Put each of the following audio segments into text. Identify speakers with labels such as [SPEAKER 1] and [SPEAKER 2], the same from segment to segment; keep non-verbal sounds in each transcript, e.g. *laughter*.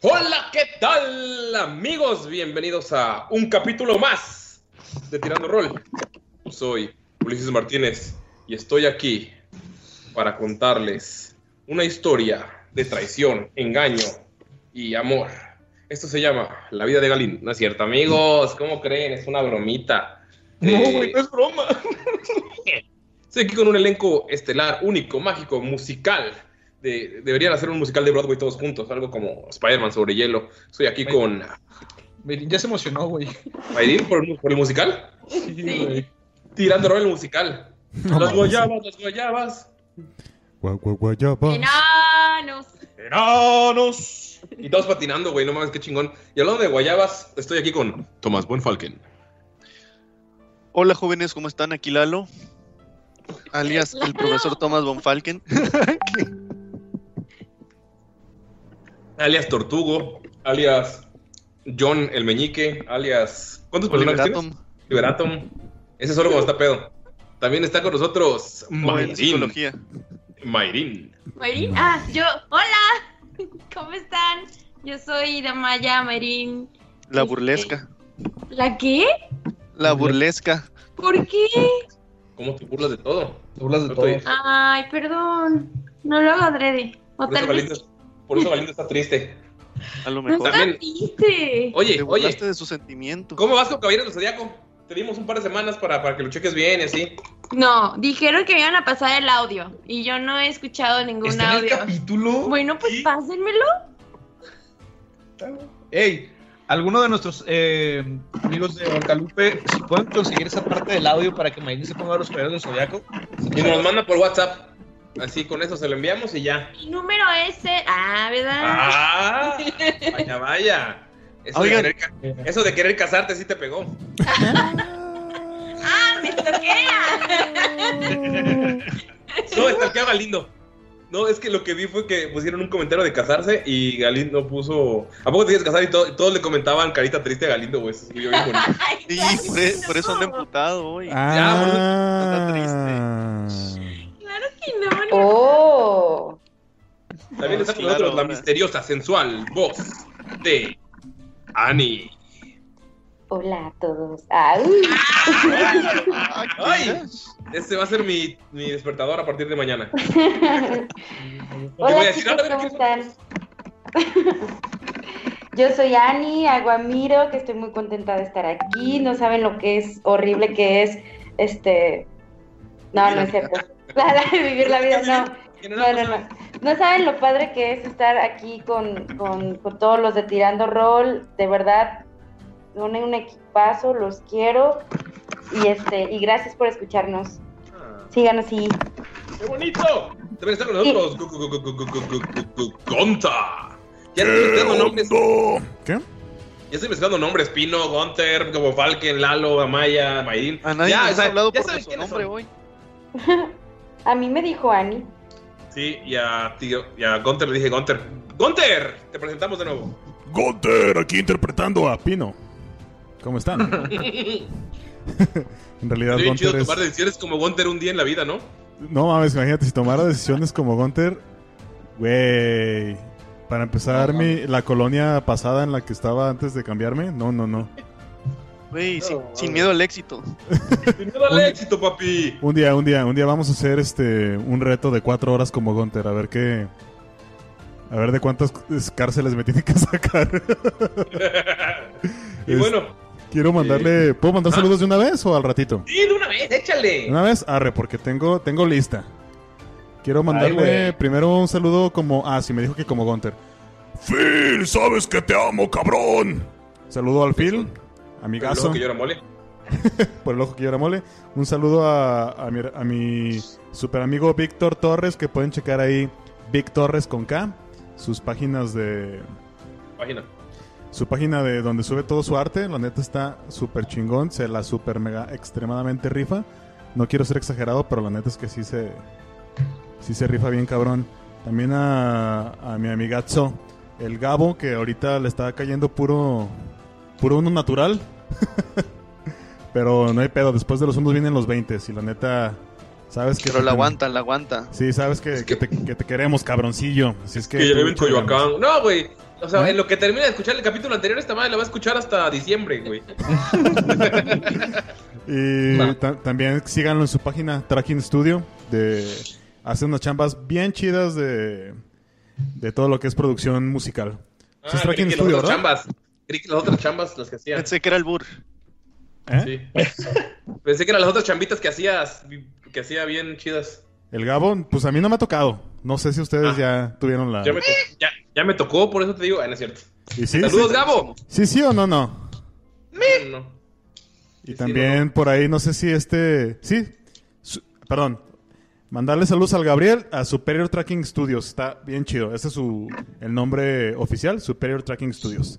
[SPEAKER 1] Hola, ¿qué tal amigos? Bienvenidos a un capítulo más de Tirando Rol. Soy Ulises Martínez y estoy aquí para contarles una historia de traición, engaño y amor. Esto se llama La vida de Galín. No es cierto, amigos. ¿Cómo creen? Es una bromita.
[SPEAKER 2] No,
[SPEAKER 1] Eh,
[SPEAKER 2] güey, no es broma. *laughs*
[SPEAKER 1] Estoy aquí con un elenco estelar, único, mágico, musical. De- deberían hacer un musical de Broadway todos juntos, algo como Spider-Man sobre hielo. Estoy aquí con
[SPEAKER 2] Miren, ya se emocionó, güey.
[SPEAKER 1] Mayrin por, por el musical.
[SPEAKER 2] Sí, güey.
[SPEAKER 1] Tirando rol el musical. las guayabas, las guayabas.
[SPEAKER 3] Enanos.
[SPEAKER 1] Enanos. Y todos patinando, güey, no mames, qué chingón. Y hablando de guayabas, estoy aquí con Tomás Buenfalken.
[SPEAKER 4] Hola jóvenes, ¿cómo están? Aquí Lalo, alias el profesor Thomas von Falken. *laughs*
[SPEAKER 1] Alias Tortugo, alias John el Meñique, alias. ¿Cuántos personajes
[SPEAKER 4] Liberatum.
[SPEAKER 1] tienes? Liberatum. Ese solo cuando está pedo. También está con nosotros Mayrin. Mayrin.
[SPEAKER 3] Mayrin. Ah, yo. Hola. *laughs* ¿Cómo están? Yo soy Damaya Mayrin.
[SPEAKER 4] La burlesca.
[SPEAKER 3] ¿La qué?
[SPEAKER 4] La burlesca.
[SPEAKER 3] ¿Por qué?
[SPEAKER 1] ¿Cómo te burlas de todo?
[SPEAKER 2] Te burlas de todo.
[SPEAKER 3] Ay, perdón. No lo hago adrede. O tal vez.
[SPEAKER 1] Por eso Galindo está triste.
[SPEAKER 4] A lo
[SPEAKER 3] No
[SPEAKER 4] mejor.
[SPEAKER 3] está
[SPEAKER 1] También-
[SPEAKER 3] triste.
[SPEAKER 1] Oye,
[SPEAKER 4] Te
[SPEAKER 1] oye,
[SPEAKER 4] de sus sentimientos.
[SPEAKER 1] ¿cómo vas con Caballeros del Zodiaco? Te dimos un par de semanas para, para que lo cheques bien y así.
[SPEAKER 3] No, dijeron que me iban a pasar el audio. Y yo no he escuchado ningún
[SPEAKER 2] ¿Está en el
[SPEAKER 3] audio.
[SPEAKER 2] capítulo?
[SPEAKER 3] Bueno, pues
[SPEAKER 2] Sí.
[SPEAKER 3] pásenmelo.
[SPEAKER 2] Ey, alguno de nuestros eh, amigos de Guadalupe, si pueden conseguir esa parte del audio para que Mayrin se ponga a los caballeros del zodiaco.
[SPEAKER 1] Y nos lo manda por WhatsApp. Así con eso se lo enviamos y ya.
[SPEAKER 3] Mi número es el... Ah, ¿verdad?
[SPEAKER 1] ¡Ah! Vaya, vaya. Eso,
[SPEAKER 4] Oigan.
[SPEAKER 1] de querer, ca- eso de querer casarte sí te pegó.
[SPEAKER 3] ¡Ah, me toquea!
[SPEAKER 1] No, está que Galindo. No, es que lo que vi fue que pusieron un comentario de casarse y Galindo puso. ¿A poco te quieres casar? Y to- todos le comentaban carita triste a Galindo, güey. Eso bonito.
[SPEAKER 4] Sí, por, e- por eso anda
[SPEAKER 3] no.
[SPEAKER 4] emputado hoy.
[SPEAKER 5] Ah,
[SPEAKER 3] Claro que no. no.
[SPEAKER 6] Oh,
[SPEAKER 1] También está con
[SPEAKER 4] Claro,
[SPEAKER 1] nosotros la misteriosa, sensual voz de Annie.
[SPEAKER 6] hola a todos. Ah,
[SPEAKER 1] ¡Ay! Este va a ser mi, mi despertador a partir de mañana. voy a
[SPEAKER 6] hola
[SPEAKER 1] decir,
[SPEAKER 6] chicos,
[SPEAKER 1] "Hola,
[SPEAKER 6] ¿cómo
[SPEAKER 1] ¿qué
[SPEAKER 6] están? Yo soy Ani Aguamiro, que estoy muy contenta de estar aquí. No saben lo que es horrible que es este. No, no es cierto. La, la de vivir la vida, *laughs* no. No, no, no. No saben lo padre que es estar aquí con, con, con todos los de Tirando Rol. De verdad, son un equipazo, los quiero. Y este, y gracias por escucharnos. Ah. Síganos y.
[SPEAKER 1] ¡Qué bonito! También está con nosotros. ¡Gonta! Ya estoy mezclando nombres.
[SPEAKER 5] ¿Qué?
[SPEAKER 1] Ya estoy mezclando nombres. Pino, Gunter, Gobofalque, Lalo, Amaya, Mayrin.
[SPEAKER 4] A ah, nadie
[SPEAKER 1] ya,
[SPEAKER 4] ha hablado por su nombre hoy. *laughs*
[SPEAKER 6] A mí me dijo Ani.
[SPEAKER 1] Sí, y a, tío, y a Gunter le dije, Gunter. ¡Gunter! Te presentamos de nuevo.
[SPEAKER 5] Gunter, aquí interpretando a Pino. ¿Cómo están? *laughs* en realidad,
[SPEAKER 1] chido
[SPEAKER 5] Gunter es...
[SPEAKER 1] tomar decisiones como Gunter un día en la vida, ¿no?
[SPEAKER 5] No mames, imagínate, si tomara decisiones como Gunter, güey. Para empezar, mi, la colonia pasada en la que estaba antes de cambiarme, no, no, no.
[SPEAKER 4] Güey, sin, sin miedo al éxito.
[SPEAKER 1] Sin miedo al éxito, papi.
[SPEAKER 5] Un día, un día, un día vamos a hacer este un reto de cuatro horas como Gunter, a ver qué. A ver de cuántas cárceles me tiene que sacar. *laughs*
[SPEAKER 1] Y
[SPEAKER 5] Es-
[SPEAKER 1] bueno,
[SPEAKER 5] Quiero mandarle. ¿Puedo mandar
[SPEAKER 1] Ah.
[SPEAKER 5] saludos de una vez o al ratito?
[SPEAKER 1] sí, de una vez, échale.
[SPEAKER 5] ¿De una vez? Arre, porque tengo, tengo lista. Quiero mandarle primero un saludo como. Ah, sí, me dijo que como Gunter. Phil, sabes que te amo, cabrón. Saludo al Phil, amigazo,
[SPEAKER 1] ojo que llora mole. *laughs*
[SPEAKER 5] por el ojo que llora mole. Un saludo a, a mi, a mi super amigo Víctor Torres, que pueden checar ahí Vic Torres con K, sus páginas de.
[SPEAKER 1] Página.
[SPEAKER 5] Su página de donde sube todo su arte, la neta está súper chingón, se la super mega extremadamente rifa. No quiero ser exagerado, pero la neta es que sí se, sí se rifa bien cabrón. También a, a mi amigazo, el Gabo, que ahorita le está cayendo puro, puro uno natural. *laughs* pero no hay pedo, después de los unos vienen los 20 y la neta, sabes que...
[SPEAKER 4] Pero la aguanta, la aguanta.
[SPEAKER 5] Sí, sabes que, que te, que te queremos, cabroncillo. Así es que...
[SPEAKER 1] Que vive en. Coyoacán. No, güey. O sea,
[SPEAKER 5] ¿Eh?
[SPEAKER 1] en lo que termina de escuchar el capítulo anterior, esta madre la va a escuchar hasta diciembre, güey. *laughs*
[SPEAKER 5] Y también síganlo en su página Tracking Studio. De, hace unas chambas bien chidas de, de todo lo que es producción musical. Sí, es
[SPEAKER 1] Ah,
[SPEAKER 5] Tracking Studio, ¿verdad?
[SPEAKER 1] chambas. Creí que las otras chambas las que hacías.
[SPEAKER 4] Pensé que era el Bur.
[SPEAKER 5] ¿Eh?
[SPEAKER 1] Sí. *laughs* Pensé que eran las otras chambitas que hacías, que hacía bien chidas.
[SPEAKER 5] El Gabo, pues a mí no me ha tocado. No sé si ustedes ya tuvieron la...
[SPEAKER 1] Ah. Ya me, to- ya, ya me tocó, por eso te digo. Ah, no es cierto.
[SPEAKER 5] ¿Y sí,
[SPEAKER 1] Saludos,
[SPEAKER 5] sí?
[SPEAKER 1] Gabo.
[SPEAKER 5] ¿Sí, sí o no, no?
[SPEAKER 1] No, no.
[SPEAKER 5] Y también por ahí, no sé si este... Sí, su- perdón. Mandarle saludos al Gabriel a Superior Tracking Studios. Está bien chido. Ese es su, el nombre oficial, Superior Tracking Studios.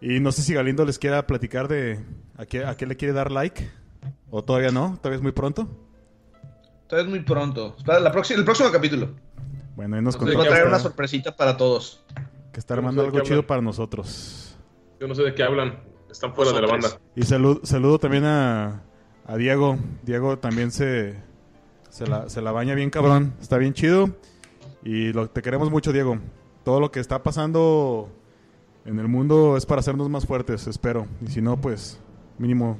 [SPEAKER 5] Y no sé si Galindo les quiera platicar de a qué, a qué le quiere dar like. ¿O todavía no? ¿Todavía es muy pronto?
[SPEAKER 2] Todavía es muy pronto. Espera, la próxima- el próximo capítulo.
[SPEAKER 5] Bueno, ahí nos
[SPEAKER 1] No sé
[SPEAKER 5] contó
[SPEAKER 2] traer una
[SPEAKER 5] está,
[SPEAKER 2] sorpresita para todos.
[SPEAKER 5] que está
[SPEAKER 1] no
[SPEAKER 5] armando
[SPEAKER 1] sé
[SPEAKER 5] algo chido
[SPEAKER 1] hablan.
[SPEAKER 5] para nosotros.
[SPEAKER 1] Yo no sé de qué hablan. Están fuera de la banda.
[SPEAKER 5] Y salud, saludo también a, a Diego. Diego también se, se, la, se la baña bien cabrón. Está bien chido. Y lo, te queremos mucho, Diego. Todo lo que está pasando en el mundo es para hacernos más fuertes, espero. Y si no, pues mínimo,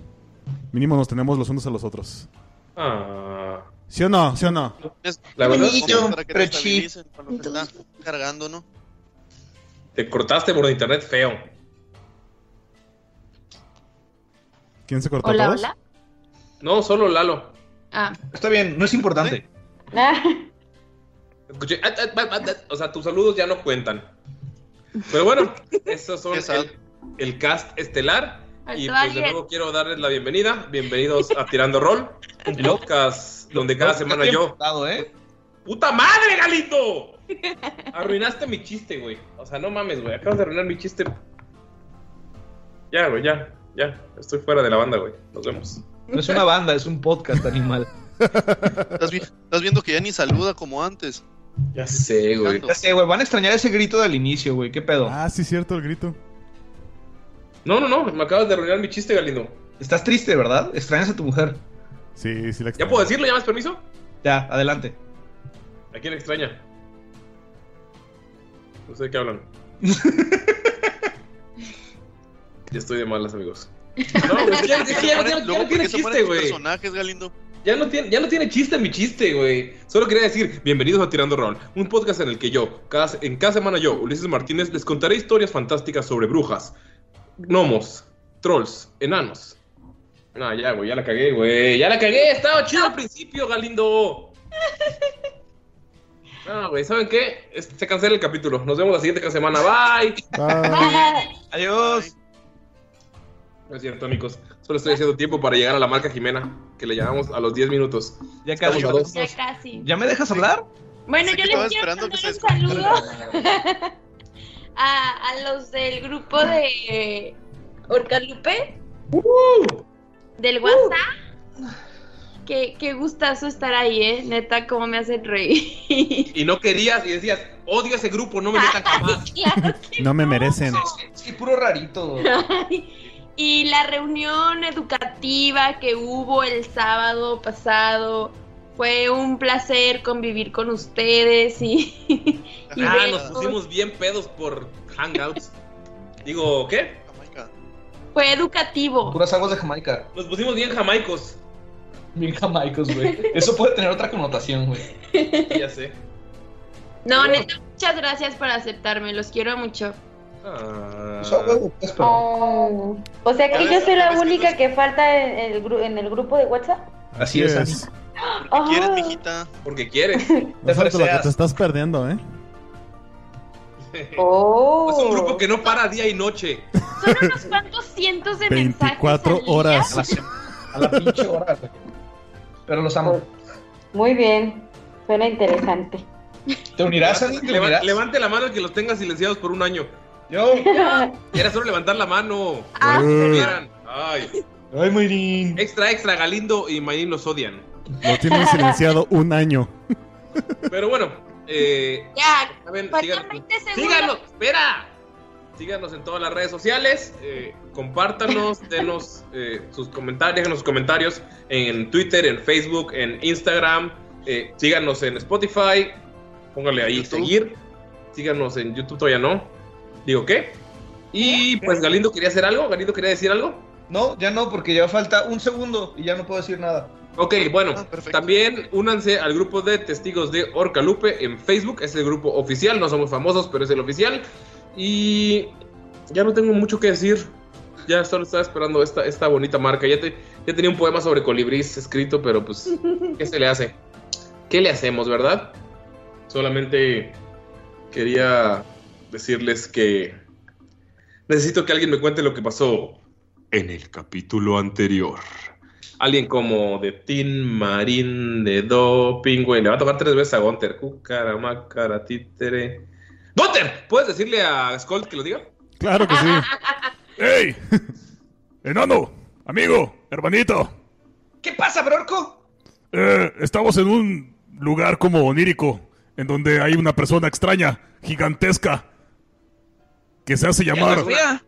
[SPEAKER 5] mínimo nos tenemos los unos a los otros.
[SPEAKER 1] Ah.
[SPEAKER 5] ¿Sí o no? ¿Sí o no?
[SPEAKER 4] Es
[SPEAKER 1] La verdad,
[SPEAKER 4] como para que te cuando está cargando, ¿no?
[SPEAKER 1] Te cortaste por internet feo.
[SPEAKER 5] ¿Quién se cortó
[SPEAKER 3] Hola,
[SPEAKER 5] todos?
[SPEAKER 3] hola.
[SPEAKER 1] No, solo Lalo.
[SPEAKER 3] Ah,
[SPEAKER 2] Está bien, no es importante.
[SPEAKER 6] Ah, *laughs*
[SPEAKER 1] Escuché. ah, ah, O sea, tus saludos ya no cuentan. Pero bueno, *laughs* esos son el, el cast estelar. Y pues de nuevo quiero darles la bienvenida. Bienvenidos a Tirando Rol, un podcast donde cada semana yo.
[SPEAKER 2] ¿eh?
[SPEAKER 1] ¡Puta madre, Galito! *laughs* Arruinaste mi chiste, güey. O sea, no mames, güey. Acabas de arruinar mi chiste. Ya, güey, ya. Ya. Estoy fuera de la banda, güey. Nos vemos.
[SPEAKER 2] No es una banda, es un podcast animal. *laughs*
[SPEAKER 4] ¿Estás, vi- estás viendo que ya ni saluda como antes.
[SPEAKER 1] Ya sé, güey.
[SPEAKER 2] Ya sé, güey, van a extrañar ese grito del inicio, güey. ¿Qué pedo?
[SPEAKER 5] Ah, sí, cierto, el grito.
[SPEAKER 1] No, no, no. Me acabas de arruinar mi chiste, Galindo.
[SPEAKER 2] Estás triste, ¿verdad? Extrañas a tu mujer.
[SPEAKER 5] Sí, sí, la
[SPEAKER 1] ¿Ya puedo decirlo? ¿Ya más permiso?
[SPEAKER 2] Ya, adelante.
[SPEAKER 1] ¿A quién extraña? No sé de qué hablan. *laughs* ya estoy de malas, amigos. *laughs* No, güey, ya, ya, ya, ya, ya
[SPEAKER 4] Luego,
[SPEAKER 1] no
[SPEAKER 4] ¿por
[SPEAKER 1] tiene chiste, güey.
[SPEAKER 4] personajes, Galindo?
[SPEAKER 1] Ya no, tiene, ya no tiene chiste mi chiste, güey. Solo quería decir, bienvenidos a Tirando Rol, un podcast en el que yo, cada, en cada semana yo, Ulises Martínez, les contaré historias fantásticas sobre brujas, gnomos, trolls, enanos. No, ya, güey, ya la cagué, güey. Ya la cagué, estaba chido al principio, Galindo. *laughs* No, güey, ¿saben qué? Se cancela el capítulo. Nos vemos la siguiente semana. Bye.
[SPEAKER 2] Adiós.
[SPEAKER 1] No es cierto, amigos. Solo estoy haciendo tiempo para llegar a la marca Jimena, que le llamamos a los 10 minutos.
[SPEAKER 2] Ya
[SPEAKER 1] dos.
[SPEAKER 3] Ya casi.
[SPEAKER 2] ¿Ya me dejas hablar?
[SPEAKER 3] Bueno, yo les quiero mandar un saludo *laughs* a, a los del grupo de Orcalupe, del WhatsApp. Qué, qué gustazo estar ahí, ¿eh? Neta, cómo me hacen reír.
[SPEAKER 1] Y no querías y decías, odio ese grupo, no me metan jamás. *laughs*
[SPEAKER 3] claro
[SPEAKER 5] No me merecen.
[SPEAKER 2] Sí, puro rarito. *laughs*
[SPEAKER 3] Y la reunión educativa que hubo el sábado pasado fue un placer convivir con ustedes y, *laughs* y
[SPEAKER 1] Ah, nos pusimos bien pedos por Hangouts. Digo, ¿qué?
[SPEAKER 4] Jamaica.
[SPEAKER 3] fue educativo.
[SPEAKER 2] Puras aguas de Jamaica.
[SPEAKER 1] Nos pusimos bien jamaicos.
[SPEAKER 2] Mil jamaicos, güey. Eso puede tener otra connotación, güey. *laughs*
[SPEAKER 1] Ya sé.
[SPEAKER 3] No, neta, muchas gracias por aceptarme, los quiero mucho.
[SPEAKER 1] Ah,
[SPEAKER 6] Oh. O sea que yo soy la única que falta en el, gru- en el grupo de WhatsApp.
[SPEAKER 2] Así es, Ani.
[SPEAKER 6] Oh.
[SPEAKER 4] ¿Quieres, mijita?
[SPEAKER 1] porque quieres.
[SPEAKER 5] No sabes lo que te estás perdiendo, ¿eh?
[SPEAKER 6] Oh.
[SPEAKER 1] Es un grupo que no para día y noche.
[SPEAKER 3] Son unos cuantos cientos de
[SPEAKER 5] 24
[SPEAKER 3] mensajes al día.
[SPEAKER 5] horas.
[SPEAKER 2] A la, a la pinche hora. Pero los amo.
[SPEAKER 6] Muy bien. Suena interesante.
[SPEAKER 2] ¿Te unirás? ¿Te unirás?
[SPEAKER 1] levante la mano el que los tenga silenciados por un año.
[SPEAKER 2] Yo. *laughs*
[SPEAKER 1] Era solo levantar la mano.
[SPEAKER 3] Ah,
[SPEAKER 1] Vieran. Ay.
[SPEAKER 2] Ay, Mayrin.
[SPEAKER 1] Extra, extra, Galindo y Mayrin los odian.
[SPEAKER 5] Lo tienen silenciado *laughs* un año.
[SPEAKER 1] Pero bueno, eh,
[SPEAKER 3] Ya,
[SPEAKER 1] saben, síganos.
[SPEAKER 3] 20 segundos.
[SPEAKER 1] Síganos, espera. Síganos en todas las redes sociales. eh, compártanos, *laughs* denos eh, sus comentarios, déjenos sus comentarios en Twitter, en Facebook, en Instagram. eh, síganos en Spotify. Póngale ahí
[SPEAKER 4] YouTube.
[SPEAKER 1] seguir. Síganos en YouTube, todavía no. Digo, ¿qué? Y pues Galindo quería hacer algo. Galindo quería decir algo.
[SPEAKER 2] No, ya no, porque ya falta un segundo y ya no puedo decir nada.
[SPEAKER 1] Ok, bueno,
[SPEAKER 4] Ah, perfecto.
[SPEAKER 1] también únanse al grupo de testigos de Orcalupe en Facebook, es el grupo oficial, no somos famosos, pero es el oficial. Y ya no tengo mucho que decir, ya solo estaba esperando esta, esta bonita marca. Ya, te- ya tenía un poema sobre colibrís escrito, pero pues, ¿qué se le hace? ¿Qué le hacemos, verdad? Solamente quería decirles que necesito que alguien me cuente lo que pasó en el capítulo anterior. Alguien como de Tin Marín, de Doping, güey. Le va a tocar tres veces a Gunter. Cucaramácara, títere. ¡Gunter! ¿Puedes decirle a Skull que lo diga?
[SPEAKER 5] Claro que sí. *laughs* ¡Ey! Enano, amigo, hermanito.
[SPEAKER 2] ¿Qué pasa, Brorco?
[SPEAKER 5] Eh, estamos en un lugar como onírico, en donde hay una persona extraña, gigantesca, que se hace llamar.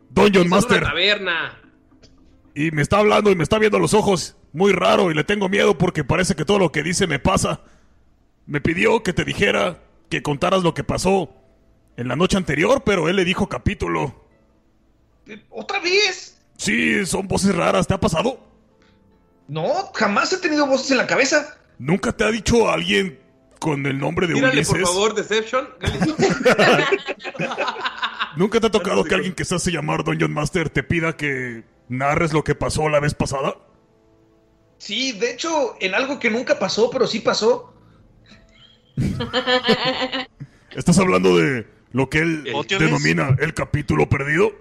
[SPEAKER 5] Dungeon Master.
[SPEAKER 1] una taberna.
[SPEAKER 5] Y me está hablando y me está viendo a los ojos. Muy raro y le tengo miedo porque parece que todo lo que dice me pasa. Me pidió que te dijera que contaras lo que pasó en la noche anterior, pero él le dijo capítulo.
[SPEAKER 2] ¿Otra vez?
[SPEAKER 5] Sí, son voces raras. ¿Te ha pasado?
[SPEAKER 2] No, jamás he tenido voces en la cabeza.
[SPEAKER 5] ¿Nunca te ha dicho alguien con el nombre de
[SPEAKER 1] Tírale,
[SPEAKER 5] Ulises?
[SPEAKER 1] por favor, Deception. *laughs* *laughs*
[SPEAKER 5] ¿Nunca te ha tocado que alguien que se hace llamar Dungeon Master te pida que narres lo que pasó la vez pasada?
[SPEAKER 2] Sí, de hecho, en algo que nunca pasó, pero sí pasó. *laughs*
[SPEAKER 5] ¿Estás hablando de lo que él denomina el capítulo perdido?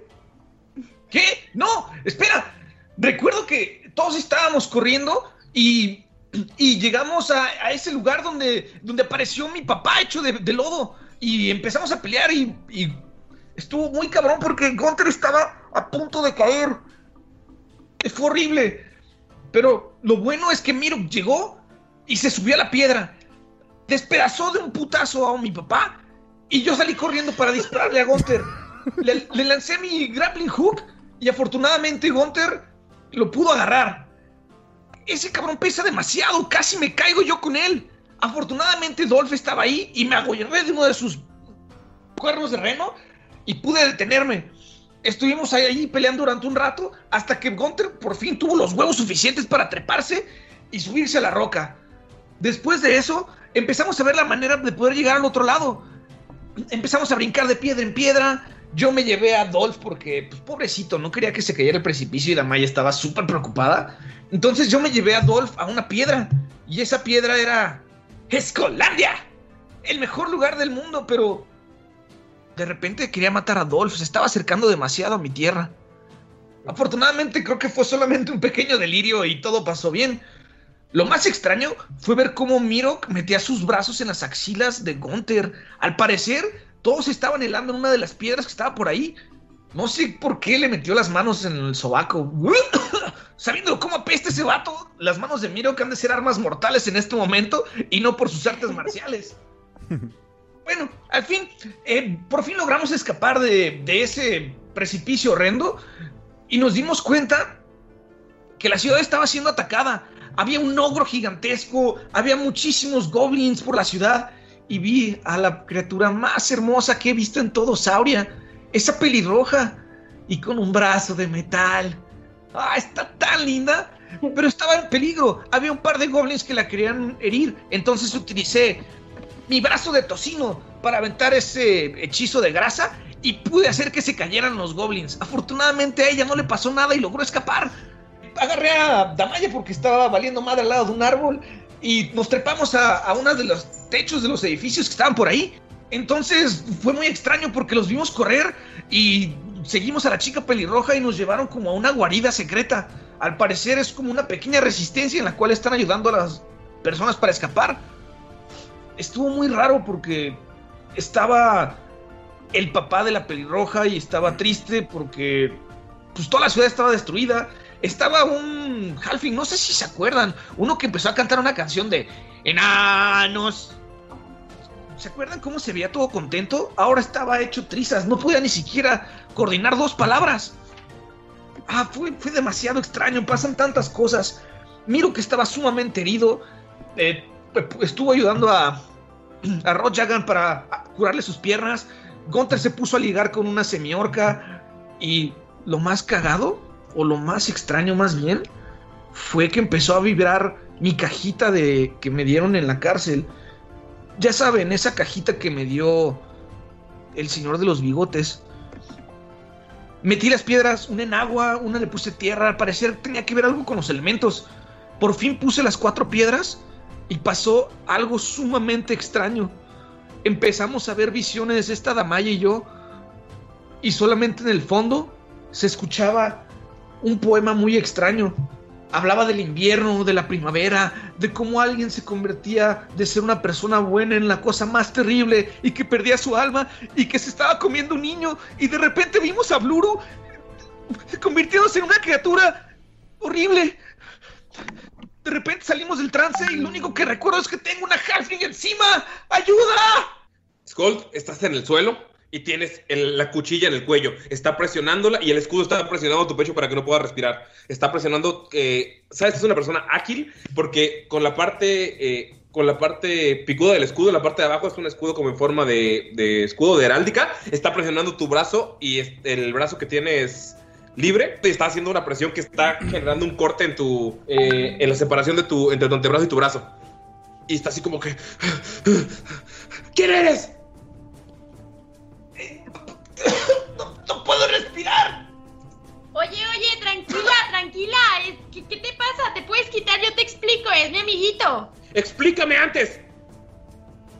[SPEAKER 2] ¿Qué? No, espera. Recuerdo que todos estábamos corriendo y, y llegamos a, a ese lugar donde, donde apareció mi papá hecho de, de lodo. Y empezamos a pelear y, y estuvo muy cabrón porque Gunter estaba a punto de caer. Fue horrible. Pero lo bueno es que Miro llegó y se subió a la piedra. Despedazó de un putazo a mi papá y yo salí corriendo para dispararle a Gunter. Le, le lancé mi grappling hook y afortunadamente Gunter lo pudo agarrar. Ese cabrón pesa demasiado, casi me caigo yo con él. Afortunadamente Dolph estaba ahí y me agarré de uno de sus cuernos de reno y pude detenerme. Estuvimos ahí peleando durante un rato hasta que Gunter por fin tuvo los huevos suficientes para treparse y subirse a la roca. Después de eso, empezamos a ver la manera de poder llegar al otro lado. Empezamos a brincar de piedra en piedra. Yo me llevé a Dolph porque, pues, pobrecito, no quería que se cayera el precipicio y la Maya estaba súper preocupada. Entonces yo me llevé a Dolph a una piedra. Y esa piedra era Escolandia. El mejor lugar del mundo, pero de repente quería matar a Dolph. Se estaba acercando demasiado a mi tierra. Afortunadamente creo que fue solamente un pequeño delirio y todo pasó bien. Lo más extraño fue ver cómo Mirok metía sus brazos en las axilas de Gunther. Al parecer, todos estaban helando en una de las piedras que estaba por ahí. No sé por qué le metió las manos en el sobaco. *coughs* Sabiendo cómo apesta ese vato, las manos de Mirok han de ser armas mortales en este momento y no por sus artes marciales. *laughs* Bueno, al fin, eh, por fin logramos escapar de, de ese precipicio horrendo y nos dimos cuenta que la ciudad estaba siendo atacada. Había un ogro gigantesco, había muchísimos goblins por la ciudad y vi a la criatura más hermosa que he visto en todo Sauria, esa pelirroja y con un brazo de metal. ¡Ah, está tan linda! Pero estaba en peligro. Había un par de goblins que la querían herir. Entonces utilicé mi brazo de tocino para aventar ese hechizo de grasa y pude hacer que se cayeran los goblins. Afortunadamente a ella no le pasó nada y logró escapar. Agarré a Damaya porque estaba valiendo madre al lado de un árbol y nos trepamos a, a uno de los techos de los edificios que estaban por ahí. Entonces fue muy extraño porque los vimos correr y seguimos a la chica pelirroja y nos llevaron como a una guarida secreta. Al parecer es como una pequeña resistencia en la cual están ayudando a las personas para escapar. Estuvo muy raro porque estaba el papá de la pelirroja y estaba triste porque pues toda la ciudad estaba destruida. Estaba un Halfing, no sé si se acuerdan, uno que empezó a cantar una canción de enanos. ¿Se acuerdan cómo se veía todo contento? Ahora estaba hecho trizas, no podía ni siquiera coordinar dos palabras. Ah, fue, demasiado extraño, pasan tantas cosas. Miro que estaba sumamente herido. eh, estuvo ayudando a, *clears throat* a Rod Jagan para curarle sus piernas. Gunther se puso a ligar con una semiorca. Y lo más cagado, o lo más extraño más bien, fue que empezó a vibrar mi cajita de que me dieron en la cárcel. Ya saben, esa cajita que me dio el señor de los bigotes. Metí las piedras, una en agua, una le puse tierra. Al parecer tenía que ver algo con los elementos. Por fin puse las cuatro piedras y pasó algo sumamente extraño. Empezamos a ver visiones, esta Damaya y yo, y solamente en el fondo se escuchaba un poema muy extraño. Hablaba del invierno, de la primavera, de cómo alguien se convertía de ser una persona buena en la cosa más terrible y que perdía su alma y que se estaba comiendo un niño y de repente vimos a Bluru convirtiéndose en una criatura horrible. De repente salimos del trance y lo único que recuerdo es que tengo una halfling encima. ¡Ayuda!
[SPEAKER 1] Skull, estás en el suelo y tienes el- la cuchilla en el cuello. Está presionándola y el escudo está presionando tu pecho para que no puedas respirar. Está presionando. eh, Sabes es una persona ágil porque con la parte. eh, con la parte picuda del escudo, la parte de abajo es un escudo como en forma de, de escudo de heráldica. Está presionando tu brazo y el brazo que tienes libre te está haciendo una presión que está generando un corte en tu. eh, en la separación de tu, entre tu antebrazo y tu brazo. Y está así como que. ¿Quién eres?
[SPEAKER 2] ¡No puedo respirar!
[SPEAKER 3] Oye, oye, tranquila, tranquila. es- ¿Qué, qué te pasa? ¿Te puedes quitar? Yo te explico, es mi amiguito.
[SPEAKER 1] ¡Explícame antes!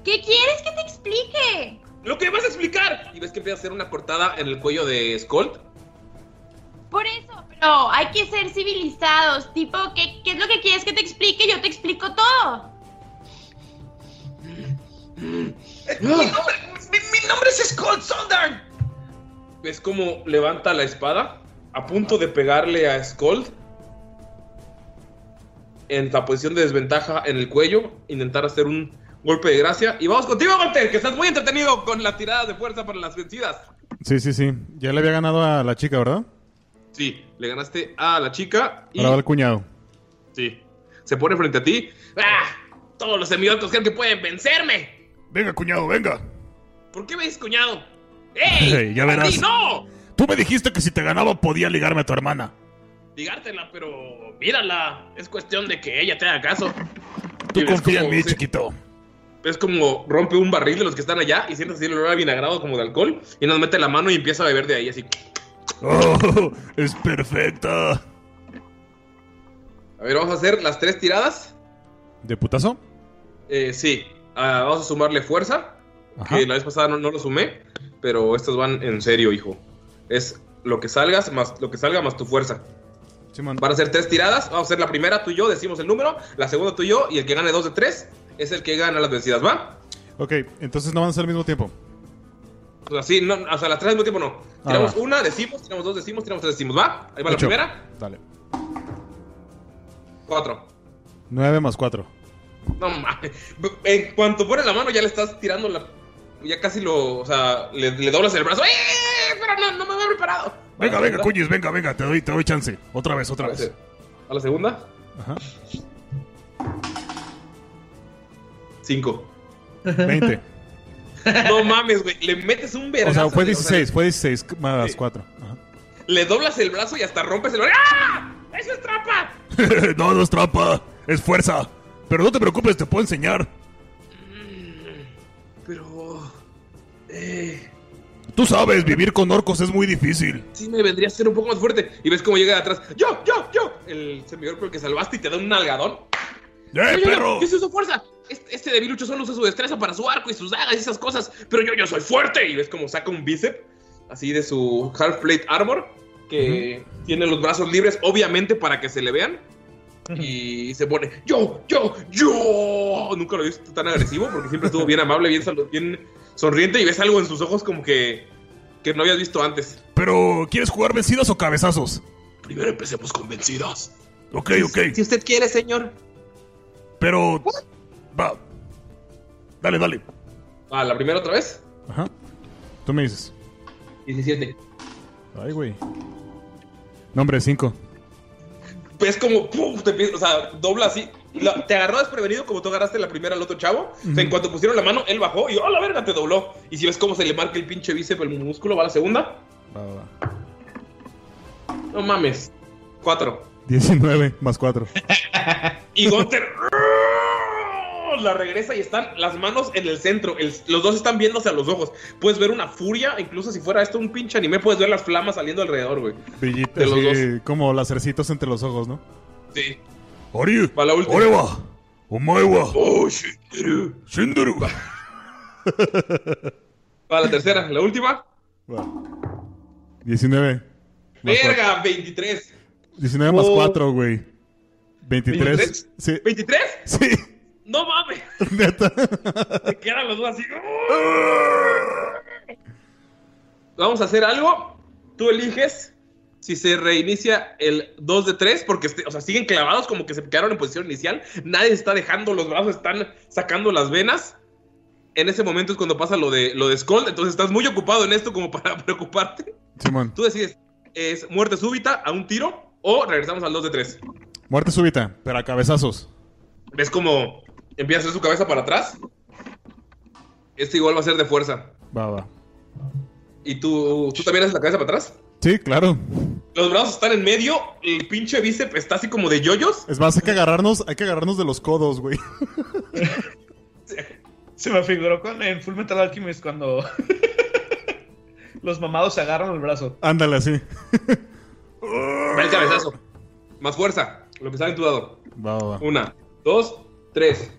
[SPEAKER 3] ¿Qué quieres que te explique?
[SPEAKER 1] ¡Lo que vas a explicar! Y ves que empieza a hacer una cortada en el cuello de Skull.
[SPEAKER 3] Por eso, pero hay que ser civilizados. Tipo, ¿qué, qué es lo que quieres que te explique? Yo te explico todo.
[SPEAKER 2] Mi nombre, mi, mi nombre es Skull Sondarn.
[SPEAKER 1] Ves como levanta la espada a punto de pegarle a Skull. En la posición de desventaja en el cuello. Intentar hacer un golpe de gracia. Y vamos contigo, Gunter, que estás muy entretenido con las tiradas de fuerza para las vencidas.
[SPEAKER 5] Sí, sí, sí. Ya le había ganado a la chica, ¿verdad?
[SPEAKER 1] Sí, le ganaste a la chica y.
[SPEAKER 5] Ahora va el cuñado.
[SPEAKER 1] Sí. Se pone frente a ti. ¡Ah! Todos los semiorcos creen que pueden vencerme.
[SPEAKER 5] Venga, cuñado, venga.
[SPEAKER 1] ¿Por qué me dices cuñado? ¡Ey! *laughs*
[SPEAKER 5] Ey, ya
[SPEAKER 1] ¡A ti,
[SPEAKER 5] verás.
[SPEAKER 1] ¡No!
[SPEAKER 5] Tú me dijiste que si te ganaba podía ligarme a tu hermana.
[SPEAKER 1] ligártela, pero mírala. Es cuestión de que ella te haga caso.
[SPEAKER 5] Tú confía en mí,
[SPEAKER 1] se-
[SPEAKER 5] chiquito.
[SPEAKER 1] Es como rompe un barril de los que están allá y sientes así el olor a vinagrado como de alcohol y nos mete la mano y empieza a beber de ahí así.
[SPEAKER 5] Oh, es perfecta.
[SPEAKER 1] A ver, vamos a hacer las tres tiradas.
[SPEAKER 5] ¿De putazo?
[SPEAKER 1] Eh, sí, Ah, vamos a sumarle fuerza.
[SPEAKER 5] Ajá.
[SPEAKER 1] Que la vez pasada no, no lo sumé, pero estas van en serio, hijo. Es lo que salgas más lo que salga más tu fuerza.
[SPEAKER 5] Simón.
[SPEAKER 1] Van a ser tres tiradas. Vamos a hacer la primera tú y yo, decimos el número. La segunda tú y yo. Y el que gane dos de tres es el que gana las vencidas, ¿va?
[SPEAKER 5] Ok, entonces no van a ser al mismo tiempo.
[SPEAKER 1] O sea, sí, no, o sea, las tres al mismo tiempo no.
[SPEAKER 5] Ah,
[SPEAKER 1] Tiramos una, decimos, tiramos dos, decimos, tiramos tres, decimos, ¿va? Ahí va la primera.
[SPEAKER 5] Dale.
[SPEAKER 1] Cuatro.
[SPEAKER 5] 9 más 4.
[SPEAKER 1] No mames. En cuanto pones la mano, ya le estás tirando la. Ya casi lo. O sea, le, le doblas el brazo. ¡Eh! Pero no, no me había preparado.
[SPEAKER 5] Venga, venga, cuñis, venga, venga, te doy, te doy chance. Otra vez, otra vez.
[SPEAKER 1] A la segunda,
[SPEAKER 5] Ajá.
[SPEAKER 1] cinco.
[SPEAKER 5] 20. *laughs*
[SPEAKER 1] No mames, güey. Le metes un
[SPEAKER 5] O
[SPEAKER 1] vergazo.
[SPEAKER 5] sea, fue
[SPEAKER 1] de-
[SPEAKER 5] 16, fue 16 más 4.
[SPEAKER 1] le doblas el brazo y hasta rompes el. ¡Ah! ¡Eso es trampa! *laughs*
[SPEAKER 5] no, no es trampa, es fuerza. Pero no te preocupes, te puedo enseñar.
[SPEAKER 1] Pero. Eh.
[SPEAKER 5] Tú sabes, vivir con orcos es muy difícil.
[SPEAKER 1] Sí, me vendría a ser un poco más fuerte. Y ves cómo llega de atrás. ¡Yo, yo, yo! El semiorco que salvaste y te da un nalgadón.
[SPEAKER 5] ¡Eh,
[SPEAKER 1] Yo, yo, yo,
[SPEAKER 5] perro!
[SPEAKER 1] Yo sí uso fuerza. Este, debilucho solo usa su destreza para su arco y sus dagas y esas cosas. Pero yo, yo soy fuerte. Y ves como saca un bíceps así de su half plate armor. Que tiene los brazos libres, obviamente, para que se le vean. Y se pone, yo, yo, yo. Nunca lo he visto tan agresivo porque siempre estuvo bien amable, bien, bien sonriente. Y ves algo en sus ojos como que, que no habías visto antes.
[SPEAKER 5] Pero, ¿quieres jugar vencidas o cabezazos?
[SPEAKER 1] Primero empecemos con vencidas.
[SPEAKER 5] Ok, ok.
[SPEAKER 1] Si usted quiere, señor.
[SPEAKER 5] Pero. Va. Dale, dale.
[SPEAKER 1] Ah, la primera otra vez.
[SPEAKER 5] Ajá. Tú me dices.
[SPEAKER 1] 17.
[SPEAKER 5] Ay, güey. Nombre 5.
[SPEAKER 1] ves como, ¡pum! Te empieza- o sea, dobla así. La- te agarró desprevenido como tú agarraste la primera al otro chavo. O sea, en cuanto pusieron la mano, él bajó y ¡oh, la verga! Te dobló. Y si ves cómo se le marca el pinche bíceps, el músculo, va a la segunda.
[SPEAKER 5] Va, va, va.
[SPEAKER 1] No mames. Cuatro.
[SPEAKER 5] 19 más 4. *laughs*
[SPEAKER 1] Y Gunter la regresa y están las manos en el centro. El- los dos están viéndose a los ojos. Puedes ver una furia, incluso si fuera esto un pinche anime, puedes ver las flamas saliendo alrededor, güey.
[SPEAKER 5] Brillitos, así, como lacercitos entre los ojos, ¿no?
[SPEAKER 1] Sí.
[SPEAKER 5] Ori,
[SPEAKER 1] Va la última.
[SPEAKER 5] Orewa, Omaewa,
[SPEAKER 1] Oh, Shinderu.
[SPEAKER 5] Shinderu.
[SPEAKER 1] Va la tercera, la última.
[SPEAKER 5] Va. 19. Más cuatro.
[SPEAKER 1] Verga, 23.
[SPEAKER 5] 19 más
[SPEAKER 1] Oh.
[SPEAKER 5] 4, güey. 23.
[SPEAKER 1] ¿23?
[SPEAKER 5] Sí.
[SPEAKER 1] ¿23?
[SPEAKER 5] Sí.
[SPEAKER 1] No mames. *laughs*
[SPEAKER 5] Neta.
[SPEAKER 1] Se quedan los dos así. Vamos a hacer algo. Tú eliges si se reinicia el 2 de 3, porque este- o sea, siguen clavados como que se quedaron en posición inicial. Nadie está dejando los brazos, están sacando las venas. En ese momento es cuando pasa lo de, lo de Skull. Entonces estás muy ocupado en esto como para *laughs* preocuparte.
[SPEAKER 5] Simón.
[SPEAKER 1] Tú decides, ¿es muerte súbita a un tiro o regresamos al 2 de 3?
[SPEAKER 5] Muerte súbita, pero a cabezazos.
[SPEAKER 1] ¿Ves cómo empieza a hacer su cabeza para atrás? Este igual va a ser de fuerza.
[SPEAKER 5] Va, va.
[SPEAKER 1] ¿Y tú, tú también haces la cabeza para atrás?
[SPEAKER 5] Sí, claro.
[SPEAKER 1] Los brazos están en medio, el pinche bíceps está así como de yoyos.
[SPEAKER 5] Es más, hay que agarrarnos, hay que agarrarnos de los codos, güey.
[SPEAKER 2] Se me figuró con en Full Metal Alchemist cuando *laughs* los mamados se agarran el brazo.
[SPEAKER 5] Ándale así.
[SPEAKER 1] Va el cabezazo. Más fuerza, lo que sale en tu dado.
[SPEAKER 5] Va, va, va.
[SPEAKER 1] Una, dos, tres.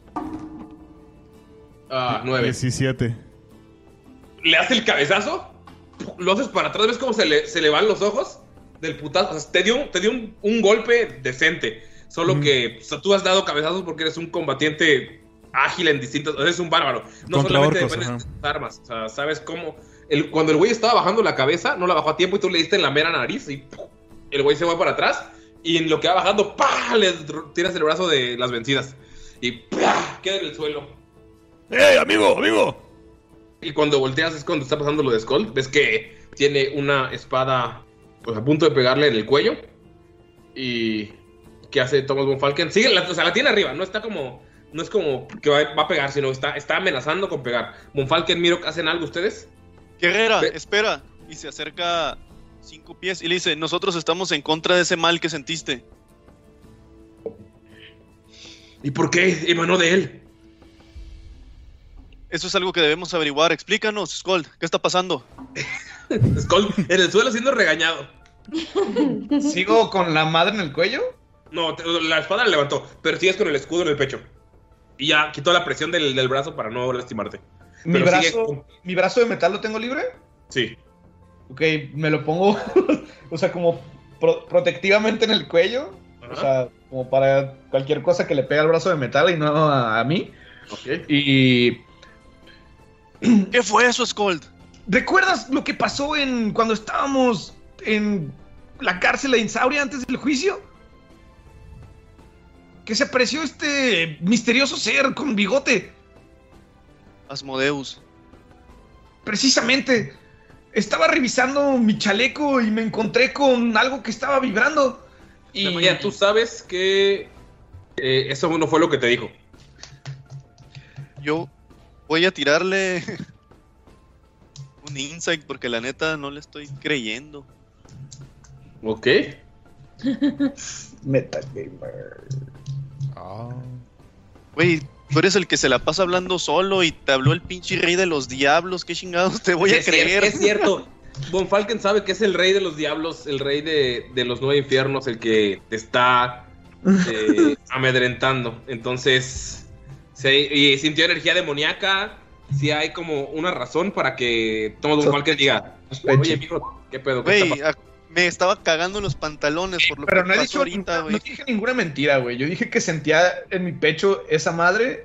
[SPEAKER 1] Ah, nueve.
[SPEAKER 5] 17.
[SPEAKER 1] Le hace el cabezazo, lo haces para atrás, ves cómo se le, se le van los ojos del putazo. O sea, te dio, un- te dio un, un golpe decente. Solo que o sea, tú has dado cabezazos porque eres un combatiente ágil en sea, eres un bárbaro. No
[SPEAKER 5] Contra
[SPEAKER 1] solamente
[SPEAKER 5] orcos,
[SPEAKER 1] dependes
[SPEAKER 5] ajá.
[SPEAKER 1] de tus armas. O sea, sabes cómo. El, cuando el güey estaba bajando la cabeza, no la bajó a tiempo y tú le diste en la mera nariz y ¡pum! el güey se va para atrás. Y en lo que va bajando, ¡pah! le tiras el brazo de las vencidas. Y queda en el suelo.
[SPEAKER 5] ¡Eh, amigo, amigo!
[SPEAKER 1] Y cuando volteas es cuando está pasando lo de Skull. Ves que tiene una espada pues, a punto de pegarle en el cuello. Y. ¿Qué hace Thomas von Falken? Sigue, la, o sea, la tiene arriba. No está como. No es como que va, va a pegar, sino está, está amenazando con pegar. Von Falken, Miro, ¿hacen algo ustedes?
[SPEAKER 4] Guerrera,
[SPEAKER 1] Ve-
[SPEAKER 4] espera. Y se acerca cinco pies y le dice, nosotros estamos en contra de ese mal que sentiste.
[SPEAKER 1] ¿Y por qué emanó de él?
[SPEAKER 4] Eso es algo que debemos averiguar. Explícanos, Skold, ¿qué está pasando? *laughs*
[SPEAKER 1] Skull en el suelo siendo regañado. *laughs*
[SPEAKER 2] ¿Sigo con la madre en el cuello?
[SPEAKER 1] No, te- la espada la levantó, pero sigues con el escudo en el pecho. Y ya quitó la presión del, del brazo para no lastimarte.
[SPEAKER 2] ¿Mi
[SPEAKER 1] Pero sigue
[SPEAKER 2] brazo,
[SPEAKER 1] con-
[SPEAKER 2] ¿Mi brazo de metal lo tengo libre?
[SPEAKER 1] Sí.
[SPEAKER 2] Ok, me lo pongo, *laughs* o sea, como pro- protectivamente en el cuello. O sea, como para cualquier cosa que le pegue al brazo de metal y no a, a mí.
[SPEAKER 1] Ok.
[SPEAKER 2] Y.
[SPEAKER 4] ¿Qué fue eso, Skold?
[SPEAKER 2] ¿Recuerdas lo que pasó en cuando estábamos en la cárcel de Insauria antes del juicio? Que se apareció este misterioso ser con bigote.
[SPEAKER 4] Asmodeus.
[SPEAKER 2] Precisamente. Estaba revisando mi chaleco y me encontré con algo que estaba vibrando. Y
[SPEAKER 1] Maya, tú sabes que eh, eso no fue lo que te dijo.
[SPEAKER 4] Yo voy a tirarle *laughs* un insight porque la neta no le estoy creyendo.
[SPEAKER 1] Ok. *laughs*
[SPEAKER 2] Metagamer.
[SPEAKER 4] Güey, tú eres el que se la pasa hablando solo y te habló el pinche rey de los diablos. ¿Qué chingados te voy a *laughs*
[SPEAKER 1] es
[SPEAKER 4] creer?
[SPEAKER 1] Es cierto. Von Falken sabe que es el rey de los diablos, el rey de, de los nueve infiernos, el que te está eh, *laughs* amedrentando. Entonces, sí, y sintió energía demoníaca. Si hay como una razón para que Thomas Von Falken diga: Oye, mijo, ¿qué pedo? ¿Qué está
[SPEAKER 4] Güey, a- me estaba cagando en los pantalones por lo
[SPEAKER 2] Pero
[SPEAKER 4] que
[SPEAKER 2] no he
[SPEAKER 4] pasó
[SPEAKER 2] dicho
[SPEAKER 4] ahorita,
[SPEAKER 2] no
[SPEAKER 4] güey.
[SPEAKER 2] dije ninguna mentira, güey. Yo dije que sentía en mi pecho esa madre.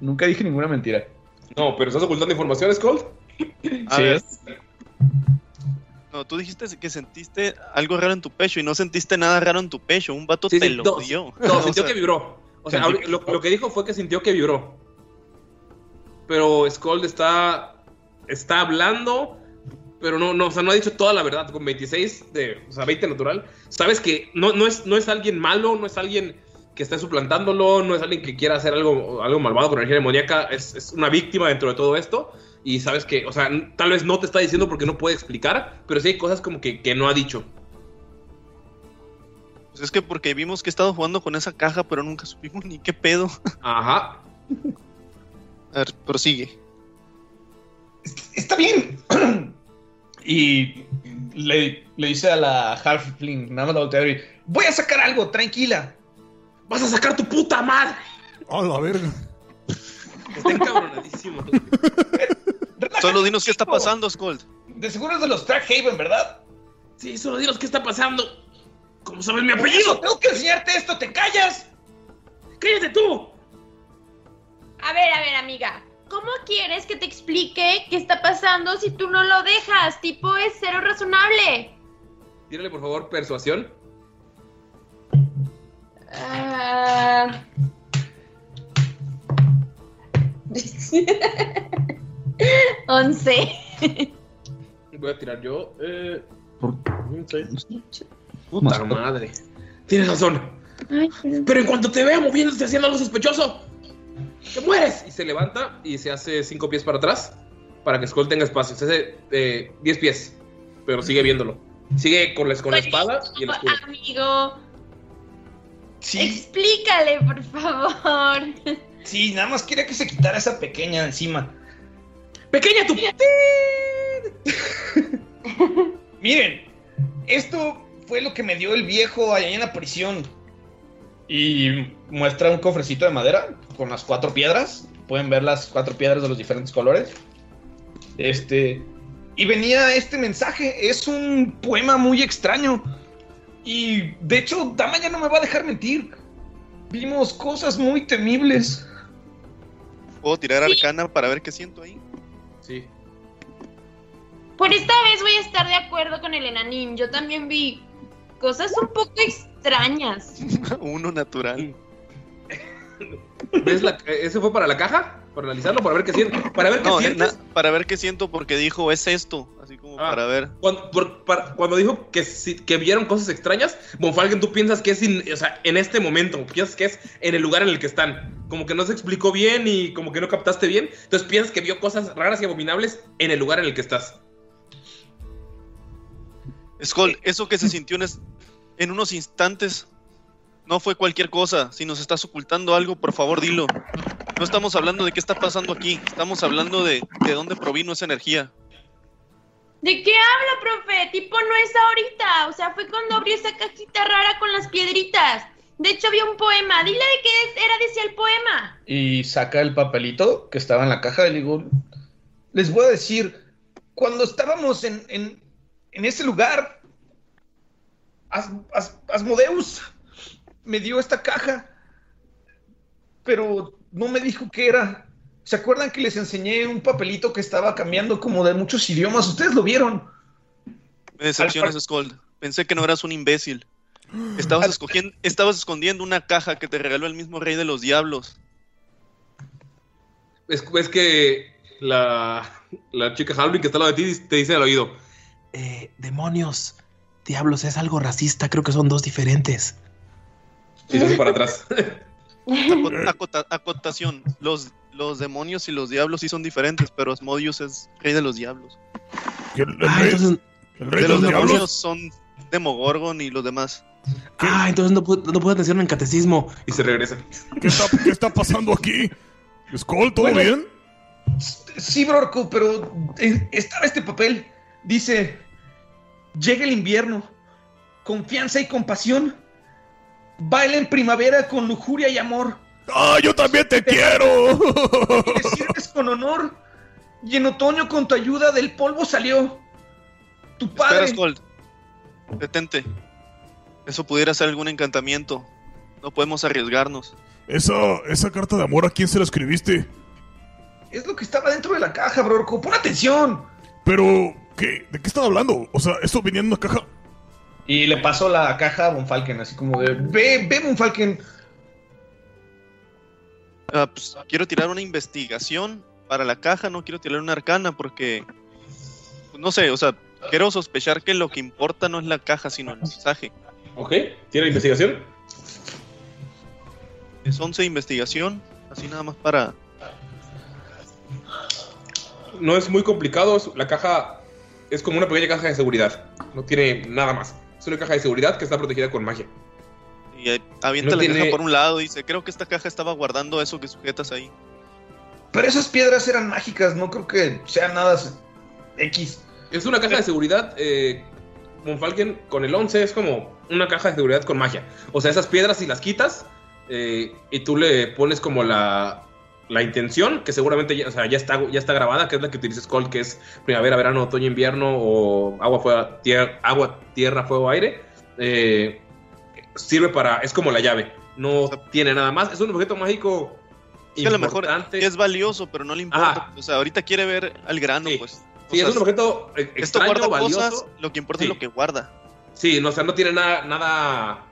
[SPEAKER 2] Nunca dije ninguna mentira.
[SPEAKER 1] No, pero estás ocultando información, Skull.
[SPEAKER 4] A
[SPEAKER 2] Sí.
[SPEAKER 4] ver. No, tú dijiste que sentiste algo raro en tu pecho y no sentiste nada raro en tu pecho. Un vato
[SPEAKER 1] Sí,
[SPEAKER 4] te
[SPEAKER 1] sí,
[SPEAKER 4] lo
[SPEAKER 1] no,
[SPEAKER 4] dio.
[SPEAKER 1] No, sintió *laughs*
[SPEAKER 4] sea,
[SPEAKER 1] que vibró. O sea, lo, lo que dijo fue que sintió que vibró. Pero Skold está. Está hablando. Pero no, no, o sea, no ha dicho toda la verdad. Con 26 de. O sea, 20 natural. Sabes que no, no, es, no es alguien malo, no es alguien que esté suplantándolo, no es alguien que quiera hacer algo, algo malvado con energía demoníaca. Es, es una víctima dentro de todo esto. Y sabes que, o sea, tal vez no te está diciendo porque no puede explicar, pero sí hay cosas como que, que no ha dicho.
[SPEAKER 4] pues es que porque vimos que he estado jugando con esa caja, pero nunca supimos *laughs* ni qué pedo.
[SPEAKER 1] Ajá.
[SPEAKER 4] A ver, prosigue.
[SPEAKER 2] Está bien. *clears throat* y le, le dice a la Halfling, nada más la voltea y, Voy a sacar algo, tranquila.
[SPEAKER 1] ¡Vas a sacar tu puta madre!
[SPEAKER 5] ¡A la verga!
[SPEAKER 1] Está encabronadísimo. *laughs*
[SPEAKER 4] Solo dinos qué está pasando, Skold.
[SPEAKER 2] De seguro es de los Trackhaven, ¿verdad?
[SPEAKER 1] Sí, solo dinos qué está pasando. ¿Cómo sabes mi apellido?
[SPEAKER 2] tengo que enseñarte esto, ¿te callas?
[SPEAKER 1] ¡Cállate tú!
[SPEAKER 3] A ver, a ver, amiga. ¿Cómo quieres que te explique qué está pasando si tú no lo dejas? Tipo, es cero razonable.
[SPEAKER 1] Tírale, por favor, persuasión.
[SPEAKER 3] Ah. *laughs* Once.
[SPEAKER 1] Voy a tirar yo. Eh. Puta madre. Tienes razón.
[SPEAKER 3] Ay.
[SPEAKER 1] Pero en cuanto te vea moviéndote haciendo algo sospechoso, ¡te mueres! Y se levanta y se hace cinco pies para atrás para que Skull tenga espacio. Se hace eh, 10 pies, pero sigue viéndolo. Sigue con la, con la espada y el escudo.
[SPEAKER 3] Amigo,
[SPEAKER 2] Sí,
[SPEAKER 3] explícale, por favor.
[SPEAKER 2] sí, nada más quería que se quitara esa pequeña encima.
[SPEAKER 1] ¡Pequeña tu! *laughs*
[SPEAKER 2] Miren, esto fue lo que me dio el viejo allá en la prisión. Y muestra un cofrecito de madera con las cuatro piedras. Pueden ver las cuatro piedras de los diferentes colores. Este. Y venía este mensaje. Es un poema muy extraño. Y de hecho, Dama ya no me va a dejar mentir. Vimos cosas muy temibles.
[SPEAKER 4] ¿Puedo tirar arcana para ver qué siento ahí?
[SPEAKER 1] Sí.
[SPEAKER 3] Por esta vez voy a estar de acuerdo con el enanín. Yo también vi cosas un poco extrañas. *laughs*
[SPEAKER 4] Uno natural.
[SPEAKER 1] ¿Ves la, ¿Ese fue para la caja? ¿Para analizarlo? ¿Para ver qué sientes? ¿Para ver qué
[SPEAKER 4] No,
[SPEAKER 1] sientes?
[SPEAKER 4] na- para ver qué siento porque dijo es esto. Así como
[SPEAKER 1] Ah.
[SPEAKER 4] para ver.
[SPEAKER 1] Cuando, por- para- cuando dijo que, si- que vieron cosas extrañas, Bonfalken, tú piensas que es in- o sea, en este momento, piensas que es en el lugar en el que están. Como que no se explicó bien y como que no captaste bien. Entonces piensas que vio cosas raras y abominables en el lugar en el que estás.
[SPEAKER 4] Skull, eso que se sintió en, es- en unos instantes no fue cualquier cosa. Si nos estás ocultando algo, por favor dilo. No estamos hablando de qué está pasando aquí, estamos hablando de, de dónde provino esa energía.
[SPEAKER 3] ¿De qué habla, profe? Tipo, no es ahorita. O sea, fue cuando abrió esa cajita rara con las piedritas. De hecho, había un poema. Dile de qué era, decía el poema.
[SPEAKER 2] Y saca el papelito que estaba en la caja de digo, les voy a decir, cuando estábamos en, en, en ese lugar, As- As- Asmodeus me dio esta caja, pero no me dijo qué era. ¿Se acuerdan que les enseñé un papelito que estaba cambiando como de muchos idiomas? Ustedes lo vieron.
[SPEAKER 4] Me decepcionas, Skull. Pensé que no eras un imbécil. *gasps* Estabas, escogiendo, estabas escondiendo una caja que te regaló el mismo rey de los diablos.
[SPEAKER 1] Es, es que la, la chica Halvin que está al lado de ti te dice al oído.
[SPEAKER 7] Eh, demonios, diablos, es algo racista, creo que son dos diferentes.
[SPEAKER 1] Y se hace para atrás. *laughs*
[SPEAKER 4] Aco- acota- acotación. Los, los demonios y los diablos sí son diferentes, pero Asmodius es rey de los diablos.
[SPEAKER 7] Ah, entonces,
[SPEAKER 4] de los demonios son Demogorgon y los demás.
[SPEAKER 7] ah, entonces no, pu- no puedo atención en catecismo.
[SPEAKER 1] Y se regresa.
[SPEAKER 5] ¿Qué está, qué está pasando aquí? Skull, ¿todo
[SPEAKER 2] Bueno.
[SPEAKER 5] bien?
[SPEAKER 2] Sí, Brorco, pero estaba este papel. Dice, llega el invierno, confianza y compasión. Baila en primavera con lujuria y amor.
[SPEAKER 5] ¡Ah, yo también te quiero!
[SPEAKER 2] Y sirves con honor. Y en otoño con tu ayuda del polvo salió. Tu
[SPEAKER 4] Espera,
[SPEAKER 2] padre.
[SPEAKER 4] Skull. Detente. Eso pudiera ser algún encantamiento. No podemos arriesgarnos.
[SPEAKER 5] Esa, esa carta de amor, ¿a quién se la escribiste?
[SPEAKER 2] Es lo que estaba dentro de la caja, Brorco. Pon atención.
[SPEAKER 5] Pero, ¿qué? ¿De qué están hablando? O sea, ¿esto venía en una caja?
[SPEAKER 2] Y le paso la caja a Bonfalken, así como de, ve, ve, Bonfalken.
[SPEAKER 4] Ah, pues, quiero tirar una investigación para la caja, no quiero tirar una arcana porque. pues, no sé, o sea, quiero sospechar que lo que importa no es la caja, sino el mensaje.
[SPEAKER 1] Ok, ¿tiene investigación?
[SPEAKER 4] Es 11 de investigación, así nada más para.
[SPEAKER 1] No es muy complicado. La caja es como una pequeña caja de seguridad. No tiene nada más. Es una caja de seguridad que está protegida con magia.
[SPEAKER 4] Y eh, avienta
[SPEAKER 1] No
[SPEAKER 4] la
[SPEAKER 1] tiene-
[SPEAKER 4] caja por un lado y dice: Creo que esta caja estaba guardando eso que sujetas ahí.
[SPEAKER 2] Pero esas piedras eran mágicas, no creo que sean nada X.
[SPEAKER 1] Es una caja de seguridad. Eh, Monfalken con el 11 es como una caja de seguridad con magia. O sea, esas piedras si las quitas eh, y tú le pones como la, la intención, que seguramente ya, o sea, ya, está, ya está grabada, que es la que utiliza Skull, que es primavera, verano, otoño, invierno o agua, fuego, tierra, agua, tierra, fuego, aire. eh, sirve para, es como la llave. No tiene nada más. Es un objeto mágico.
[SPEAKER 4] Es que a lo mejor es valioso, pero no le importa.
[SPEAKER 1] Ajá.
[SPEAKER 4] O sea, ahorita quiere ver al grano, pues.
[SPEAKER 1] Sí,
[SPEAKER 4] O
[SPEAKER 1] es un objeto eh,
[SPEAKER 4] Esto guarda
[SPEAKER 1] valioso.
[SPEAKER 4] cosas, lo que importa
[SPEAKER 1] Sí.
[SPEAKER 4] es lo que guarda.
[SPEAKER 1] Sí, no, o sea, no tiene nada, nada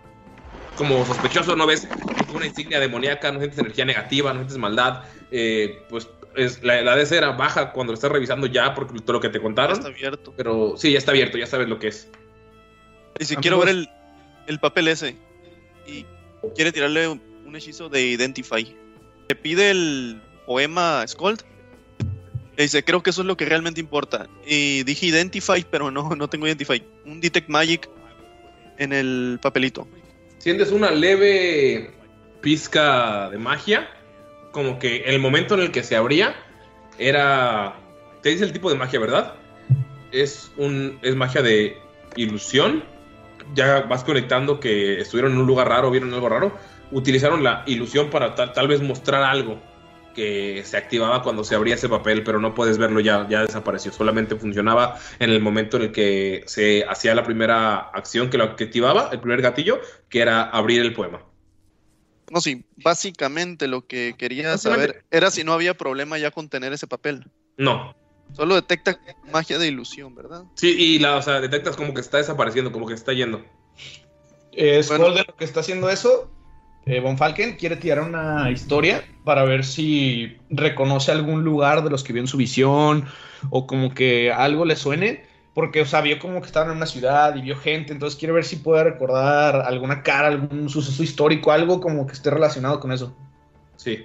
[SPEAKER 1] como sospechoso, no ves una insignia demoníaca, no sientes energía negativa, no sientes maldad. eh, pues es, la, la DC era baja cuando lo estás revisando ya, porque todo lo que te contaron.
[SPEAKER 4] está abierto.
[SPEAKER 1] Pero sí, ya está abierto, ya sabes lo que es.
[SPEAKER 4] Y si
[SPEAKER 1] Amigos.
[SPEAKER 4] quiero ver el, el papel ese y quiere tirarle un, un hechizo de Identify, le pide el poema a Skold. Le dice, creo que eso es lo que realmente importa. Y dije Identify, pero no, no tengo Identify. Un Detect Magic en el papelito.
[SPEAKER 1] Sientes una leve pizca de magia, como que el momento en el que se abría era... Te dice el tipo de magia, ¿verdad? Es, un, es magia de ilusión. Ya vas conectando que estuvieron en un lugar raro, vieron algo raro. Utilizaron la ilusión para ta- tal vez mostrar algo que se activaba cuando se abría ese papel, pero no puedes verlo ya, ya desapareció. Solamente funcionaba en el momento en el que se hacía la primera acción que lo activaba, el primer gatillo, que era abrir el poema.
[SPEAKER 4] No, sí, básicamente lo que quería saber era si no había problema ya con tener ese papel.
[SPEAKER 1] No.
[SPEAKER 4] Solo detecta magia de ilusión, ¿verdad?
[SPEAKER 1] Sí, y la, o sea, detectas como que está desapareciendo, como que se está yendo.
[SPEAKER 2] Eh, Skull de lo que está haciendo eso, eh, Von Falken quiere tirar una historia para ver si reconoce algún lugar de los que vio en su visión o como que algo le suene. Porque, o sea, vio como que estaban en una ciudad y vio gente, entonces quiere ver si puede recordar alguna cara, algún suceso histórico, algo como que esté relacionado con eso.
[SPEAKER 1] Sí.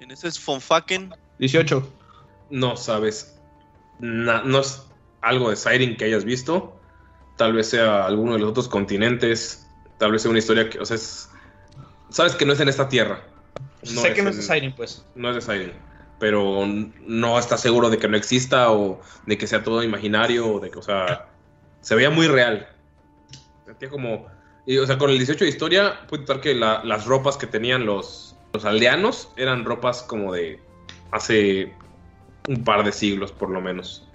[SPEAKER 4] En ese es Fonfaken.
[SPEAKER 2] 18.
[SPEAKER 1] No sabes. na- no, s- algo de Siren que hayas visto. Tal vez sea alguno de los otros continentes. Tal vez sea una historia que, o sea, es- sabes que no es en esta tierra.
[SPEAKER 2] sé que no es de Siren, pues.
[SPEAKER 1] No es de Siren. Pero no estás seguro de que no exista o de que sea todo imaginario o de que, o sea, se veía muy real. Sentía como, y, o sea, con el 18 de historia, puede notar que la- las ropas que tenían los, los aldeanos eran ropas como de hace un par de siglos, por lo menos.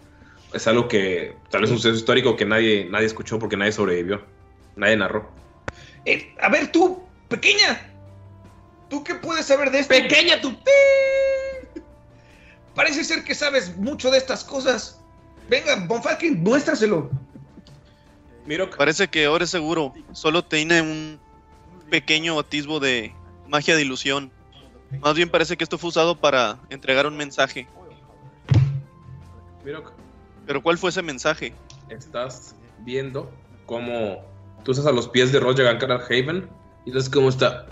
[SPEAKER 1] Es algo que, tal vez un suceso histórico que nadie, nadie escuchó porque nadie sobrevivió. Nadie narró.
[SPEAKER 2] Eh, a ver, tú, pequeña. ¿Tú qué puedes saber de esto?
[SPEAKER 1] Pequeña, tú.
[SPEAKER 2] Parece ser que sabes mucho de estas cosas. Venga, Bonfalken, muéstraselo.
[SPEAKER 4] Parece que ahora es seguro. Solo tiene un pequeño atisbo de magia de ilusión. Más bien parece que esto fue usado para entregar un mensaje.
[SPEAKER 1] Mirok,
[SPEAKER 4] Pero ¿cuál fue ese mensaje?
[SPEAKER 1] estás viendo cómo tú estás a los pies de Roger Gankar Haven y ves cómo está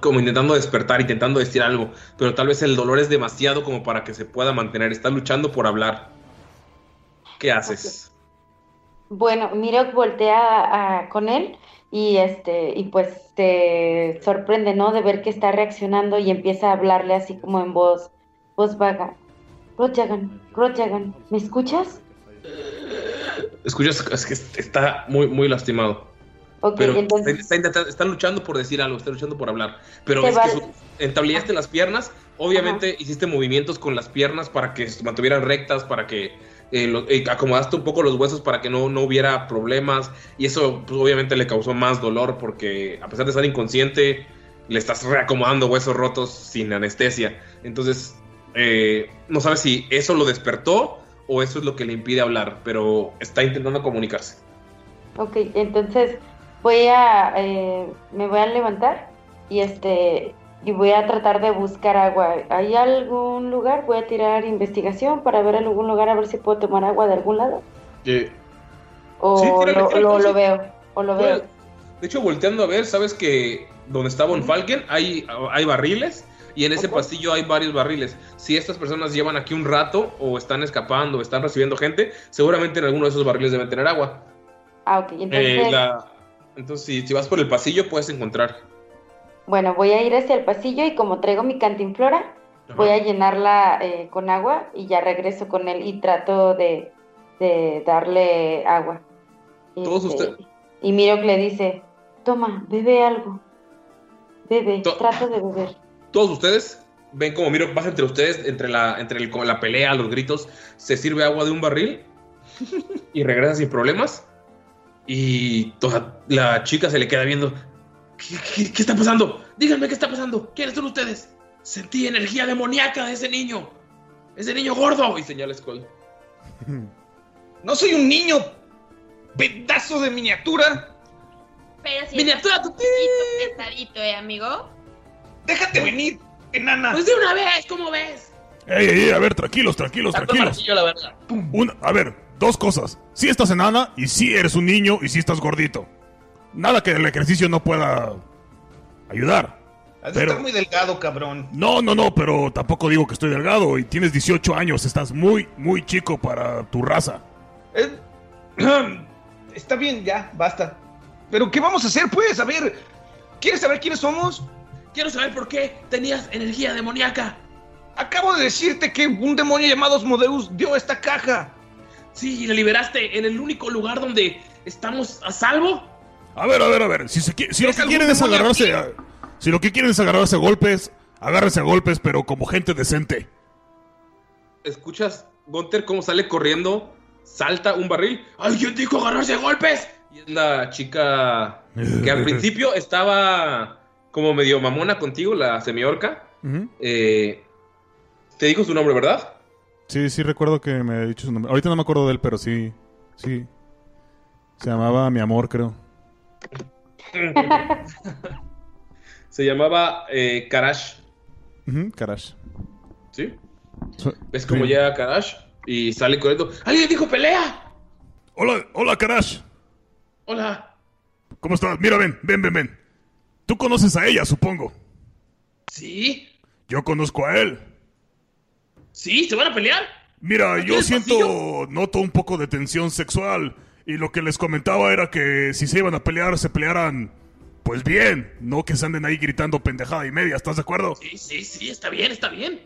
[SPEAKER 1] como intentando despertar, intentando decir algo, pero tal vez el dolor es demasiado como para que se pueda mantener. Está luchando por hablar. ¿Qué haces?
[SPEAKER 6] Bueno, Mirok voltea con él y este y pues te sorprende, ¿no? De ver que está reaccionando y empieza a hablarle así como en voz voz vaga. Rodjagan, Rodjagan, ¿me escuchas?
[SPEAKER 1] Escuchas, es que está muy, muy lastimado.
[SPEAKER 6] Ok,
[SPEAKER 1] Pero
[SPEAKER 6] entonces
[SPEAKER 1] está, luchando por decir algo, está luchando por hablar. Pero
[SPEAKER 6] va-
[SPEAKER 1] que su- entablillaste las piernas. Obviamente hiciste movimientos con las piernas para que se mantuvieran rectas, para que eh, lo- eh, acomodaste un poco los huesos para que no, no hubiera problemas. Y eso, pues, obviamente, le causó más dolor porque, a pesar de estar inconsciente, le estás reacomodando huesos rotos sin anestesia. Entonces, eh, no sabes si eso lo despertó o eso es lo que le impide hablar, pero está intentando comunicarse.
[SPEAKER 6] Ok, entonces voy a, eh, me voy a levantar y este, y voy a tratar de buscar agua. ¿Hay algún lugar? Voy a tirar investigación para ver algún lugar a ver si puedo tomar agua de algún lado.
[SPEAKER 1] Eh,
[SPEAKER 6] O
[SPEAKER 1] Sí,
[SPEAKER 6] lo, veo, o lo
[SPEAKER 1] Bueno,
[SPEAKER 6] veo.
[SPEAKER 1] De hecho, volteando a ver, sabes que donde está Von Falken hay, hay barriles y en ese pasillo hay varios barriles. Si estas personas llevan aquí un rato o están escapando o están recibiendo gente, seguramente en alguno de esos barriles deben tener agua.
[SPEAKER 6] Ah, ok, entonces,
[SPEAKER 1] Eh, la- entonces, si, si vas por el pasillo, puedes encontrar.
[SPEAKER 6] bueno, voy a ir hacia el pasillo y como traigo mi cantinflora, voy a llenarla eh, con agua y ya regreso con él y trato de, de darle agua.
[SPEAKER 1] Todos
[SPEAKER 6] Este,
[SPEAKER 1] ustedes.
[SPEAKER 6] Y Miro que le dice, toma, bebe algo. Bebe, trato de beber.
[SPEAKER 1] Todos ustedes ven como Miro pasa entre ustedes, entre la, entre el- como la pelea, los gritos, se sirve agua de un barril y regresa sin problemas. Y toda la chica se le queda viendo. ¿Qué, qué- qué está pasando? Díganme qué está pasando. ¿Quiénes son ustedes? Sentí energía demoníaca de ese niño. Ese niño gordo. Y señala Skull. *laughs*
[SPEAKER 2] No soy un niño, pedazo de miniatura.
[SPEAKER 3] Pero si
[SPEAKER 1] Miniatura,
[SPEAKER 3] estás un poquito pesadito, ¿eh, amigo?
[SPEAKER 2] Déjate venir, enana.
[SPEAKER 1] Pues de una vez, ¿cómo ves?
[SPEAKER 8] Ey, ey, ey, a ver, tranquilos, tranquilos, tranquilos.
[SPEAKER 7] la verdad.
[SPEAKER 8] Una, a ver, dos cosas. Si estás enana y si eres un niño y si estás gordito. Nada que el ejercicio no pueda ayudar.
[SPEAKER 2] Has de
[SPEAKER 8] Pero-
[SPEAKER 2] estar muy delgado, cabrón.
[SPEAKER 8] No, no, no, pero tampoco digo que estoy delgado y tienes 18 años, estás muy, muy chico para tu raza.
[SPEAKER 2] Eh, *clears throat* Está bien, ya, basta. Pero ¿qué vamos a hacer, pues? A ver, ¿quieres saber quiénes somos?
[SPEAKER 1] Quiero saber por qué tenías energía demoníaca.
[SPEAKER 2] Acabo de decirte que un demonio llamado Asmodeus dio esta caja.
[SPEAKER 1] Sí, y la liberaste en el único lugar donde estamos a salvo.
[SPEAKER 8] A ver, a ver, a ver, si, se qui- si lo
[SPEAKER 2] ¿Es
[SPEAKER 8] que quieren es agarrarse a, Si lo que quieren es agarrarse a golpes, agárrense a golpes, pero como gente decente.
[SPEAKER 1] Escuchas, Gunter, cómo sale corriendo, salta un barril. ¡Alguien dijo agarrarse a golpes! Y es la chica que al *laughs* principio estaba como medio mamona contigo, la semiorca. Eh, te dijo su nombre, ¿verdad?
[SPEAKER 5] Sí, sí recuerdo que me ha dicho su nombre. Ahorita no me acuerdo de él, pero sí. Sí. Se llamaba Mi Amor, creo. *laughs*
[SPEAKER 1] Se llamaba eh, Karash,
[SPEAKER 5] Karash.
[SPEAKER 1] ¿sí? ¿Ves cómo
[SPEAKER 5] sí.
[SPEAKER 1] llega Karash? Y sale corriendo. ¡Alguien dijo pelea!
[SPEAKER 8] Hola, hola, Karash.
[SPEAKER 1] ¡Hola!
[SPEAKER 8] ¿Cómo estás? Mira, ven, ven, ven, ven. Tú conoces a ella, supongo.
[SPEAKER 1] ¿Sí?
[SPEAKER 8] Yo conozco a él.
[SPEAKER 1] ¿Sí? ¿Se van a pelear?
[SPEAKER 8] Mira,
[SPEAKER 1] ¿Aquí
[SPEAKER 8] yo siento, noto un poco de tensión sexual. Y lo que les comentaba era que si se iban a pelear, se pelearan, pues bien. No que se anden ahí gritando pendejada y media, ¿estás de acuerdo?
[SPEAKER 1] Sí, sí, sí, está bien, está bien.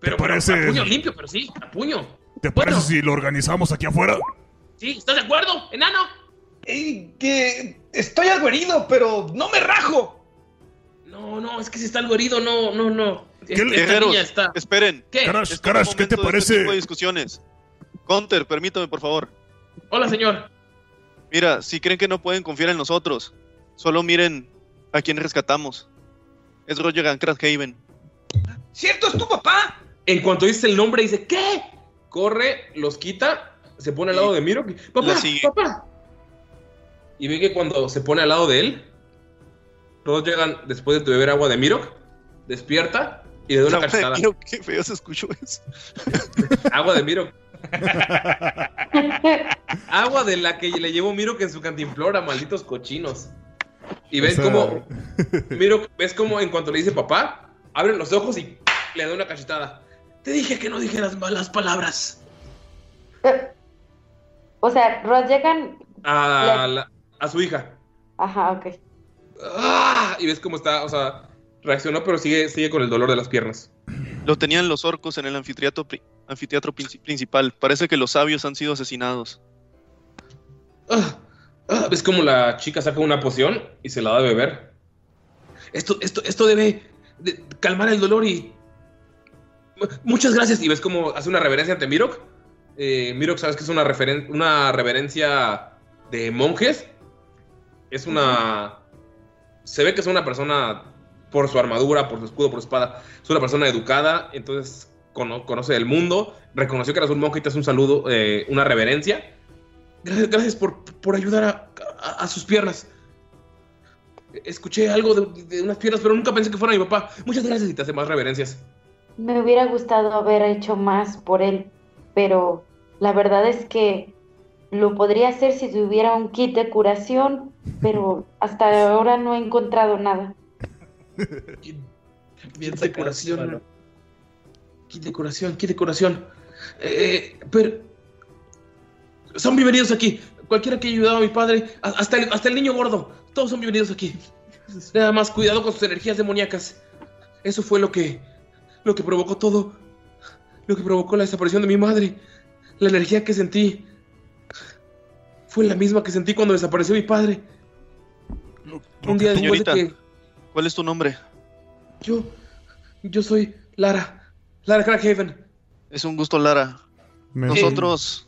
[SPEAKER 1] Pero,
[SPEAKER 8] ¿Te
[SPEAKER 1] pero
[SPEAKER 8] parece-
[SPEAKER 1] a puño limpio, pero sí, a puño.
[SPEAKER 8] ¿Te parece si lo organizamos aquí afuera?
[SPEAKER 1] Sí, ¿estás de acuerdo, enano?
[SPEAKER 2] Eh, que estoy algo herido, pero no me rajo.
[SPEAKER 1] No, no, es que si está algo herido, no, no, no.
[SPEAKER 4] ¿Qué
[SPEAKER 1] Esta
[SPEAKER 4] guerreros?
[SPEAKER 1] niña está.
[SPEAKER 4] Esperen.
[SPEAKER 1] ¿Qué?
[SPEAKER 8] Carash,
[SPEAKER 4] Este
[SPEAKER 8] ¿qué te parece?
[SPEAKER 4] Este tipo de discusiones. Gunter, permítame, por favor.
[SPEAKER 1] Hola, señor.
[SPEAKER 4] Mira, si creen que no pueden confiar en nosotros, solo miren a quién rescatamos. Es Roger Haven.
[SPEAKER 2] ¿Cierto es tu papá?
[SPEAKER 1] En cuanto dice el nombre, dice, ¿qué? Corre, los quita, se pone al lado de Miro. Papá, papá. Y ve que cuando se pone al lado de él, todos llegan después de beber agua de Miro, despierta y le da una
[SPEAKER 4] Agua de
[SPEAKER 1] cachetada.
[SPEAKER 4] Miro, *laughs* qué feo se escuchó eso. *laughs*
[SPEAKER 1] Agua de Miro. *laughs* Agua de la que le llevó Miro que en su cantimplora, malditos cochinos. Y ves
[SPEAKER 5] O sea-
[SPEAKER 1] como Miro, ves como en cuanto le dice papá, abre los ojos y le da una cachetada. Te dije que no dijeras malas palabras.
[SPEAKER 6] O sea, Rod llegan.
[SPEAKER 1] A, la- a su hija.
[SPEAKER 6] Ajá, ok.
[SPEAKER 1] ¡Ah! Y ves cómo está, o sea, reaccionó, pero sigue, sigue con el dolor de las piernas.
[SPEAKER 4] Lo tenían los orcos en el anfiteatro, anfiteatro princi- principal. Parece que los sabios han sido asesinados.
[SPEAKER 1] Ah, ah, ves como la chica saca una poción y se la da a beber. Esto, esto, esto debe de calmar el dolor y. Muchas gracias. Y ves como hace una reverencia ante Mirok. Eh, Mirok, sabes que es una, referen- una reverencia de monjes. Es una. Se ve que es una persona por su armadura, por su escudo, por su espada. Es una persona educada, entonces cono- conoce el mundo. Reconoció que eras un monje y te hace un saludo, eh, una reverencia. Gracias, gracias por, por ayudar a, a- a sus piernas. Escuché algo de, de unas piernas, pero nunca pensé que fuera mi papá. Muchas gracias y te hace más reverencias.
[SPEAKER 6] Me hubiera gustado haber hecho más por él, pero la verdad es que lo podría hacer si tuviera un kit de curación, pero hasta ahora no he encontrado nada.
[SPEAKER 1] Bien decoración. Qué decoración, qué decoración. Eh, pero. Son bienvenidos aquí. Cualquiera que haya ayudado a mi padre, hasta el, hasta el niño gordo, todos son bienvenidos aquí. Nada más cuidado con sus energías demoníacas. Eso fue lo que. Lo que provocó todo. Lo que provocó la desaparición de mi madre. La energía que sentí. Fue la misma que sentí cuando desapareció mi padre. Un día después de
[SPEAKER 4] Señorita,
[SPEAKER 1] que.
[SPEAKER 4] ¿cuál es tu nombre?
[SPEAKER 1] Yo. Yo soy Lara. Lara Crackhaven.
[SPEAKER 4] Es un gusto, Lara.
[SPEAKER 5] Me-
[SPEAKER 4] Nosotros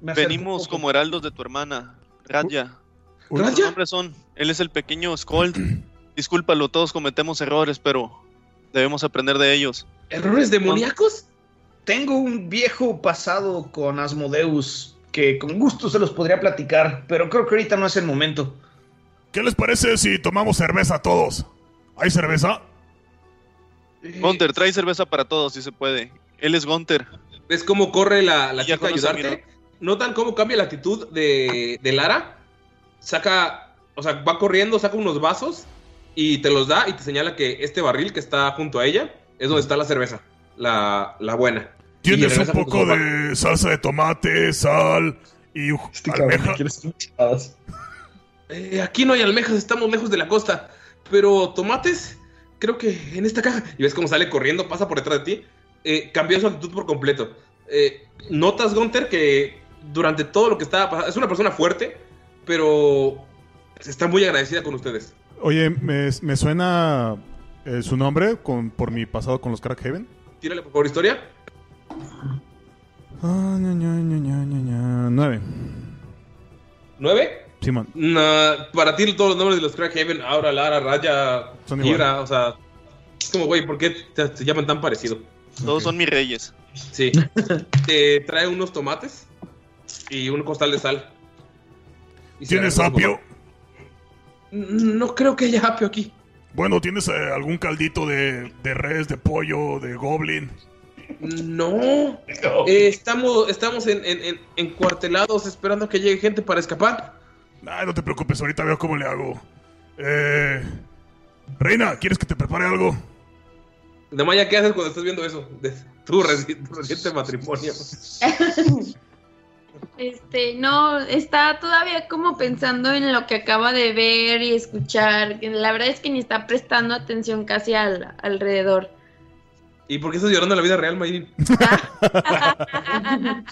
[SPEAKER 4] venimos como heraldos de tu hermana, Radya. Sus nombres son, él es el pequeño Skold. *clears throat* Discúlpalo, todos cometemos errores, pero debemos aprender de ellos.
[SPEAKER 1] ¿Errores demoníacos?
[SPEAKER 2] Tengo un viejo pasado con Asmodeus que con gusto se los podría platicar, pero creo que ahorita no es el momento.
[SPEAKER 8] ¿Qué les parece si tomamos cerveza todos? ¿Hay cerveza?
[SPEAKER 4] Gunter, trae cerveza para todos si se puede. Él es Gunter.
[SPEAKER 1] ¿Ves cómo corre la, la
[SPEAKER 4] Ya
[SPEAKER 1] chica a
[SPEAKER 4] conoce a
[SPEAKER 1] ayudarte? ¿Notan cómo cambia la actitud de, de Lara? Saca, o sea, va corriendo, saca unos vasos y te los da y te señala que este barril que está junto a ella es donde está la cerveza, la, la buena.
[SPEAKER 8] ¿Tienes un poco de salsa de tomate, sal y
[SPEAKER 2] Este
[SPEAKER 8] almeja?
[SPEAKER 1] Eh, aquí no hay almejas, estamos lejos de la costa. Pero tomates, creo que en esta caja. Y ves cómo sale corriendo, pasa por detrás de ti. Eh, cambió su actitud por completo. Eh, Notas, Gunter, que durante todo lo que estaba pasando. Es una persona fuerte, pero está muy agradecida con ustedes.
[SPEAKER 5] Oye, me, me suena eh, su nombre con, por mi pasado con los Crackhaven.
[SPEAKER 1] Tírale por favor historia.
[SPEAKER 5] Ah, ña, ña, ña, ña, ña, ña. Nueve.
[SPEAKER 1] ¿Nueve?
[SPEAKER 5] Simón.
[SPEAKER 1] Nah, para ti todos los nombres de los Crackhaven, Aura, Lara, Raya,
[SPEAKER 5] Son
[SPEAKER 1] Ibra, o sea... Es como, güey, ¿por qué te, te llaman tan parecido?
[SPEAKER 4] Todos son mis reyes.
[SPEAKER 1] Sí. *laughs* Te trae unos tomates y un costal de sal. Y
[SPEAKER 8] ¿Tienes apio?
[SPEAKER 1] No creo que haya apio aquí.
[SPEAKER 8] Bueno, ¿tienes eh, algún caldito de, de res, de pollo, de goblin? *laughs*
[SPEAKER 1] No. Eh, estamos estamos en, en- en- encuartelados esperando que llegue gente para escapar.
[SPEAKER 8] Ay, no te preocupes, ahorita veo cómo le hago. Eh, Reina, ¿quieres que te prepare algo?
[SPEAKER 1] Damaya, ¿qué haces cuando estás viendo eso? De tu reci- tu reciente matrimonio. *laughs*
[SPEAKER 3] Este, no, está todavía como pensando en lo que acaba de ver y escuchar. La verdad es que ni está prestando atención casi al alrededor.
[SPEAKER 1] ¿Y por qué estás llorando en la vida real, Mayrin? *laughs*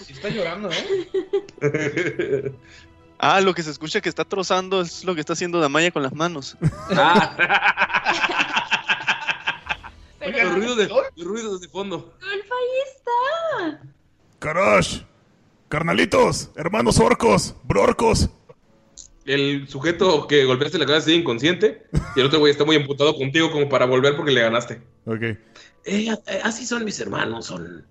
[SPEAKER 2] Sí está llorando, ¿eh? *laughs*
[SPEAKER 4] Ah, lo que se escucha que está trozando es lo que está haciendo Damaya con las manos. *laughs*
[SPEAKER 1] los, ruidos de, los ruidos de fondo.
[SPEAKER 3] Golf, ahí está.
[SPEAKER 8] Carash, carnalitos, hermanos orcos, brorcos.
[SPEAKER 1] El sujeto que golpeaste la cabeza sigue inconsciente. Y el otro güey está muy emputado contigo como para volver porque le ganaste.
[SPEAKER 5] Ok.
[SPEAKER 7] Eh, eh, así son mis hermanos, son,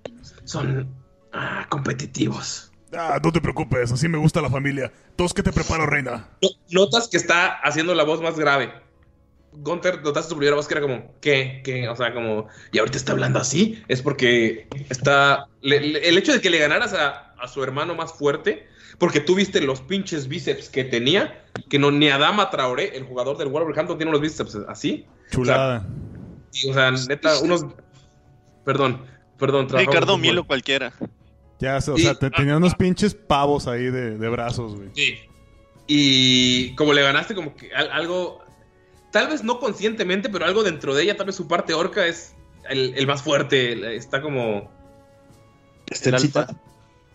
[SPEAKER 7] son ah, competitivos.
[SPEAKER 8] Ah, no te preocupes, así me gusta la familia. Tos, ¿qué te preparo, reina?
[SPEAKER 1] No- Notas que está haciendo la voz más grave. Gunter, notaste su primera voz que era como, ¿qué? ¿Qué? O sea, como, y ahorita está hablando así. Es porque está. le- le- el hecho de que le ganaras a, a su hermano más fuerte, porque tú viste los pinches bíceps que tenía, que no, ni Adama Traoré, el jugador del Wolverhampton, tiene unos bíceps así.
[SPEAKER 5] Chulada.
[SPEAKER 1] O sea, neta, unos. Perdón, perdón.
[SPEAKER 4] Ricardo. Milo cualquiera.
[SPEAKER 5] Ya, o
[SPEAKER 1] Y-
[SPEAKER 5] sea, te, tenía unos pinches pavos ahí de, de brazos, güey.
[SPEAKER 1] Sí. Y como le ganaste, como que al- algo. Tal vez no conscientemente, pero algo dentro de ella, tal vez su parte orca es el, el más fuerte. Está como.
[SPEAKER 7] Está excitada.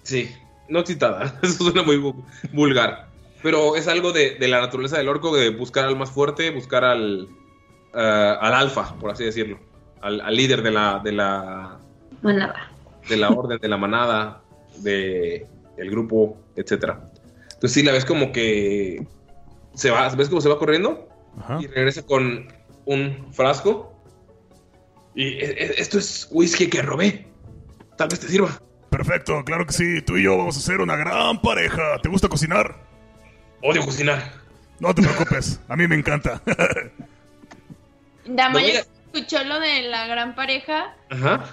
[SPEAKER 1] Sí, no excitada. *laughs* Eso suena muy vu- vulgar. Pero es algo de, de la naturaleza del orco de buscar al más fuerte, buscar al. Ah, al alfa, por así decirlo. Al, al líder de la, de la.
[SPEAKER 3] Manada.
[SPEAKER 1] de la orden, de la manada, de el grupo, etcétera. Entonces sí la ves como que se va, ves cómo se va corriendo
[SPEAKER 5] Ajá.
[SPEAKER 1] y regresa con un frasco. Y e- e- esto es whisky que robé. Tal vez te sirva.
[SPEAKER 8] Perfecto, claro que sí. Tú y yo vamos a ser una gran pareja. ¿Te gusta cocinar?
[SPEAKER 1] Odio cocinar.
[SPEAKER 8] No te preocupes, a mí me encanta. *laughs*
[SPEAKER 3] Damaya escuchó lo de la gran pareja,
[SPEAKER 1] Ajá.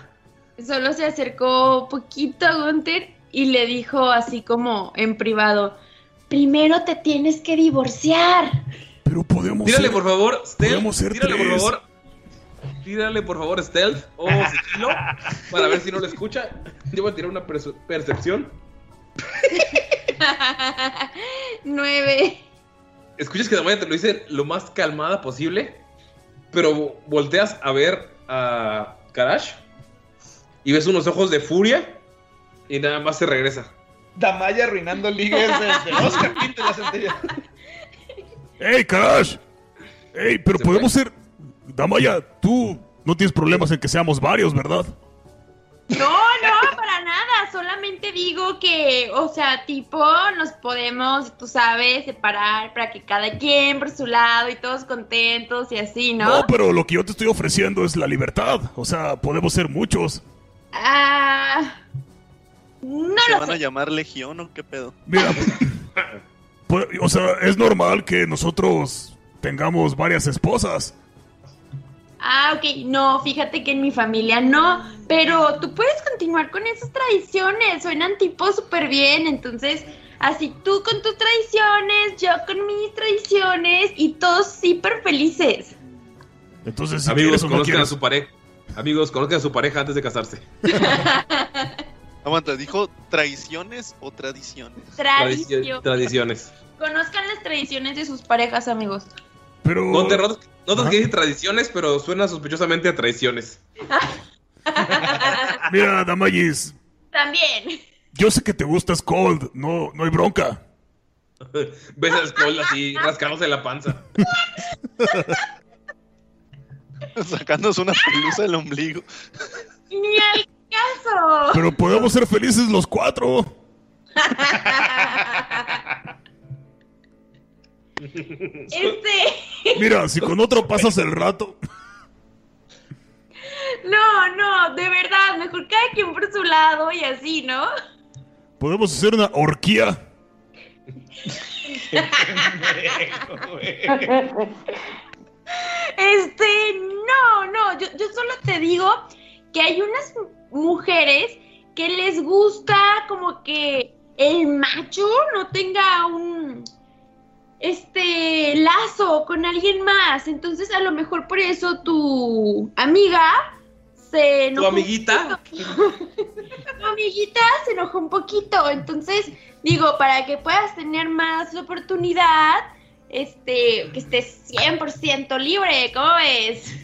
[SPEAKER 3] solo se acercó poquito a Gunther y le dijo así como en privado, primero te tienes que divorciar.
[SPEAKER 8] Pero podemos
[SPEAKER 1] Tírale
[SPEAKER 8] ser-
[SPEAKER 1] por favor, stealth.
[SPEAKER 8] podemos ser
[SPEAKER 1] Tírale por favor. Tírale por favor stealth o sigilo para ver si no lo escucha. Yo voy a tirar una perce- percepción. *laughs*
[SPEAKER 3] Nueve.
[SPEAKER 1] escuchas que Damaya te lo dice lo más calmada posible, pero volteas a ver a Karash y ves unos ojos de furia y nada más se regresa.
[SPEAKER 2] Damaya arruinando ligas desde dos capítulos anteriores.
[SPEAKER 8] ¡Ey, Crash! ¡Ey, pero
[SPEAKER 1] Se
[SPEAKER 8] podemos ser... Damaya, tú no tienes problemas en que seamos varios, ¿verdad?
[SPEAKER 3] No. Solamente digo que, o sea, tipo, nos podemos, tú sabes, separar para que cada quien por su lado y todos contentos y así, ¿no?
[SPEAKER 8] No, pero lo que yo te estoy ofreciendo es la libertad. O sea, podemos ser muchos.
[SPEAKER 3] Ah. No
[SPEAKER 4] ¿Se
[SPEAKER 3] lo
[SPEAKER 4] van a llamar Legión o qué pedo?
[SPEAKER 8] Mira, *laughs* pues, o sea, es normal que nosotros tengamos varias esposas.
[SPEAKER 3] Ah, ok. No, fíjate que en mi familia no. Pero tú puedes continuar con esas tradiciones. Suenan tipo súper bien. Entonces, así tú con tus tradiciones, yo con mis tradiciones y todos súper felices.
[SPEAKER 8] Entonces, si
[SPEAKER 1] Amigos,
[SPEAKER 8] quieres o no
[SPEAKER 1] conozcan a su pareja. Amigos, conozcan a su pareja antes de casarse. *laughs*
[SPEAKER 4] Aguanta, ¿dijo traiciones o tradiciones?
[SPEAKER 3] Tradición.
[SPEAKER 1] Tradici- Tradiciones.
[SPEAKER 3] Conozcan las tradiciones de sus parejas, amigos.
[SPEAKER 8] Pero...
[SPEAKER 1] No te notas, que dice tradiciones, pero suena sospechosamente a traiciones. *laughs*
[SPEAKER 8] Mira, Damayis,
[SPEAKER 3] También.
[SPEAKER 8] yo sé que te gusta Scold. No, no hay bronca. *laughs*
[SPEAKER 1] Ves al Skull así rascándose la panza. *laughs*
[SPEAKER 4] Sacándose una pelusa del ombligo.
[SPEAKER 3] Ni al caso.
[SPEAKER 8] Pero podemos ser felices los cuatro.
[SPEAKER 3] Este.
[SPEAKER 8] Mira, si con otro pasas el rato.
[SPEAKER 3] No, no, de verdad, mejor cada quien por su lado y así, ¿no?
[SPEAKER 8] Podemos hacer una orquía.
[SPEAKER 3] Este, no, no, yo, yo solo te digo que hay unas mujeres que les gusta como que el macho no tenga un este lazo con alguien más. Entonces, a lo mejor por eso tu amiga se enojó.
[SPEAKER 1] ¿Tu amiguita? *laughs*
[SPEAKER 3] Tu amiguita se enojó un poquito. Entonces, digo, para que puedas tener más oportunidad, este, que estés 100% libre, ¿cómo ves?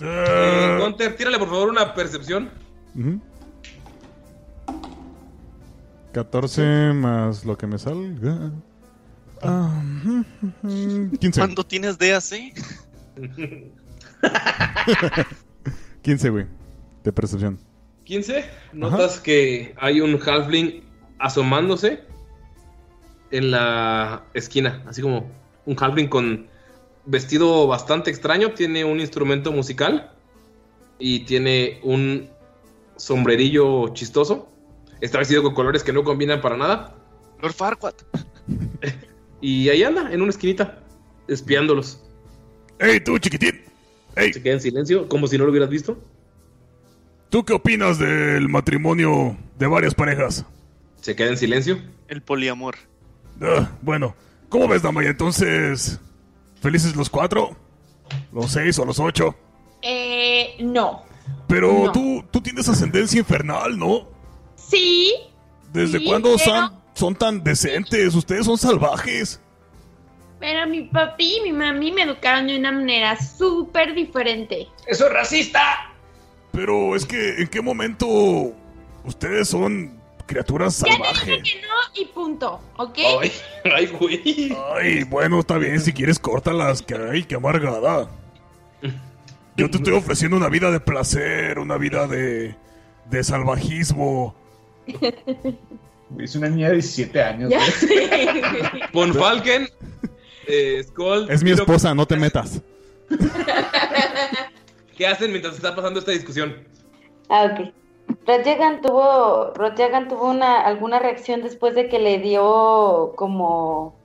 [SPEAKER 1] Eh, Gunter, tírale por favor una percepción.
[SPEAKER 5] Ujú. 14 más lo que me salga. Ujú, 15.
[SPEAKER 4] ¿Cuándo tienes DAC?
[SPEAKER 5] 15, *laughs* güey. De percepción.
[SPEAKER 1] 15. Notas que hay un halfling asomándose en la esquina, así como un halfling con vestido bastante extraño, tiene un instrumento musical y tiene un sombrerillo chistoso. Está vestido con colores que no combinan para nada.
[SPEAKER 4] Lord Farquaad. *laughs*
[SPEAKER 1] Y ahí anda, en una esquinita, espiándolos.
[SPEAKER 8] ¡Ey, tú, chiquitín!
[SPEAKER 1] Se queda en silencio, como si no lo hubieras visto.
[SPEAKER 8] ¿Tú qué opinas del matrimonio de varias parejas?
[SPEAKER 1] Se queda en silencio.
[SPEAKER 4] El poliamor.
[SPEAKER 8] Ah, bueno, ¿cómo ves, Damaya? Entonces, ¿felices los cuatro? ¿Los seis o los ocho?
[SPEAKER 3] Eh, no.
[SPEAKER 8] Pero
[SPEAKER 3] No.
[SPEAKER 8] tú, tú tienes ascendencia infernal, ¿no?
[SPEAKER 3] Sí.
[SPEAKER 8] ¿Desde
[SPEAKER 3] Sí,
[SPEAKER 8] cuándo
[SPEAKER 3] pero-
[SPEAKER 8] son, son tan decentes? Ustedes son salvajes.
[SPEAKER 3] Pero mi papi y mi mami me educaron de una manera súper diferente.
[SPEAKER 2] ¡Eso es racista!
[SPEAKER 8] Pero es que, ¿en qué momento ustedes son criaturas
[SPEAKER 3] Ya te
[SPEAKER 8] salvajes?
[SPEAKER 3] dije que no y punto, ¿ok?
[SPEAKER 1] Ay, *laughs* ay, güey.
[SPEAKER 8] Ay, bueno, está bien, si quieres córtalas, que ay, qué amargada. Yo te estoy ofreciendo una vida de placer, una vida de, de salvajismo. *laughs*
[SPEAKER 9] Es una niña de 17 años.
[SPEAKER 3] Ya sé. *laughs*
[SPEAKER 1] Von Falken, eh, Skull.
[SPEAKER 5] Es mi
[SPEAKER 1] Miro-
[SPEAKER 5] esposa, no te metas.
[SPEAKER 1] ¿Qué hacen mientras está pasando esta discusión?
[SPEAKER 6] Ah, ok. Rodjagan tuvo, Rodjagan tuvo una, alguna reacción después de que le dio como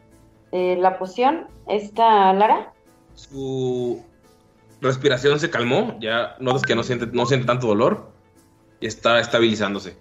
[SPEAKER 6] eh, la poción esta Lara.
[SPEAKER 1] Su respiración se calmó, ya notas que no siente, no siente tanto dolor y está estabilizándose.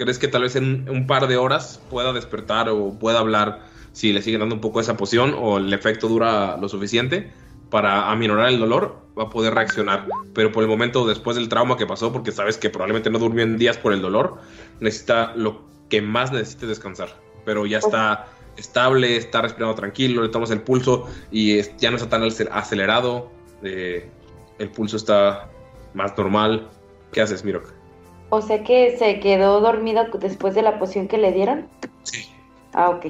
[SPEAKER 1] ¿Crees que tal vez en un par de horas pueda despertar o pueda hablar si le siguen dando un poco esa poción o el efecto dura lo suficiente para aminorar el dolor? Va a poder reaccionar, pero por el momento después del trauma que pasó, porque sabes que probablemente no durmió en días por el dolor, necesita lo que más necesite descansar, pero ya está estable, está respirando tranquilo, le tomas el pulso y ya no está tan acel- acelerado, eh, el pulso está más normal. ¿Qué haces, Mirok?
[SPEAKER 6] O sea que se quedó dormido después de la poción que le dieron.
[SPEAKER 1] Sí.
[SPEAKER 6] Ah, ok.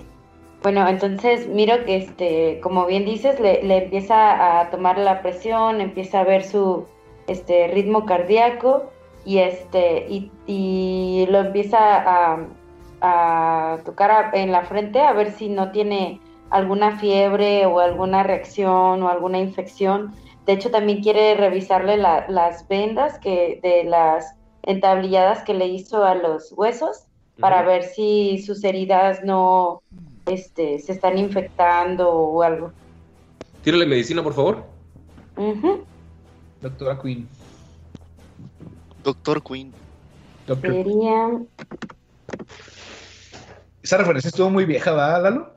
[SPEAKER 6] Bueno, entonces miro que, este, como bien dices, le, le empieza a tomar la presión, empieza a ver su este, ritmo cardíaco y, este, y, y lo empieza a, a tocar a- en la frente a ver si no tiene alguna fiebre o alguna reacción o alguna infección. De hecho, también quiere revisarle la- las vendas que, de las entablilladas que le hizo a los huesos para ver si sus heridas no este, se están infectando o algo.
[SPEAKER 1] Tírale medicina, por favor.
[SPEAKER 9] Doctora Queen.
[SPEAKER 4] Doctor Queen.
[SPEAKER 9] Doctor-
[SPEAKER 6] Sería
[SPEAKER 9] Esa referencia estuvo muy vieja, ¿verdad, Lalo?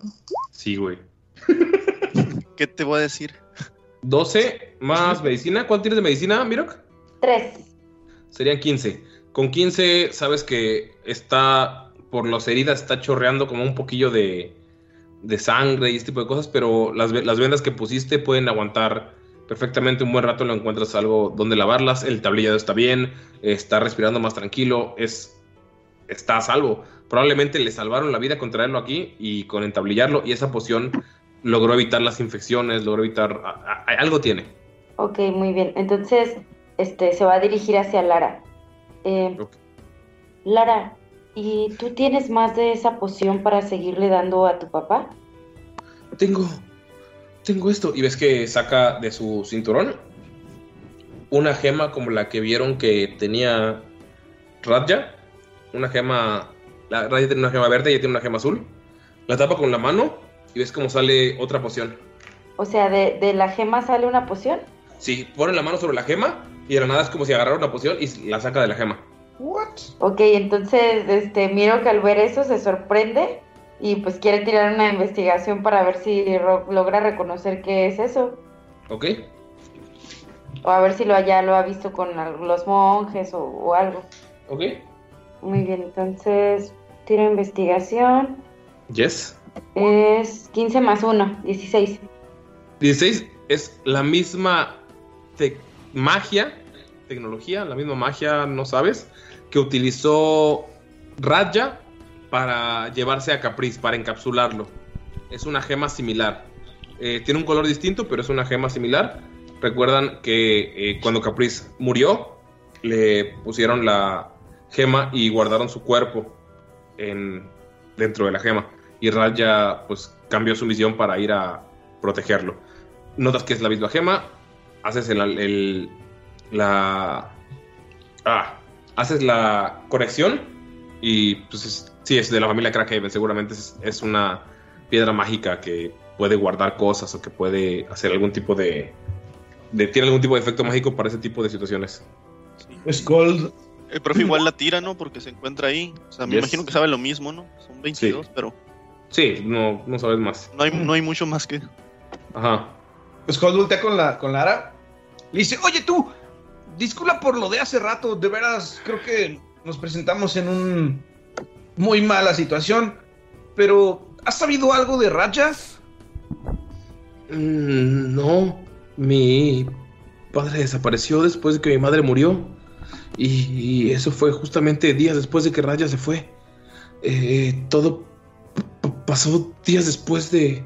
[SPEAKER 1] Sí, güey. *laughs*
[SPEAKER 4] ¿Qué te voy a decir?
[SPEAKER 1] 12 más medicina. ¿Cuánto tienes de medicina, Mirok?
[SPEAKER 6] tres.
[SPEAKER 1] Serían 15. Con 15 sabes que está, por las heridas, está chorreando como un poquillo de, de sangre y este tipo de cosas, pero las, las vendas que pusiste pueden aguantar perfectamente un buen rato, lo encuentras algo donde lavarlas, el tablillado está bien, está respirando más tranquilo, es, está a salvo. Probablemente le salvaron la vida con traerlo aquí y con entablillarlo, y esa poción logró evitar las infecciones, logró evitar... algo tiene.
[SPEAKER 6] Ok, muy bien. Entonces, este, se va a dirigir hacia Lara. Eh. Lara, ¿y tú tienes más de esa poción para seguirle dando a tu papá?
[SPEAKER 1] tengo, tengo esto. Y ves que saca de su cinturón una gema como la que vieron que tenía Radja. Una gema, la Radja tiene una gema verde y ella tiene una gema azul. La tapa con la mano y ves como sale otra poción.
[SPEAKER 6] O sea, de, de la gema sale una poción.
[SPEAKER 1] Sí, pone la mano sobre la gema y de la nada es como si agarrara una poción y la saca de la gema.
[SPEAKER 6] Ok, entonces, este, miro que al ver eso se sorprende y pues quiere tirar una investigación para ver si logra reconocer qué es eso.
[SPEAKER 1] ¿Ok?
[SPEAKER 6] O a ver si lo ya lo ha visto con los monjes o, o algo.
[SPEAKER 1] ¿Ok?
[SPEAKER 6] Muy bien, entonces tiro investigación.
[SPEAKER 1] Yes.
[SPEAKER 6] Es 15 más 1, 16.
[SPEAKER 1] 16 es la misma te- magia, tecnología, la misma magia, no sabes, que utilizó Raja para llevarse a Caprice, para encapsularlo. Es una gema similar. Eh, tiene un color distinto, pero es una gema similar. Recuerdan que eh, cuando Caprice murió, le pusieron la gema y guardaron su cuerpo en, dentro de la gema. Y Raja pues cambió su misión para ir a protegerlo. Notas que es la misma gema, haces el, el- la ah, haces la conexión y pues es- sí es de la familia Crackhaven, seguramente es, es una piedra mágica que puede guardar cosas o que puede hacer algún tipo de, de tiene algún tipo de efecto mágico para ese tipo de situaciones.
[SPEAKER 9] Skull.
[SPEAKER 4] El profe igual la tira, ¿no? Porque se encuentra ahí. O sea, me
[SPEAKER 1] Yes.
[SPEAKER 4] imagino que sabe lo mismo, ¿no? Son 22, pero
[SPEAKER 1] Sí, no, no sabes más.
[SPEAKER 4] no hay, no hay mucho más que.
[SPEAKER 1] Ajá.
[SPEAKER 2] Skull voltea con, la, con Lara. Le dice, oye tú, disculpa por lo de hace rato, de veras, creo que nos presentamos en un muy mala situación, pero ¿has sabido algo de Raja?
[SPEAKER 1] Mm, No, mi padre desapareció después de que mi madre murió. Y, eso fue justamente días después de que Raya se fue. Eh, todo pasó días después de...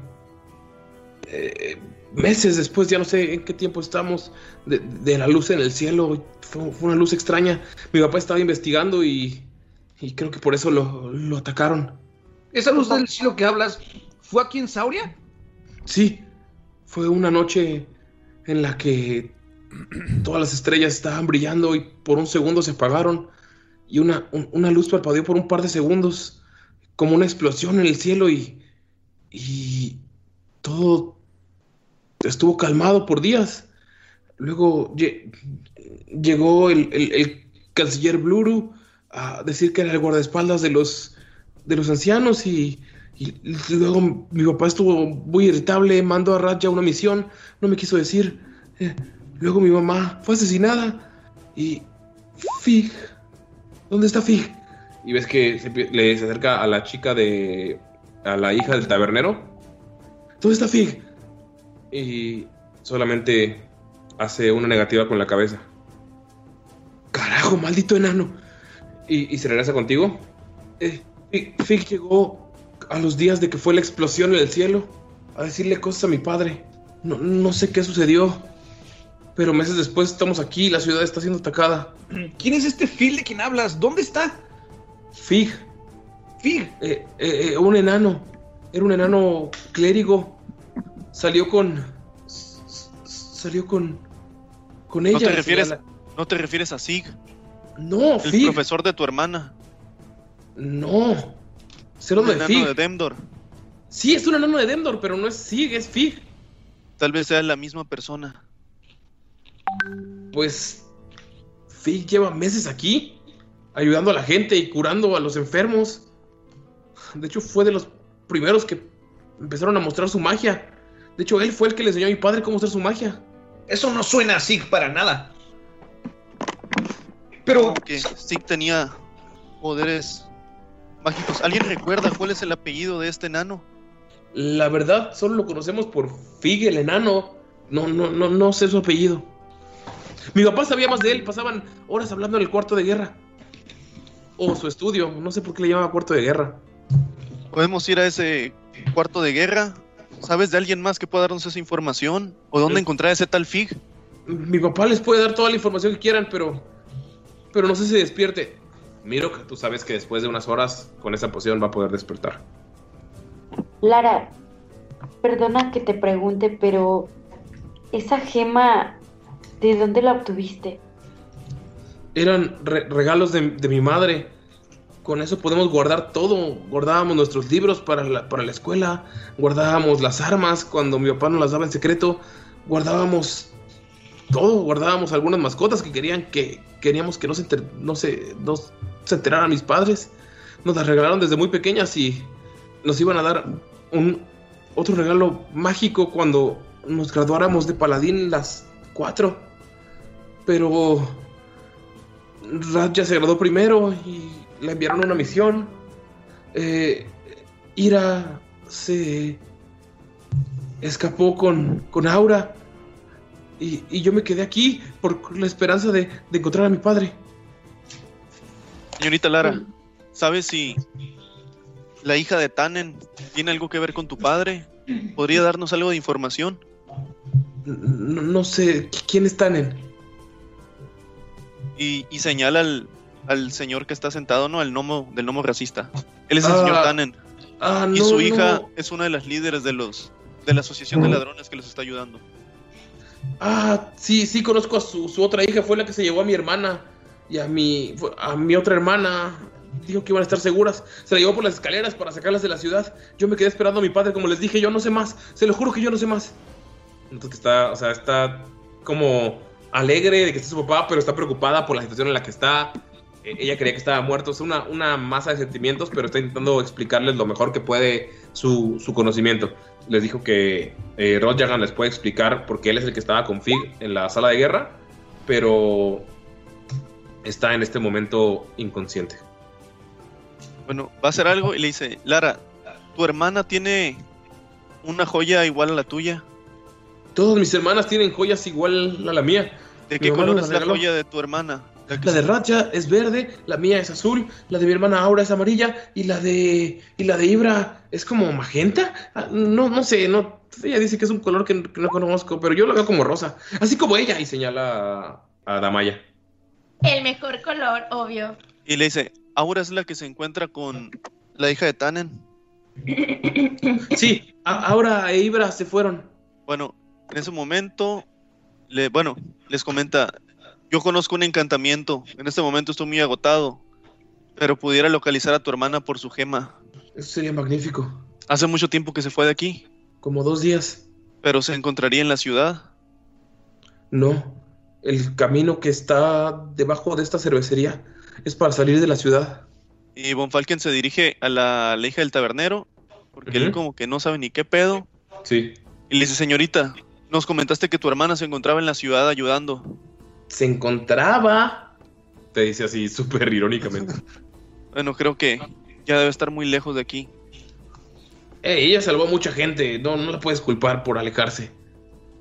[SPEAKER 1] eh, meses después, ya no sé en qué tiempo estamos, de, de la luz en el cielo. Fue, fue una luz extraña. Mi papá estaba investigando y, y creo que por eso lo, lo atacaron.
[SPEAKER 2] ¿Esa luz del cielo que hablas fue aquí en Sauria?
[SPEAKER 1] Sí, fue una noche en la que todas las estrellas estaban brillando y por un segundo se apagaron y una, un- una luz parpadeó por un par de segundos, como una explosión en el cielo y, y todo estuvo calmado por días. Luego lle- llegó el, el- el canciller Bluru a decir que era el guardaespaldas de los, de los ancianos y, y luego mi papá estuvo muy irritable, mandó a Raja una misión, no me quiso decir. Eh, luego mi mamá fue asesinada y Fig, ¿dónde está Fig? Y ves que se, le se acerca a la chica de, a la hija del tabernero. ¿Dónde está Fig? Y solamente hace una negativa con la cabeza. Carajo, maldito enano. Y, y se regresa contigo. Eh, Fig, Fig llegó a los días de que fue la explosión en el cielo a decirle cosas a mi padre. No, no sé qué sucedió. Pero meses después estamos aquí y la ciudad está siendo atacada. *clears throat*
[SPEAKER 2] ¿Quién es este Phil de quien hablas? ¿Dónde está?
[SPEAKER 1] Fig.
[SPEAKER 2] Fig.
[SPEAKER 1] Eh, eh, eh, un enano. Era un enano clérigo. Salió con. Salió con. Con ella.
[SPEAKER 4] No te refieres,
[SPEAKER 1] la-
[SPEAKER 4] no te refieres a Sig,
[SPEAKER 1] No,
[SPEAKER 4] el
[SPEAKER 1] Fig.
[SPEAKER 4] profesor de tu hermana.
[SPEAKER 1] No. Cero
[SPEAKER 4] Un
[SPEAKER 1] de
[SPEAKER 4] enano
[SPEAKER 1] Fig.
[SPEAKER 4] de Demdor.
[SPEAKER 1] Sí, es un enano de Demdor, pero no es Sig, es Fig.
[SPEAKER 4] Tal vez sea la misma persona.
[SPEAKER 1] Pues. Fig lleva meses aquí. Ayudando a la gente y curando a los enfermos. De hecho, fue de los primeros que empezaron a mostrar su magia. De hecho, él fue el que le enseñó a mi padre cómo usar su magia.
[SPEAKER 2] Eso no suena a Sig para nada. Pero.
[SPEAKER 4] Que Sig tenía poderes mágicos. ¿Alguien recuerda cuál es el apellido de este enano?
[SPEAKER 1] La verdad, solo lo conocemos por Fig el enano. No, no, no, no sé su apellido. Mi papá sabía más de él, pasaban horas hablando en el cuarto de guerra. O su estudio, no sé por qué le llamaba cuarto de guerra.
[SPEAKER 4] Podemos ir a ese cuarto de guerra. ¿Sabes de alguien más que pueda darnos esa información? ¿O dónde encontrar ese tal Fig?
[SPEAKER 1] Mi papá les puede dar toda la información que quieran, pero. Pero no sé si despierte. Miro que tú sabes que después de unas horas con esa poción va a poder despertar.
[SPEAKER 6] Lara, perdona que te pregunte, pero esa gema, ¿de dónde la obtuviste?
[SPEAKER 1] Eran re- regalos de, de mi madre. Con eso podemos guardar todo. Guardábamos nuestros libros para la, para la escuela. Guardábamos las armas cuando mi papá nos las daba en secreto. Guardábamos todo. Guardábamos algunas mascotas que querían que queríamos que no se, no se, no se enteraran mis padres. Nos las regalaron desde muy pequeñas y nos iban a dar un otro regalo mágico cuando nos graduáramos de paladín las cuatro. pero Radja se graduó primero y la enviaron a una misión. Eh, Ira se escapó con, con Aura y, y yo me quedé aquí por la esperanza de, de encontrar a mi padre.
[SPEAKER 4] Señorita Lara, ¿sabes si la hija de Tannen tiene algo que ver con tu padre? ¿Podría darnos algo de información?
[SPEAKER 1] No, no sé, ¿quién es Tannen?
[SPEAKER 4] Y, y señala al, al señor que está sentado, ¿no? Al gnomo, del gnomo racista. Él es el
[SPEAKER 1] Ah,
[SPEAKER 4] señor Tannen.
[SPEAKER 1] Ah,
[SPEAKER 4] y
[SPEAKER 1] no,
[SPEAKER 4] su hija
[SPEAKER 1] no.
[SPEAKER 4] es una de las líderes de los de la asociación de ladrones que los está ayudando.
[SPEAKER 1] Ah, sí, sí, conozco a su, su otra hija, fue la que se llevó a mi hermana y a mi, a mi otra hermana. Dijo que iban a estar seguras. Se la llevó por las escaleras para sacarlas de la ciudad. Yo me quedé esperando a mi padre, como les dije, yo no sé más. Se lo juro que yo no sé más. Entonces que está, o sea, está como alegre de que esté su papá, pero está preocupada por la situación en la que está. Ella creía que estaba muerto. Es una, una masa de sentimientos, pero está intentando explicarles lo mejor que puede su, su conocimiento. Les dijo que eh, Rod Jagan les puede explicar porque él es el que estaba con Fig en la sala de guerra, pero está en este momento inconsciente.
[SPEAKER 4] Bueno, va a hacer algo y le dice, Lara, tu hermana tiene una joya igual a la tuya.
[SPEAKER 1] Todas mis hermanas tienen joyas igual a la mía.
[SPEAKER 4] ¿De
[SPEAKER 1] Mi
[SPEAKER 4] qué color es la
[SPEAKER 1] regaló.
[SPEAKER 4] joya de tu hermana?
[SPEAKER 1] La de Ratcha es verde, la mía es azul, la de mi hermana Aura es amarilla y la de y la de Ibra es como magenta. Ah, No, no sé, no. Ella dice que es un color que, que no conozco, pero yo lo veo como rosa, así como ella y señala a, a Damaya.
[SPEAKER 3] El mejor color, obvio.
[SPEAKER 4] Y le dice, Aura es la que se encuentra con la hija de Tannen. *coughs*
[SPEAKER 1] Sí, Aura e Ibra se fueron.
[SPEAKER 4] Bueno, en ese momento, le, bueno, les comenta, yo conozco un encantamiento, en este momento estoy muy agotado, pero pudiera localizar a tu hermana por su gema.
[SPEAKER 1] Eso sería magnífico.
[SPEAKER 4] Hace mucho tiempo que se fue de aquí,
[SPEAKER 1] Como dos días.
[SPEAKER 4] pero se encontraría en la ciudad.
[SPEAKER 1] No, el camino que está debajo de esta cervecería es para salir de la ciudad.
[SPEAKER 4] Y Von Falken se dirige a la, a la hija del tabernero, porque él como que no sabe ni qué pedo.
[SPEAKER 1] Sí.
[SPEAKER 4] Y le dice, señorita, nos comentaste que tu hermana se encontraba en la ciudad ayudando.
[SPEAKER 1] Se encontraba. Te dice así súper irónicamente. *laughs*
[SPEAKER 4] Bueno, creo que ya debe estar muy lejos de aquí.
[SPEAKER 1] Eh, ella salvó a mucha gente. No, no la puedes culpar por alejarse.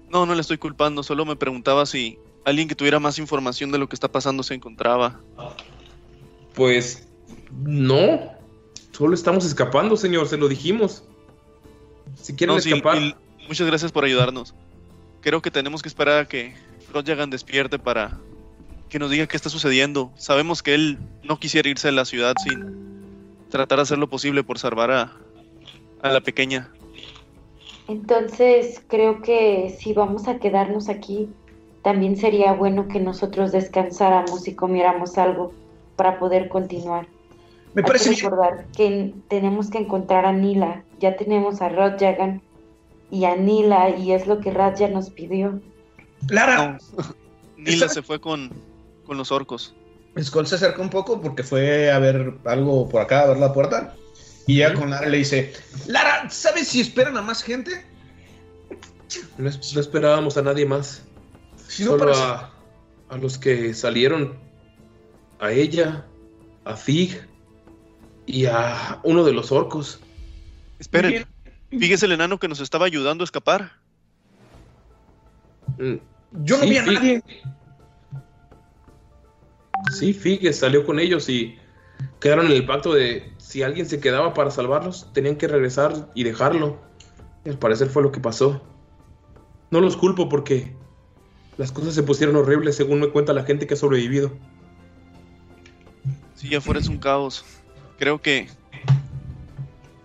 [SPEAKER 4] No, no le estoy culpando, solo me preguntaba si alguien que tuviera más información de lo que está pasando se encontraba.
[SPEAKER 1] Pues no. Solo estamos escapando, señor. Se lo dijimos. Si quieren
[SPEAKER 4] No, sí,
[SPEAKER 1] escapar.
[SPEAKER 4] y muchas gracias por ayudarnos. Creo que tenemos que esperar a que Rodjagan despierte para que nos diga qué está sucediendo. Sabemos que él no quisiera irse de la ciudad sin tratar de hacer lo posible por salvar a, a la pequeña.
[SPEAKER 6] Entonces, creo que si vamos a quedarnos aquí, también sería bueno que nosotros descansáramos y comiéramos algo para poder continuar.
[SPEAKER 2] Me
[SPEAKER 6] Hay que
[SPEAKER 2] parece bien.
[SPEAKER 6] recordar que tenemos que encontrar a Nila. Ya tenemos a Rod Jagan y a Nila y es lo que Radja nos pidió.
[SPEAKER 2] Lara, *laughs*
[SPEAKER 4] Nila se fue con, con los orcos.
[SPEAKER 9] Skull se acerca un poco porque fue a ver algo por acá, a ver la puerta. Y ya con Lara le dice,
[SPEAKER 2] Lara, ¿sabes si esperan a más gente?
[SPEAKER 1] No, es- no esperábamos a nadie más.
[SPEAKER 2] Si no
[SPEAKER 1] Solo
[SPEAKER 2] parece-
[SPEAKER 1] a, a los que salieron. A ella, a Fig y a uno de los orcos.
[SPEAKER 4] Esperen, fíjese el enano que nos estaba ayudando a escapar.
[SPEAKER 2] Yo no vi a nadie.
[SPEAKER 1] Sí, Fig salió con ellos y quedaron en el pacto de si alguien se quedaba para salvarlos, tenían que regresar y dejarlo. Y al parecer fue lo que pasó. No los culpo porque las cosas se pusieron horribles según me cuenta la gente que ha sobrevivido.
[SPEAKER 4] Si ya fuera es un caos. Creo que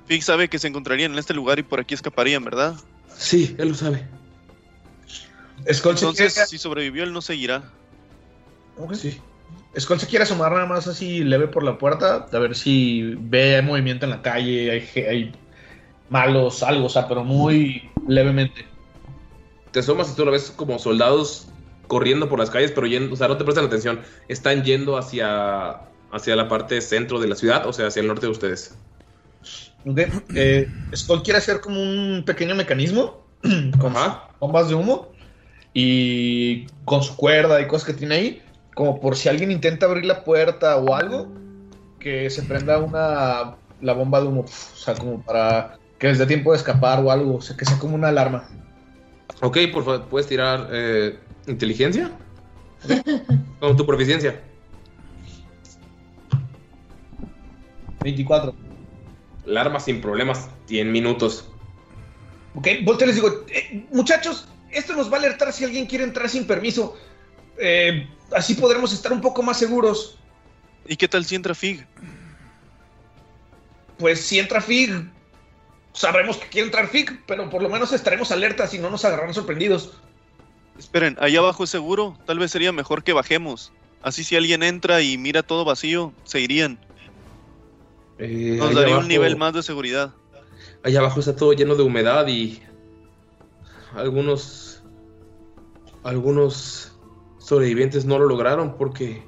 [SPEAKER 4] Fig sabe que se encontrarían en este lugar y por aquí escaparían, ¿verdad?
[SPEAKER 1] Sí, él lo sabe.
[SPEAKER 9] Skull se
[SPEAKER 4] Entonces,
[SPEAKER 9] quiere-
[SPEAKER 4] si sobrevivió, él no seguirá.
[SPEAKER 9] Ok. Skull se quiere asomar nada más así leve por la puerta, a ver si ve movimiento en la calle, hay, hay malos, algo, o sea, pero muy levemente.
[SPEAKER 1] Te asomas y tú lo ves como soldados corriendo por las calles, pero yendo, o sea, no te prestan atención. Están yendo hacia, hacia la parte centro de la ciudad, o sea, hacia el norte de ustedes.
[SPEAKER 9] Ok, eh, Skull quiere hacer como un pequeño mecanismo *clears throat* con bombas de humo y con su cuerda y cosas que tiene ahí, como por si alguien intenta abrir la puerta o algo, que se prenda una la bomba de humo, o sea, como para que les dé tiempo de escapar o algo, o sea, que sea como una alarma.
[SPEAKER 1] Ok, por favor, ¿puedes tirar eh, inteligencia? Con tu proficiencia.
[SPEAKER 9] 24.
[SPEAKER 1] La arma sin problemas, 100 minutos.
[SPEAKER 2] Ok, volteo les digo, "Eh, muchachos, esto nos va a alertar si alguien quiere entrar sin permiso. Eh, así podremos estar un poco más seguros.
[SPEAKER 4] ¿Y qué tal si entra Fig?
[SPEAKER 2] Pues si entra Fig, sabremos que quiere entrar Fig, pero por lo menos estaremos alertas y no nos agarrarán sorprendidos.
[SPEAKER 4] Esperen, allá abajo es seguro. Tal vez sería mejor que bajemos. Así si alguien entra y mira todo vacío, se irían.
[SPEAKER 1] Eh,
[SPEAKER 4] Nos daría un nivel más de seguridad.
[SPEAKER 1] Allá abajo está todo lleno de humedad y algunos algunos sobrevivientes no lo lograron porque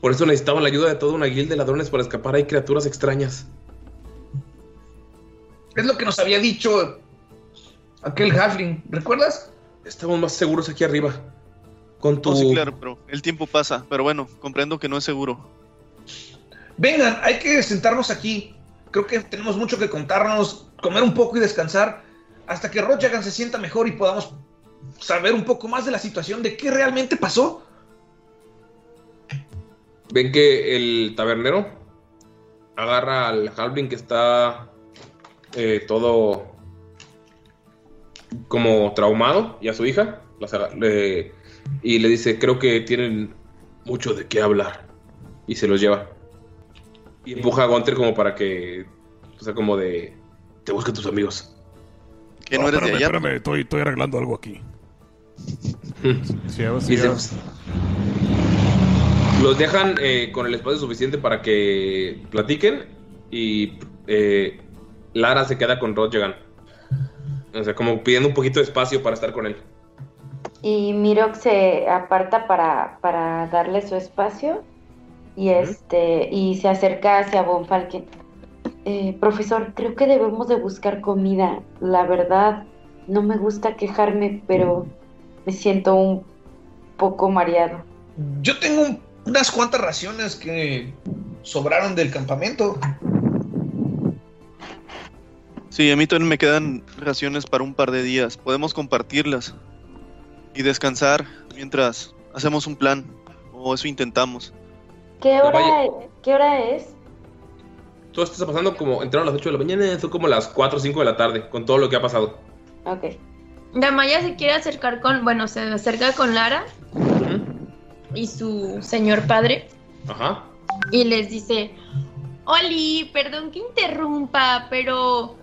[SPEAKER 1] por eso necesitaban la ayuda de toda una guilda de ladrones para escapar. Hay criaturas extrañas.
[SPEAKER 2] Es lo que nos había dicho aquel Halfling, ¿recuerdas?
[SPEAKER 1] Estamos más seguros aquí arriba. Con tu
[SPEAKER 4] Oh, sí, claro, pero el tiempo pasa. Pero bueno, comprendo que no es seguro.
[SPEAKER 2] Vengan, hay que sentarnos aquí. Creo que tenemos mucho que contarnos, comer un poco y descansar hasta que Rojagan se sienta mejor y podamos saber un poco más de la situación, de qué realmente pasó.
[SPEAKER 1] Ven que el tabernero agarra al Halbling que está eh, todo como traumado y a su hija y le dice creo que tienen mucho de qué hablar y se los lleva y empuja a Gunter como para que o sea como de te busquen tus amigos
[SPEAKER 4] Que no eres de allá.
[SPEAKER 8] espérame, estoy, estoy arreglando algo aquí. *laughs*
[SPEAKER 5] Sí,
[SPEAKER 1] Los dejan eh, con el espacio suficiente para que platiquen y eh, Lara se queda con Rodjagan. O sea, como pidiendo un poquito de espacio para estar con él.
[SPEAKER 6] Y Mirok se aparta para, para darle su espacio y este y se acerca hacia Von Falken. Eh, profesor, creo que debemos de buscar comida. La verdad, no me gusta quejarme, pero me siento un poco mareado.
[SPEAKER 2] Yo tengo un- unas cuantas raciones que sobraron del campamento.
[SPEAKER 4] Sí, a mí también me quedan raciones para un par de días. Podemos compartirlas y descansar mientras hacemos un plan. O eso intentamos.
[SPEAKER 6] ¿Qué hora? ¿Qué hora es?
[SPEAKER 1] Todo esto está pasando como entraron a las 8 de la mañana, son como las 4 o 5 de la tarde, con todo lo que ha pasado.
[SPEAKER 6] Ok.
[SPEAKER 3] Damaya se quiere acercar con, bueno, se acerca con Lara y su señor padre
[SPEAKER 1] Ajá.
[SPEAKER 3] y les dice, Oli, perdón que interrumpa, pero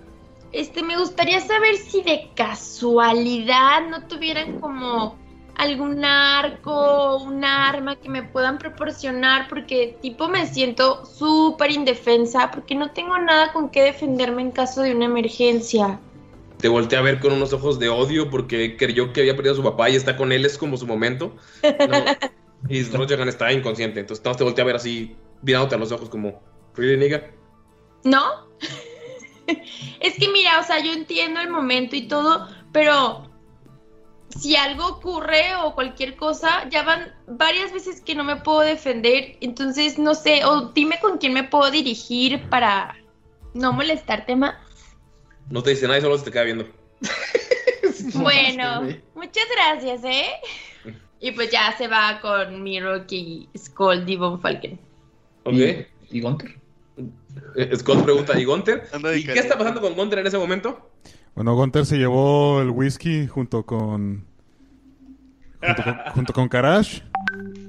[SPEAKER 3] este me gustaría saber si de casualidad no tuvieran como algún arco, un arma que me puedan proporcionar, porque tipo me siento súper indefensa, porque no tengo nada con qué defenderme en caso de una emergencia.
[SPEAKER 1] Te volteé a ver con unos ojos de odio porque creyó que había perdido a su papá y está con él, es como su momento. No. Y *laughs* Rodjagan está inconsciente, entonces te volteé a ver así, mirándote a los ojos como, ¿really, nigga?
[SPEAKER 3] ¿No? *laughs* es que mira, o sea, yo entiendo el momento y todo, pero si algo ocurre o cualquier cosa, ya van varias veces que no me puedo defender, entonces no sé, o dime con quién me puedo dirigir para no molestarte más.
[SPEAKER 1] No te dice nada y solo se te queda viendo. *laughs*
[SPEAKER 3] Bueno, muchas gracias, ¿eh? Y pues ya se va con Mirok y Skull y Von Falken.
[SPEAKER 1] Ok.
[SPEAKER 9] ¿Y Gunter?
[SPEAKER 1] Eh, Scott pregunta, ¿y Gunter? ¿Y qué está pasando con Gunter en ese momento?
[SPEAKER 5] Bueno, Gunter se llevó el whisky junto con. junto con, junto con Karash.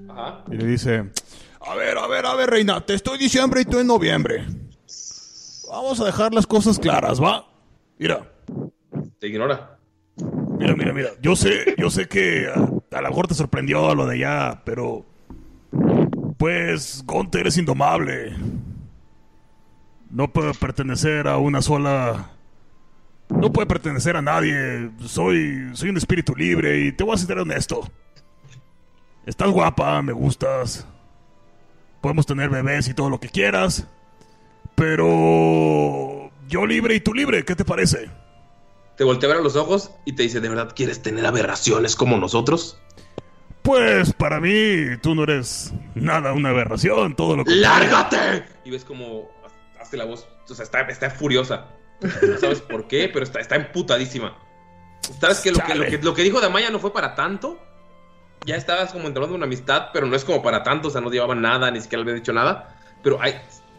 [SPEAKER 1] Ajá.
[SPEAKER 5] Y le dice:
[SPEAKER 8] A ver, a ver, a ver, reina, te estoy diciembre y tú en noviembre. Vamos a dejar las cosas claras, ¿va? Mira,
[SPEAKER 1] Te ignora.
[SPEAKER 8] mira, mira, mira. Yo sé, yo sé que ah, a, lo mejor te sorprendió lo de allá, pero... Pues Gunter es indomable. No puede pertenecer a una sola... No puede pertenecer a nadie. Soy, soy un espíritu libre y te voy a ser honesto. Estás guapa, me gustas. Podemos tener bebés y todo lo que quieras. Pero... Yo libre y tú libre, ¿qué te parece?
[SPEAKER 1] te voltea a ver a los ojos y te dice, ¿de verdad quieres tener aberraciones como nosotros?
[SPEAKER 8] Pues para mí, tú no eres nada una aberración, todo lo que.
[SPEAKER 1] ¡Lárgate! Y ves como hace la voz, o sea, está, está furiosa. No sabes por qué, pero está, está emputadísima. Sabes que lo, que lo que lo que dijo Damaya no fue para tanto. Ya estabas como entablando una amistad, pero no es como para tanto, o sea, no llevaban nada, ni siquiera le había dicho nada. Pero hay.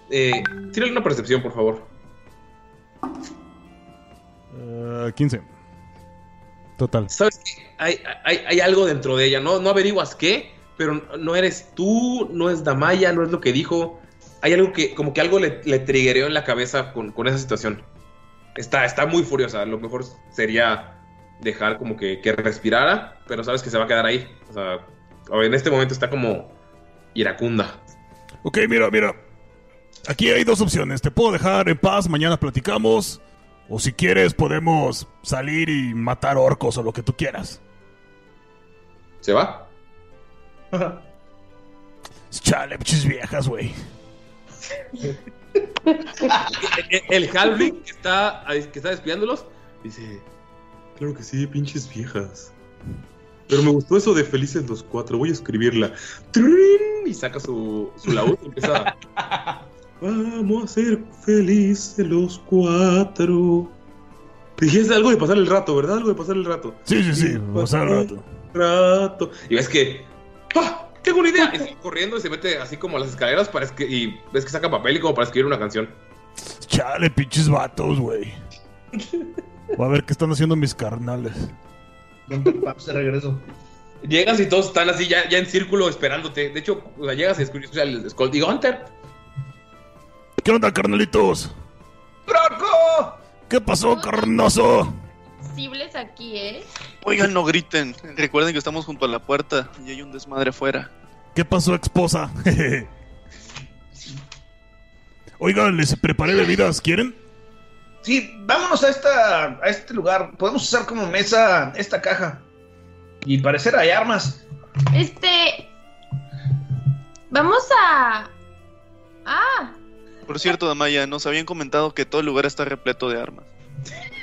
[SPEAKER 1] Eh, tírale una percepción, por favor.
[SPEAKER 5] Eh, 15. Total.
[SPEAKER 1] Sabes que hay, hay, hay algo dentro de ella, no, no averiguas qué, pero no eres tú, no es Damaya, no es lo que dijo. Hay algo que, como que algo le, le en la cabeza con, con esa situación. Está, está muy furiosa. Lo mejor sería dejar como que, que respirara, pero sabes que se va a quedar ahí. O sea, en este momento está como iracunda.
[SPEAKER 8] Ok, mira, mira. Aquí hay dos opciones. Te puedo dejar en paz, mañana platicamos. O si quieres, podemos salir y matar orcos o lo que tú quieras.
[SPEAKER 1] ¿Se va?
[SPEAKER 8] Chale, pinches viejas, güey. *laughs*
[SPEAKER 1] El, el halfling que está, que está despidiéndolos dice: Claro que sí, pinches viejas. Pero me gustó eso de felices los cuatro. Voy a escribirla. ¡Trin! Y saca su, su laúd y empieza. Vamos a ser felices los cuatro. Dijiste algo de pasar el rato, ¿verdad? Algo de pasar el rato.
[SPEAKER 8] Sí, sí, sí, pasar el rato.
[SPEAKER 1] rato. Y ves que. ¡Ah! ¡Tengo una idea! Y sigue corriendo y se mete así como a las escaleras para escri- y ves que saca papel y como para escribir una canción.
[SPEAKER 8] Chale, pinches vatos, güey. *laughs* Voy a ver qué están haciendo mis carnales.
[SPEAKER 9] de regreso.
[SPEAKER 1] Llegas y todos están así ya, ya en círculo esperándote. De hecho, o sea, llegas y escuchas al Skull y Hunter.
[SPEAKER 8] ¿Qué onda, carnalitos?
[SPEAKER 9] ¡Broco!
[SPEAKER 8] ¿Qué pasó, carnoso?
[SPEAKER 3] Sensibles aquí, ¿eh?
[SPEAKER 4] Oigan, no griten. Recuerden que estamos junto a la puerta y hay un desmadre afuera.
[SPEAKER 8] ¿Qué pasó, esposa? *laughs* Oigan, les preparé bebidas, ¿quieren?
[SPEAKER 9] Sí, vámonos a, esta, a este lugar. Podemos usar como mesa esta caja. Y parecer hay armas.
[SPEAKER 3] Este. Vamos a. Ah,
[SPEAKER 4] Por cierto, Damaya, nos habían comentado que todo el lugar está repleto de armas.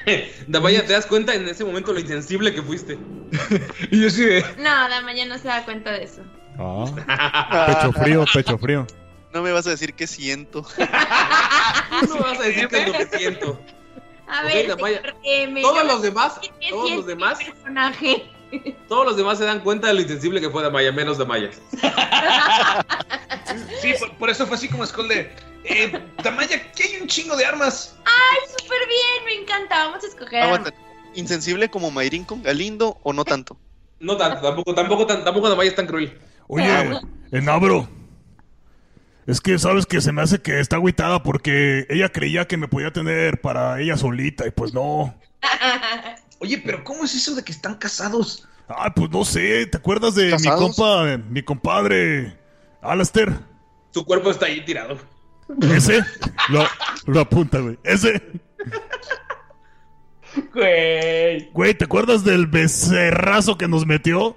[SPEAKER 4] *laughs*
[SPEAKER 1] Damaya, te das cuenta en ese momento lo insensible que fuiste. *laughs*
[SPEAKER 9] y yo sí de.
[SPEAKER 3] no, Damaya no se da cuenta de eso.
[SPEAKER 5] Ah. *laughs* Pecho frío, pecho frío.
[SPEAKER 4] No me vas a decir qué siento.
[SPEAKER 1] No vas a decir qué es lo que siento.
[SPEAKER 3] A ver,
[SPEAKER 1] Damaya,
[SPEAKER 3] señor M,
[SPEAKER 1] Todos los demás,
[SPEAKER 3] ¿qué
[SPEAKER 1] todos los demás,
[SPEAKER 3] personaje?
[SPEAKER 1] todos los demás se dan cuenta de lo insensible que fue Damaya, menos Damaya.
[SPEAKER 9] Sí, por, por eso fue así como Skull de. Eh, Damaya, aquí hay un chingo de armas.
[SPEAKER 3] Ay, súper bien, me encanta. Vamos a escoger.
[SPEAKER 4] Aguanta. ¿Insensible como Mayrin con Galindo o no tanto?
[SPEAKER 1] No tanto, tampoco, tampoco, tampoco Damaya es tan cruel.
[SPEAKER 8] Oye, Enabro. Es que sabes que se me hace que está agüitada porque ella creía que me podía tener para ella solita y pues no. *laughs*
[SPEAKER 9] Oye, pero ¿cómo es eso de que están casados?
[SPEAKER 8] Ay, pues no sé, ¿te acuerdas de mi compa, mi compadre, Alastair?
[SPEAKER 1] Su cuerpo está ahí tirado.
[SPEAKER 8] Ese, lo, lo apunta, güey. Ese.
[SPEAKER 9] Güey.
[SPEAKER 8] Güey, ¿te acuerdas del becerrazo que nos metió?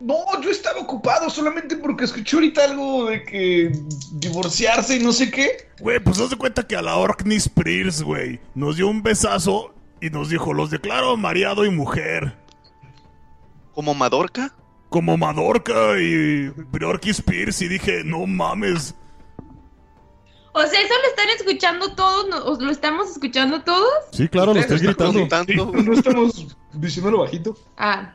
[SPEAKER 9] No, yo estaba ocupado solamente porque escuché ahorita algo de que divorciarse y no sé qué.
[SPEAKER 8] Güey, pues haz de cuenta que a la Orkney Spears, güey, nos dio un besazo y nos dijo, los declaro mareado y mujer.
[SPEAKER 4] ¿Como Madorca?
[SPEAKER 8] Como Madorca y Bjorky Spears y dije, no mames.
[SPEAKER 3] O sea, ¿eso lo están escuchando todos? ¿No- ¿O ¿Lo estamos escuchando todos?
[SPEAKER 5] Sí, claro, lo estoy gritando.
[SPEAKER 9] no estamos diciéndolo bajito.
[SPEAKER 3] Ah.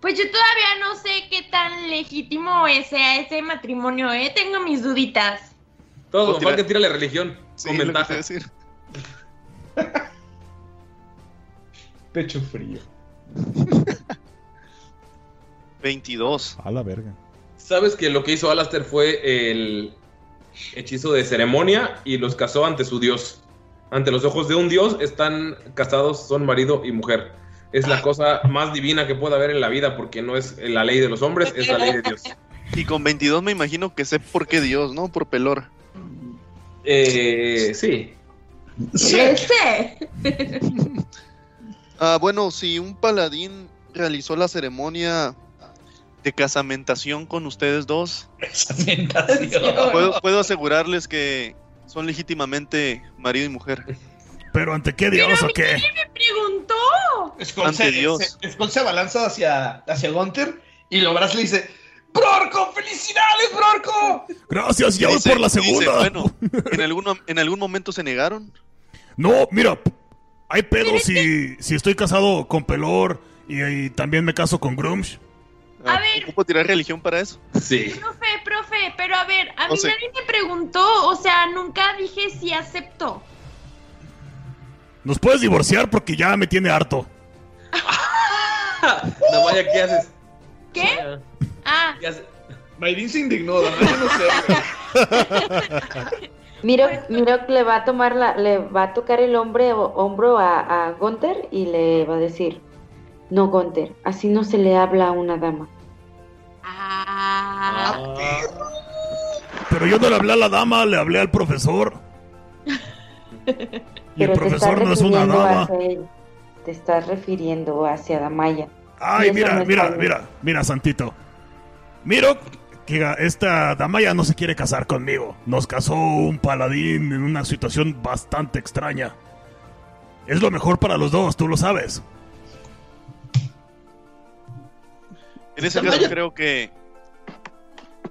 [SPEAKER 3] Pues yo todavía no sé qué tan legítimo es sea ese matrimonio, ¿eh? Tengo mis duditas.
[SPEAKER 1] Todos,
[SPEAKER 4] Puedo
[SPEAKER 1] Falken tira la religión. con
[SPEAKER 4] lo que
[SPEAKER 1] ventaja.
[SPEAKER 4] decir. *laughs*
[SPEAKER 9] Pecho frío.
[SPEAKER 4] 22.
[SPEAKER 5] A la verga.
[SPEAKER 1] Sabes que lo que hizo Alastair fue el hechizo de ceremonia y los casó ante su dios. Ante los ojos de un dios están casados, son marido y mujer. Es la cosa más divina que pueda haber en la vida porque no es la ley de los hombres, es la ley de Dios.
[SPEAKER 4] Y con 22 me imagino que sé por qué Dios, ¿no? Por pelor.
[SPEAKER 1] Eh, sí.
[SPEAKER 3] Ese. *laughs*
[SPEAKER 4] Ah, bueno, si un paladín realizó la ceremonia de casamentación con ustedes dos, puedo, puedo asegurarles que son legítimamente marido y mujer.
[SPEAKER 8] ¿Pero ante qué Dios o qué?
[SPEAKER 3] Me
[SPEAKER 2] Skull
[SPEAKER 4] Ante
[SPEAKER 2] se,
[SPEAKER 4] Dios.
[SPEAKER 2] se- Skull se abalanza hacia, hacia Gunter y lo abraza y le dice: ¡Brorco! ¡Felicidades, Brorco!
[SPEAKER 8] Gracias, ya voy
[SPEAKER 4] Dice-
[SPEAKER 8] por la
[SPEAKER 4] dice,
[SPEAKER 8] segunda.
[SPEAKER 4] bueno, *laughs* ¿en algún, ¿en algún momento se negaron?
[SPEAKER 8] No, mira, hay pedo si, si estoy casado con Pelor y, y también me caso con Grumsh.
[SPEAKER 3] A ver.
[SPEAKER 4] ¿Ocupo tirar religión para eso?
[SPEAKER 1] Sí.
[SPEAKER 3] Profe, profe, pero a ver, a
[SPEAKER 4] No
[SPEAKER 3] mí
[SPEAKER 4] sé.
[SPEAKER 3] nadie me preguntó, o sea, nunca dije si acepto.
[SPEAKER 8] Nos puedes divorciar porque ya me tiene harto. *laughs*
[SPEAKER 1] Damaya, ¿qué haces?
[SPEAKER 3] ¿Qué? Ah,
[SPEAKER 1] ¿Qué haces?
[SPEAKER 2] Mayrin se indignó, ¿no? Yo no sé.
[SPEAKER 6] Miro, miro que le va a tomar la, le va a tocar el hombre o- hombro a, a Gunther y le va a decir, no Gunther, así no se le habla a una dama.
[SPEAKER 3] Ah,
[SPEAKER 8] Pero yo no le hablé a la dama, le hablé al profesor. Y el profesor no es una
[SPEAKER 6] refiriendo
[SPEAKER 8] dama.
[SPEAKER 6] Te estás refiriendo hacia Damaya.
[SPEAKER 8] Ay, mira,
[SPEAKER 6] no
[SPEAKER 8] mira,
[SPEAKER 6] bien.
[SPEAKER 8] mira, mira, Santito. Miro que esta dama ya no se quiere casar conmigo. Nos casó un paladín en una situación bastante extraña. Es lo mejor para los dos, tú lo sabes.
[SPEAKER 4] En ese caso creo que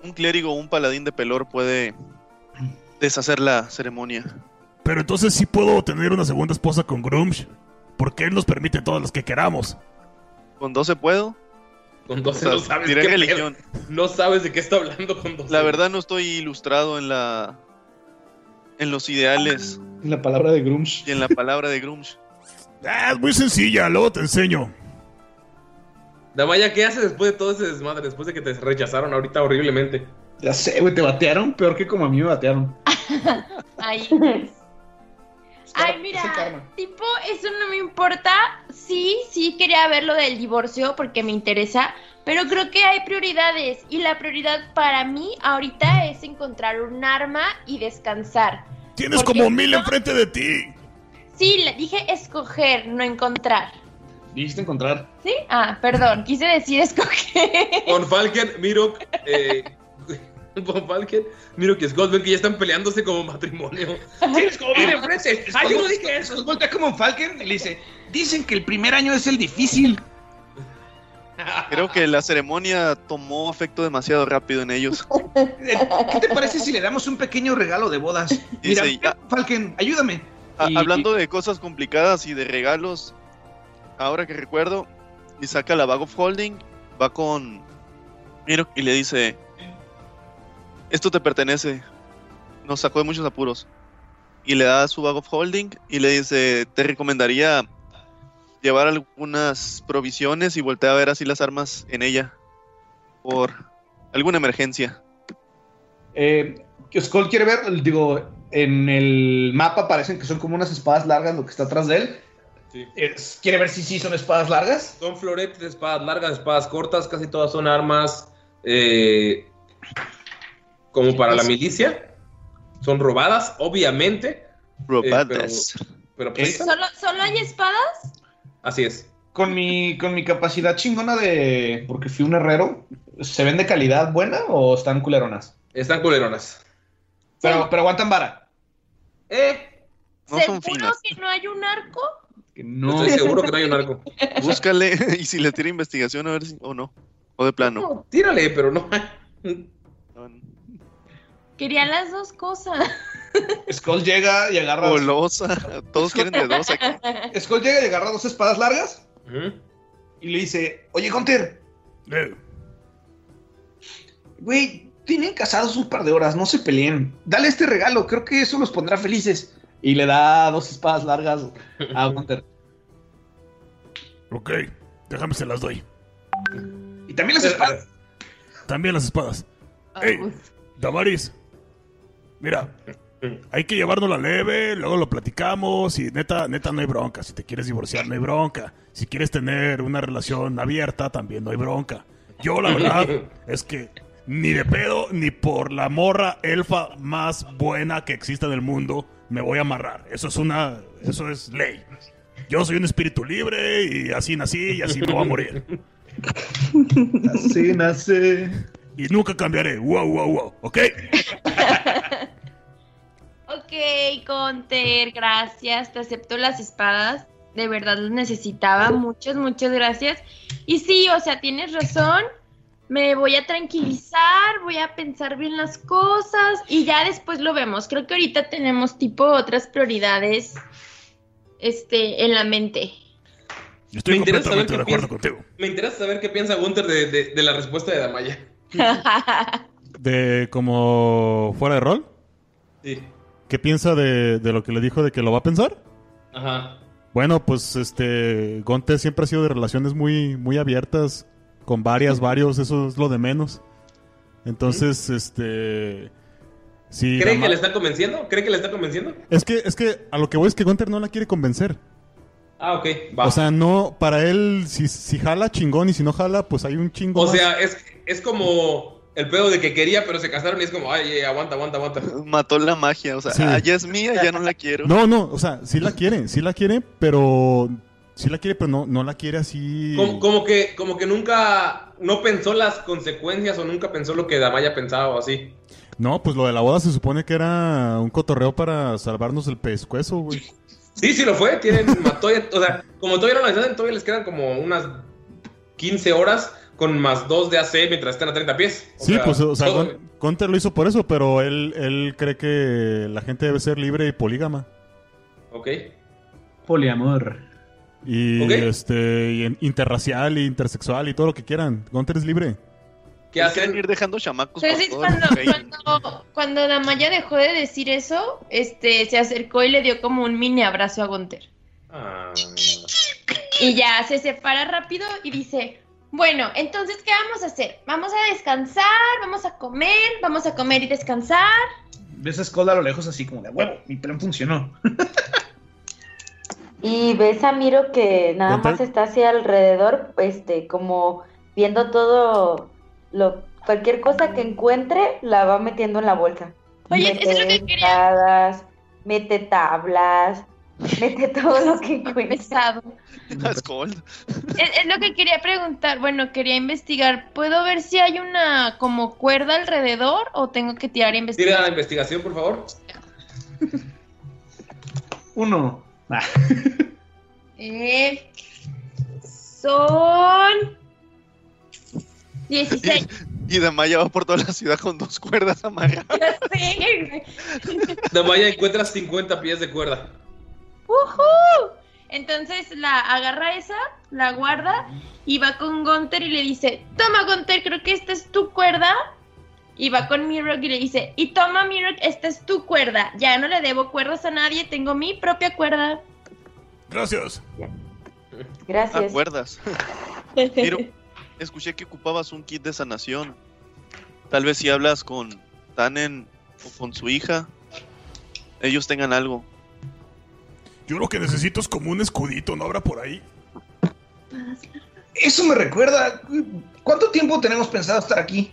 [SPEAKER 4] un clérigo o un paladín de pelor puede deshacer la ceremonia.
[SPEAKER 8] Pero entonces sí puedo tener una segunda esposa con Grumsh. Porque él nos permite todas las que queramos.
[SPEAKER 4] ¿Con 12 puedo?
[SPEAKER 1] Con 12
[SPEAKER 4] O sea,
[SPEAKER 1] no sabes
[SPEAKER 4] diré
[SPEAKER 1] qué
[SPEAKER 4] religión.
[SPEAKER 1] No sabes de qué está hablando con 12.
[SPEAKER 4] La verdad no estoy ilustrado en la en los ideales
[SPEAKER 2] En la palabra de Grumsh.
[SPEAKER 4] y en la palabra de Grumsh.
[SPEAKER 8] Ah, es muy sencilla, luego te enseño.
[SPEAKER 1] Damaya, ¿qué haces después de todo ese desmadre? Después de que te rechazaron ahorita horriblemente.
[SPEAKER 2] Ya sé, güey, te batearon peor que como a mí me batearon.
[SPEAKER 3] ahí. *laughs*
[SPEAKER 2] car-
[SPEAKER 3] Ay, mira, tipo, eso no me importa. Sí, sí quería ver lo del divorcio porque me interesa, pero creo que hay prioridades y la prioridad para mí ahorita es encontrar un arma y descansar.
[SPEAKER 8] Tienes
[SPEAKER 3] Porque
[SPEAKER 8] como mil
[SPEAKER 3] no-
[SPEAKER 8] enfrente de ti.
[SPEAKER 3] Sí, le dije escoger, no encontrar.
[SPEAKER 2] Dijiste encontrar.
[SPEAKER 3] ¿Sí? Ah, perdón, quise decir escoger.
[SPEAKER 1] Con Falken, Mirok, eh, *laughs* con Falken, Mirok y Scott ven que ya están peleándose como matrimonio.
[SPEAKER 2] Tienes como
[SPEAKER 1] mil
[SPEAKER 2] enfrente. Ay, yo no dije eso. Voltea como un Falcon y le dice: Dicen que el primer año es el difícil.
[SPEAKER 4] Creo que la ceremonia tomó efecto demasiado rápido en ellos.
[SPEAKER 2] ¿Qué te parece si le damos un pequeño regalo de bodas? Mira,
[SPEAKER 4] Dice, ya-
[SPEAKER 2] Falcon, ayúdame.
[SPEAKER 4] A-
[SPEAKER 2] Y-
[SPEAKER 4] hablando de cosas complicadas y de regalos, ahora que recuerdo, y saca la bag of holding, va con Miro y le dice, esto te pertenece, nos sacó de muchos apuros. Y le da su bag of holding y le dice, te recomendaría llevar algunas provisiones y voltear a ver así las armas en ella por alguna emergencia.
[SPEAKER 2] Eh, Skull quiere ver, digo, en el mapa parecen que son como unas espadas largas lo que está atrás de él.
[SPEAKER 1] Sí.
[SPEAKER 2] Es- ¿Quiere ver si sí son espadas largas?
[SPEAKER 1] Son floretes, espadas largas, espadas cortas, casi todas son armas eh, como para la milicia. Son robadas, obviamente.
[SPEAKER 4] Robadas.
[SPEAKER 1] Eh, pero, pues.
[SPEAKER 3] ¿Solo, ¿Solo hay espadas?
[SPEAKER 1] Así es.
[SPEAKER 2] Con mi, con mi capacidad chingona de. Porque fui un herrero, ¿se ven de calidad buena o están culeronas?
[SPEAKER 1] Están culeronas.
[SPEAKER 2] Pero, pero aguantan vara.
[SPEAKER 1] Eh,
[SPEAKER 4] No
[SPEAKER 3] ¿Seguro que no hay un arco?
[SPEAKER 2] Que no.
[SPEAKER 1] estoy seguro que no hay un arco.
[SPEAKER 4] Búscale *laughs* y si le tira investigación a ver si o no. O de plano.
[SPEAKER 1] No, tírale, pero no.
[SPEAKER 3] Querían las dos cosas.
[SPEAKER 2] Skull llega y agarra.
[SPEAKER 4] Golosa. Todos quieren de dos aquí.
[SPEAKER 2] Skull llega y agarra dos espadas largas y le dice: Oye, Gunter,
[SPEAKER 8] Eh,
[SPEAKER 2] güey, tienen casados un par de horas, no se peleen. Dale este regalo, creo que eso los pondrá felices. Y le da dos espadas largas a Gunter.
[SPEAKER 8] ok, déjame se las doy.
[SPEAKER 2] Y también las espadas.
[SPEAKER 8] También las espadas. Ey, Damaris. Mira, hay que llevarnos la leve, luego lo platicamos y neta, neta no hay bronca. Si te quieres divorciar no hay bronca. Si quieres tener una relación abierta también no hay bronca. Yo la verdad *laughs* es que ni de pedo ni por la morra elfa más buena que exista en el mundo me voy a amarrar. Eso es una, eso es ley. Yo soy un espíritu libre y así nací y así me voy a morir.
[SPEAKER 2] Así nace.
[SPEAKER 8] Y nunca cambiaré. Wow, wow, wow. ¿Ok?
[SPEAKER 3] Ok, Conter, gracias. Te acepto las espadas. de verdad los necesitaba. Muchas, muchas gracias. Y sí, o sea, tienes razón. Me voy a tranquilizar, voy a pensar bien las cosas y ya después lo vemos. Creo que ahorita tenemos tipo otras prioridades este, en la mente.
[SPEAKER 8] Estoy
[SPEAKER 1] Me interesa
[SPEAKER 8] completamente
[SPEAKER 1] saber
[SPEAKER 8] de
[SPEAKER 1] qué
[SPEAKER 8] acuerdo
[SPEAKER 1] piensa-
[SPEAKER 8] contigo.
[SPEAKER 1] Me interesa saber qué piensa Gunter de, de- de la respuesta de Damaya. *laughs*
[SPEAKER 5] De como fuera de rol.
[SPEAKER 1] Sí.
[SPEAKER 5] ¿Qué piensa de, de lo que le dijo de que lo va a pensar?
[SPEAKER 1] Ajá.
[SPEAKER 5] Bueno, pues este Gonte siempre ha sido de relaciones muy, muy abiertas, con varias, varios, eso es lo de menos. Entonces, este sí,
[SPEAKER 1] ¿Cree que le está convenciendo? ¿Cree que le está convenciendo?
[SPEAKER 5] es que es que a lo que voy es que Gunter no la quiere convencer.
[SPEAKER 1] Ah, ok, va.
[SPEAKER 5] O sea, no, para él, si, si jala, chingón, y si no jala, pues hay un chingo
[SPEAKER 1] O
[SPEAKER 5] más.
[SPEAKER 1] sea, es, es como el pedo de que quería, pero se casaron y es como, ay, eh, aguanta, aguanta, aguanta. *laughs*
[SPEAKER 4] Mató la magia, o sea,
[SPEAKER 5] Sí.
[SPEAKER 4] ah, ya es mía, ya no la quiero.
[SPEAKER 5] No, no, o sea, sí la quiere, sí la quiere, pero... Sí la quiere, pero no, no la quiere así...
[SPEAKER 1] Como, como que, como que nunca, no pensó las consecuencias o nunca pensó lo que Damaya pensaba o así.
[SPEAKER 5] No, pues lo de la boda se supone que era un cotorreo para salvarnos el pescuezo, güey.
[SPEAKER 1] Sí, sí lo fue, tienen, *laughs* todavía- o sea, como todavía no lo hacen, todavía les quedan como unas 15 horas con más 2 de AC mientras están a 30 pies. O
[SPEAKER 5] Sí,
[SPEAKER 1] sea,
[SPEAKER 5] pues, o sea,
[SPEAKER 1] todo-
[SPEAKER 5] Gun- Gunter lo hizo por eso, pero él, él cree que la gente debe ser libre y polígama.
[SPEAKER 1] Ok.
[SPEAKER 9] Poliamor.
[SPEAKER 5] Y, este, y interracial, y intersexual y todo lo que quieran. Gunter es libre.
[SPEAKER 1] ¿Qué
[SPEAKER 4] hacen? ir dejando chamacos
[SPEAKER 3] Entonces,
[SPEAKER 4] todo
[SPEAKER 3] cuando, cuando, cuando Damaya dejó de decir eso, este, se acercó y le dio como un mini abrazo a Gunter.
[SPEAKER 1] Ah,
[SPEAKER 3] Y ya se separa rápido y dice, bueno, entonces, ¿qué vamos a hacer? Vamos a descansar, vamos a comer, vamos a comer y descansar.
[SPEAKER 9] Ves a Skull a lo lejos así como de huevo, mi plan funcionó. *laughs*
[SPEAKER 6] Y ves a Miro que nada más está hacia alrededor, este, como viendo todo lo, cualquier cosa que encuentre, la va metiendo en la bolsa.
[SPEAKER 3] Oye,
[SPEAKER 6] mete
[SPEAKER 3] eso es lo que quería.
[SPEAKER 6] mete tablas, *laughs* mete todo lo que encuentre.
[SPEAKER 3] Pesado. *laughs*
[SPEAKER 4] Skull.
[SPEAKER 3] Es, es lo que quería preguntar. Bueno, quería investigar. ¿Puedo ver si hay una como cuerda alrededor o tengo que tirar a
[SPEAKER 1] Tira la investigación, por favor. *laughs*
[SPEAKER 9] Uno. Ah, *laughs*
[SPEAKER 3] Eh, son 16.
[SPEAKER 4] Y Damaya va por toda la ciudad con dos cuerdas amarradas. *laughs*
[SPEAKER 3] Sí.
[SPEAKER 1] Damaya encuentras 50 pies de cuerda.
[SPEAKER 3] ¡Ujú! Entonces la agarra esa, la guarda y va con Gunter y le dice, toma Gunter, creo que esta es tu cuerda. Y va con Mirok y le dice, y toma Mirok, esta es tu cuerda. Ya no le debo cuerdas a nadie, tengo mi propia cuerda.
[SPEAKER 8] Gracias.
[SPEAKER 6] Gracias.
[SPEAKER 4] ¿Acuerdas? *laughs* Miro, escuché que ocupabas un kit de sanación. Tal vez si hablas con Tannen o con su hija, ellos tengan algo.
[SPEAKER 8] Yo lo que necesito es como un escudito, ¿no habrá por ahí?
[SPEAKER 9] Eso me recuerda. ¿Cuánto tiempo tenemos pensado estar aquí?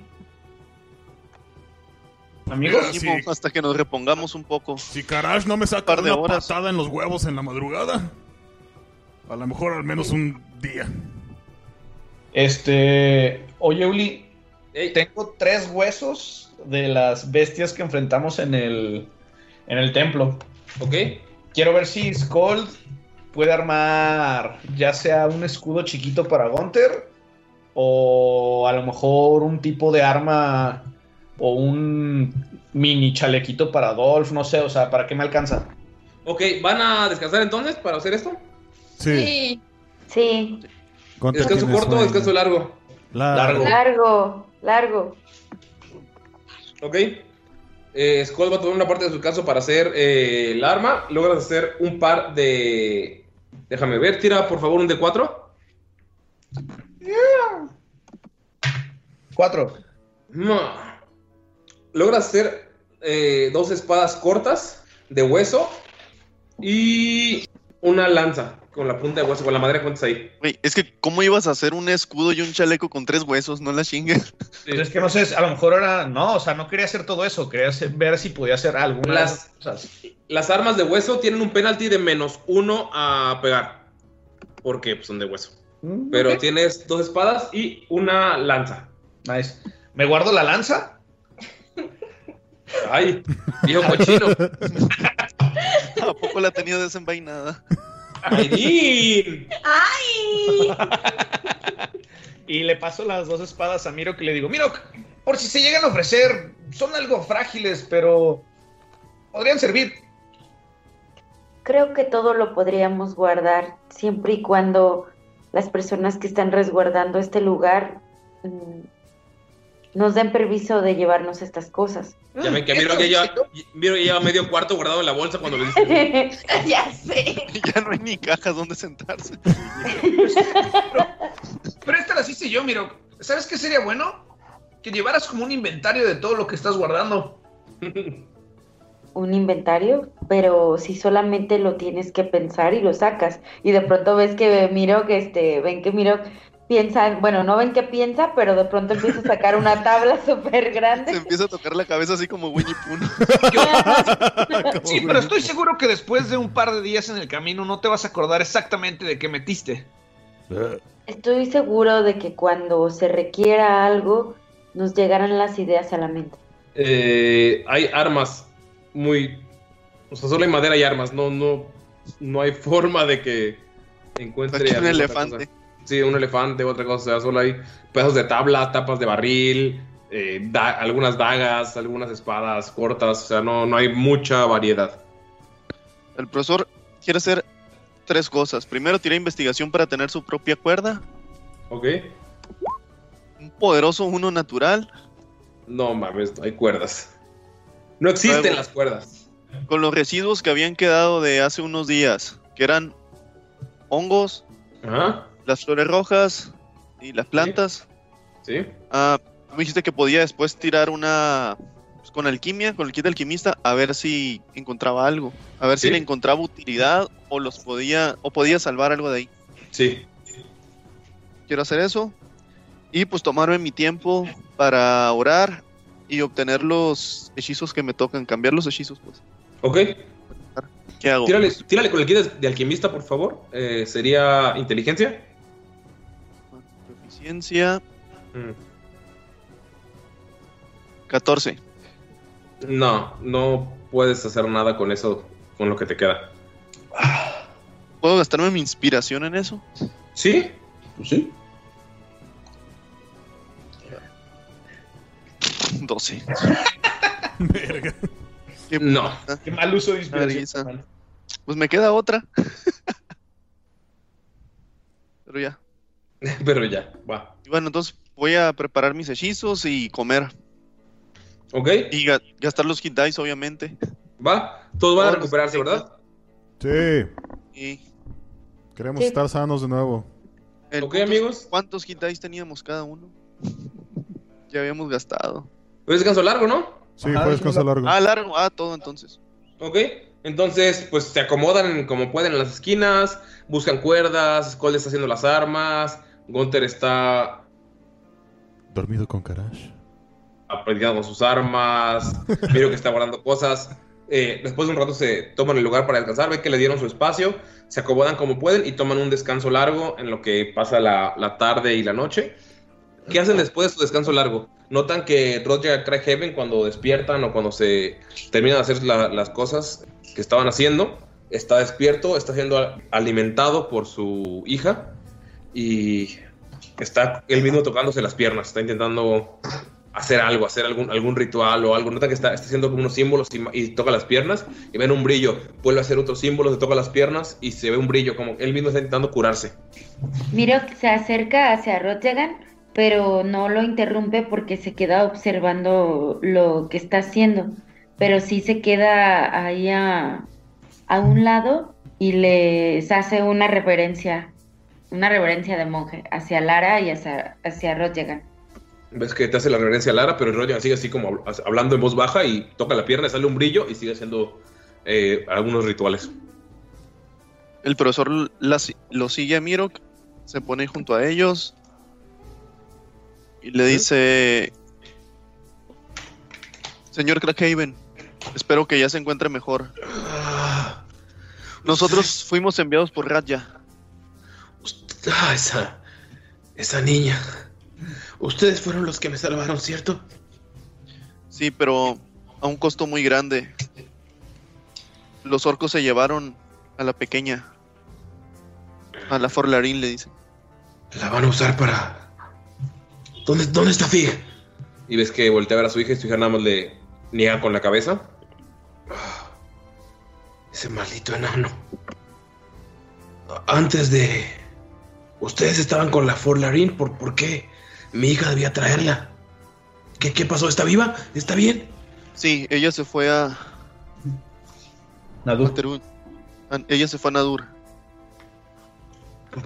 [SPEAKER 9] Amigos, *laughs*
[SPEAKER 4] hasta que nos repongamos un poco.
[SPEAKER 8] Si Karash no me saca
[SPEAKER 4] Par de
[SPEAKER 8] una
[SPEAKER 4] horas.
[SPEAKER 8] patada en los huevos en la madrugada, a lo mejor al menos un día.
[SPEAKER 9] Este. Oye, Uli. Tengo tres huesos de las bestias que enfrentamos en el. En el templo.
[SPEAKER 1] Ok.
[SPEAKER 9] Quiero ver si Skull puede armar ya sea un escudo chiquito para Gunter o a lo mejor un tipo de arma o un mini chalequito para Dolph, no sé, o sea, ¿para qué me alcanza?
[SPEAKER 1] Ok, ¿van a descansar entonces para hacer esto?
[SPEAKER 5] Sí.
[SPEAKER 6] Sí.
[SPEAKER 1] ¿Descanso corto o descanso largo?
[SPEAKER 5] Largo.
[SPEAKER 6] Largo, largo.
[SPEAKER 1] Ok. Eh, Skull va a tomar una parte de su caso para hacer eh, el arma. Logras hacer un par de. Déjame ver, tira por favor un de 4.
[SPEAKER 9] Cuatro.
[SPEAKER 1] Logras hacer eh, dos espadas cortas de hueso y una lanza con la punta de hueso, con la madera que cuentas ahí.
[SPEAKER 4] Güey, es que, ¿cómo ibas a hacer un escudo y un chaleco con tres huesos? No la chingues.
[SPEAKER 9] Pues es que no sé, a lo mejor era. No, o sea, no quería hacer todo eso, quería hacer- ver si podía hacer alguna de
[SPEAKER 1] Las-
[SPEAKER 9] esas cosas.
[SPEAKER 1] Las armas de hueso tienen un penalti de menos uno a pegar. Porque pues, son de hueso. Pero
[SPEAKER 9] ok.
[SPEAKER 1] tienes dos espadas y una lanza.
[SPEAKER 9] Nice. ¿Me guardo la lanza?
[SPEAKER 1] Ay, viejo cochino. *laughs*
[SPEAKER 4] ¿A poco la tenía desenvainada?
[SPEAKER 1] ¡Aidin!
[SPEAKER 3] ¡Ay! *laughs*
[SPEAKER 2] Y le paso las dos espadas a Mirok y le digo, Mirok, por si se llegan a ofrecer, son algo frágiles, pero podrían servir.
[SPEAKER 6] Creo que todo lo podríamos guardar siempre y cuando las personas que están resguardando este lugar mm, nos den permiso de llevarnos estas cosas.
[SPEAKER 1] Ya ven que Miro que ya, Miro que lleva medio cuarto guardado en la bolsa cuando le dice. *laughs*
[SPEAKER 6] ya sé. *laughs*
[SPEAKER 4] Ya no hay ni cajas donde sentarse.
[SPEAKER 2] Pero esta la hice yo, Mirok. ¿Sabes qué sería bueno? Que llevaras como un inventario de todo lo que estás guardando.
[SPEAKER 6] un inventario, pero si solamente lo tienes que pensar y lo sacas y de pronto ves que Miro que este ven que Miro piensa, bueno, no ven que piensa, pero de pronto empieza a sacar una tabla *laughs* súper grande.
[SPEAKER 4] Se empieza a tocar la cabeza así como Winnie Pooh. *laughs* *laughs*
[SPEAKER 2] Sí, pero estoy seguro que después de un par de días en el camino no te vas a acordar exactamente de qué metiste.
[SPEAKER 6] Estoy seguro de que cuando se requiera algo nos llegarán las ideas a la mente.
[SPEAKER 1] Eh, hay armas muy. O sea, solo hay madera y armas. No, no, no hay forma de que encuentre.
[SPEAKER 4] Aquí un elefante.
[SPEAKER 1] cosa. Sí, un elefante, otra cosa. O sea, solo hay pedazos de tabla, tapas de barril, eh, da- algunas dagas, algunas espadas cortas. O sea, no, no hay mucha variedad.
[SPEAKER 4] El profesor quiere hacer tres cosas. Primero, tirar investigación para tener su propia cuerda.
[SPEAKER 1] ¿Ok?
[SPEAKER 4] Un poderoso uno natural.
[SPEAKER 1] No mames, no hay cuerdas. No existen
[SPEAKER 4] Luego,
[SPEAKER 1] las cuerdas.
[SPEAKER 4] Con los residuos que habían quedado de hace unos días, que eran hongos,
[SPEAKER 1] Ajá.
[SPEAKER 4] Las flores rojas y las plantas.
[SPEAKER 1] Sí.
[SPEAKER 4] Ah, tú me dijiste que podía después tirar una pues, con alquimia, con el kit de alquimista, a ver si encontraba algo, a ver
[SPEAKER 1] Sí.
[SPEAKER 4] si le encontraba utilidad o los podía o podía salvar algo de ahí.
[SPEAKER 1] Sí.
[SPEAKER 4] Quiero hacer eso y pues tomarme mi tiempo para orar y obtener los hechizos que me tocan, cambiar los hechizos, pues.
[SPEAKER 1] ¿Ok?
[SPEAKER 4] ¿Qué hago?
[SPEAKER 1] Tírale, tírale con el kit de, de alquimista, por favor. Eh, Sería inteligencia.
[SPEAKER 4] Eficiencia
[SPEAKER 1] Mm.
[SPEAKER 4] 14.
[SPEAKER 1] No, no puedes hacer nada con eso, con lo que te queda.
[SPEAKER 4] ¿Puedo gastarme mi inspiración en eso?
[SPEAKER 1] ¿Sí?
[SPEAKER 9] Pues sí.
[SPEAKER 4] 12. *laughs*
[SPEAKER 5] Verga.
[SPEAKER 4] Qué
[SPEAKER 1] No.
[SPEAKER 2] Qué mal uso de inspiración.
[SPEAKER 4] Pues me queda otra. *laughs* Pero ya. *laughs*
[SPEAKER 1] Pero ya, va.
[SPEAKER 4] Y bueno, entonces voy a preparar mis hechizos y comer.
[SPEAKER 1] ¿Ok?
[SPEAKER 4] Y ga- gastar los hit dice, obviamente.
[SPEAKER 1] Va. Todos van a recuperarse, ¿verdad?
[SPEAKER 5] Sí,
[SPEAKER 4] Y
[SPEAKER 5] queremos
[SPEAKER 6] Sí.
[SPEAKER 5] estar sanos de nuevo.
[SPEAKER 4] el
[SPEAKER 1] Ok, amigos.
[SPEAKER 4] ¿Cuántos hit dice teníamos cada uno? ya habíamos gastado.
[SPEAKER 1] Pues descanso largo, ¿no?
[SPEAKER 5] Sí,
[SPEAKER 2] Ajá,
[SPEAKER 5] fue descanso largo.
[SPEAKER 4] Ah, largo. Ah, todo entonces.
[SPEAKER 1] Ok. Entonces, pues se acomodan como pueden en las esquinas, buscan cuerdas, Skull está haciendo las armas, Gunter está
[SPEAKER 5] Dormido con Karash.
[SPEAKER 1] aprendiendo con sus armas, Miro que está guardando cosas. Eh, después de un rato se toman el lugar para descansar, ven que le dieron su espacio, se acomodan como pueden y toman un descanso largo en lo que pasa la, la tarde y la noche. ¿Qué hacen después de su descanso largo? Notan que Rod llega a Craighaven cuando despiertan o cuando se terminan de hacer la- las cosas que estaban haciendo. Está despierto, está siendo alimentado por su hija y está él mismo tocándose las piernas, está intentando hacer algo, hacer algún, algún ritual o algo. Nota que está, está haciendo como unos símbolos y, toca las piernas y ven un brillo. Vuelve a hacer otros símbolos, se toca las piernas y se ve un brillo, como él mismo está intentando curarse.
[SPEAKER 6] Miro se acerca hacia Rotjagan, pero no lo interrumpe porque se queda observando lo que está haciendo. Pero sí se queda ahí a, a un lado y les hace una reverencia, una reverencia de monje hacia Lara y hacia, hacia Rotjagan.
[SPEAKER 1] Ves que te hace la reverencia a Lara, pero rollo sigue así como habl- hablando en voz baja y toca la pierna, sale un brillo y sigue haciendo eh, algunos rituales.
[SPEAKER 4] El profesor la lo sigue a Mirok, se pone junto a ellos y le dice: Señor Crackhaven, espero que ya se encuentre mejor. Nosotros fuimos enviados por Radya.
[SPEAKER 7] Ah, esa. Esa niña. Ustedes fueron los que me salvaron, ¿cierto?
[SPEAKER 4] Sí, pero a un costo muy grande. Los orcos se llevaron a la pequeña. A la Forlarín le dice.
[SPEAKER 10] La van a usar para. ¿Dónde, dónde está Fig?
[SPEAKER 1] Y ves que voltea a ver a su hija y su hija nada más le niega con la cabeza.
[SPEAKER 10] Ese maldito enano. Antes de. Ustedes estaban con la Forlarín, ¿por, ¿por qué? Mi hija debía traerla. ¿Qué, ¿Qué pasó? ¿Está viva? ¿Está bien?
[SPEAKER 4] Sí, ella se fue a.
[SPEAKER 2] Nadur.
[SPEAKER 4] a Terún. A- Ella se fue a Nadur.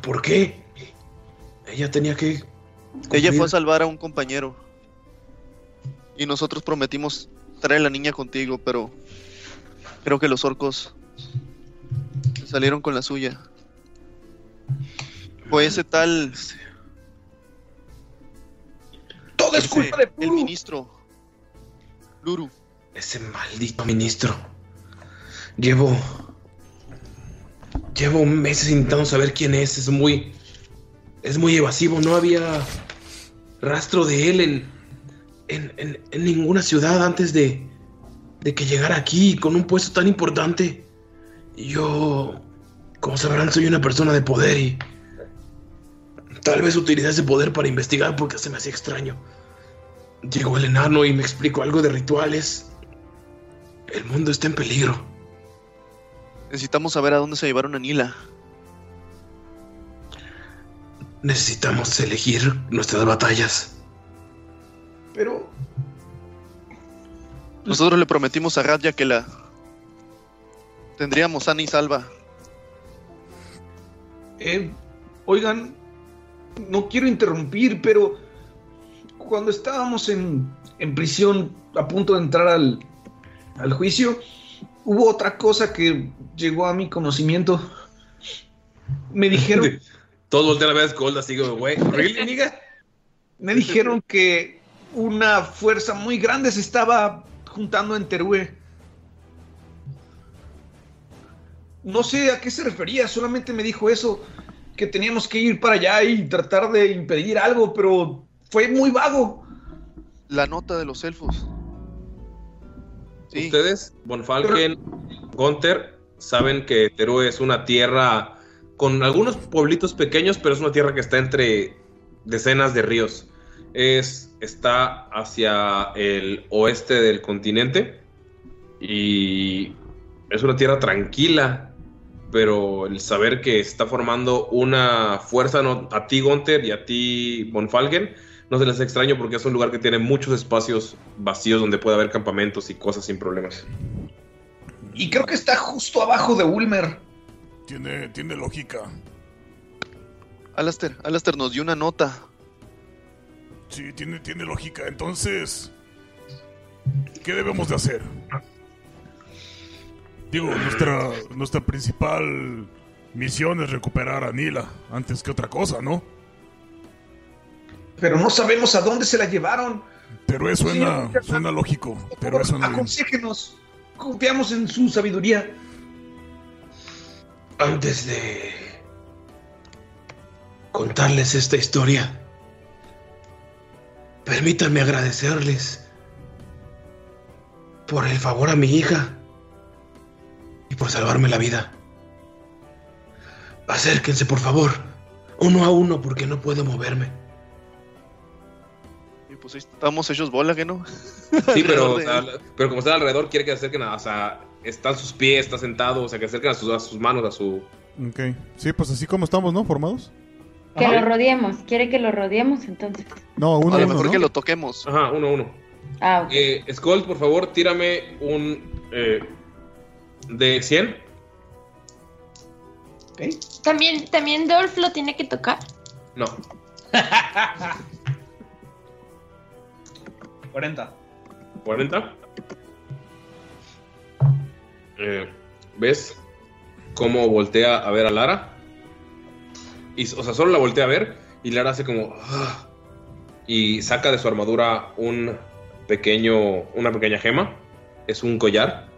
[SPEAKER 10] ¿Por qué? Ella tenía que.
[SPEAKER 4] Ella fue a salvar a un compañero. Y nosotros prometimos traer a la niña contigo, pero creo que los orcos salieron con la suya. Fue ese tal.
[SPEAKER 2] Todo es culpa de
[SPEAKER 4] el ministro. Luru.
[SPEAKER 10] Ese maldito ministro. Llevo. Llevo meses intentando saber quién es. Es muy. Es muy evasivo. No había rastro de él en. En, en- en ninguna ciudad antes de. De que llegara aquí con un puesto tan importante. Yo. Como sabrán, soy una persona de poder y. Tal vez utilicé ese poder para investigar porque se me hacía extraño. Llegó el enano y me explicó algo de rituales. El mundo está en peligro.
[SPEAKER 4] Necesitamos saber a dónde se llevaron a Nila.
[SPEAKER 10] Necesitamos elegir nuestras batallas.
[SPEAKER 2] Pero.
[SPEAKER 4] Nosotros le prometimos a Radya que la tendríamos sana y salva.
[SPEAKER 2] Eh, oigan, no quiero interrumpir, pero cuando estábamos en, en prisión a punto de entrar al, al juicio, hubo otra cosa que llegó a mi conocimiento. Me dijeron, *laughs*
[SPEAKER 1] Todos voltean a ver a Skull así como, güey, ¿really, nigga?
[SPEAKER 2] me dijeron que una fuerza muy grande se estaba juntando en Teruel. No sé a qué se refería, solamente me dijo eso, que teníamos que ir para allá y tratar de impedir algo, pero fue muy vago.
[SPEAKER 4] La nota de los elfos.
[SPEAKER 1] Ustedes, Bonfalken, Gunther, saben que Teru es una tierra con algunos pueblitos pequeños, pero es una tierra que está entre decenas de ríos. Es, está hacia el oeste del continente y es una tierra tranquila, pero el saber que se está formando una fuerza no- a ti, Gunther, y a ti, Bonfalken, no se les hace extraño porque es un lugar que tiene muchos espacios vacíos donde puede haber campamentos y cosas sin problemas.
[SPEAKER 2] Y creo que está justo abajo de Ulmer.
[SPEAKER 8] Tiene, tiene lógica.
[SPEAKER 4] Alastair, Alastair nos dio una nota.
[SPEAKER 8] Sí, tiene, tiene lógica. Entonces, ¿qué debemos de hacer? Digo, nuestra, nuestra principal misión es recuperar a Nila antes que otra cosa, ¿no?
[SPEAKER 2] Pero no sabemos a dónde se la llevaron.
[SPEAKER 8] Pero eso suena lógico. Pero eso no
[SPEAKER 2] Aconséjenos. Confiamos en su sabiduría.
[SPEAKER 10] Antes de contarles esta historia, permítanme agradecerles por el favor a mi hija y por salvarme la vida. Acérquense, por favor, uno a uno, porque no puedo moverme.
[SPEAKER 4] Y pues ahí estamos hechos bola, ¿que no? *laughs*
[SPEAKER 1] Sí, pero, o sea, pero como están alrededor, quiere que se acerquen a, o sea, están sus pies, está sentado, o sea, que se acerquen a sus, a sus manos, a su...
[SPEAKER 5] Ok. Sí, pues así como estamos, ¿no? Formados.
[SPEAKER 6] Que lo rodeemos. ¿Quiere que lo rodeemos entonces?
[SPEAKER 5] No, uno
[SPEAKER 4] a lo
[SPEAKER 5] uno,
[SPEAKER 4] mejor
[SPEAKER 5] ¿no?
[SPEAKER 4] que lo toquemos.
[SPEAKER 1] Ajá, uno a uno.
[SPEAKER 6] Ah, ok.
[SPEAKER 1] Eh, Skull, por favor, tírame un... eh, de 100.
[SPEAKER 3] También, también Dolph lo tiene que tocar.
[SPEAKER 1] No. *laughs*
[SPEAKER 2] 40.
[SPEAKER 1] 40. Eh, ¿Ves cómo voltea a ver a Lara? Y, o sea, solo la voltea a ver y Lara hace como... "Ah", y saca de su armadura un pequeño, una pequeña gema. Es un collar.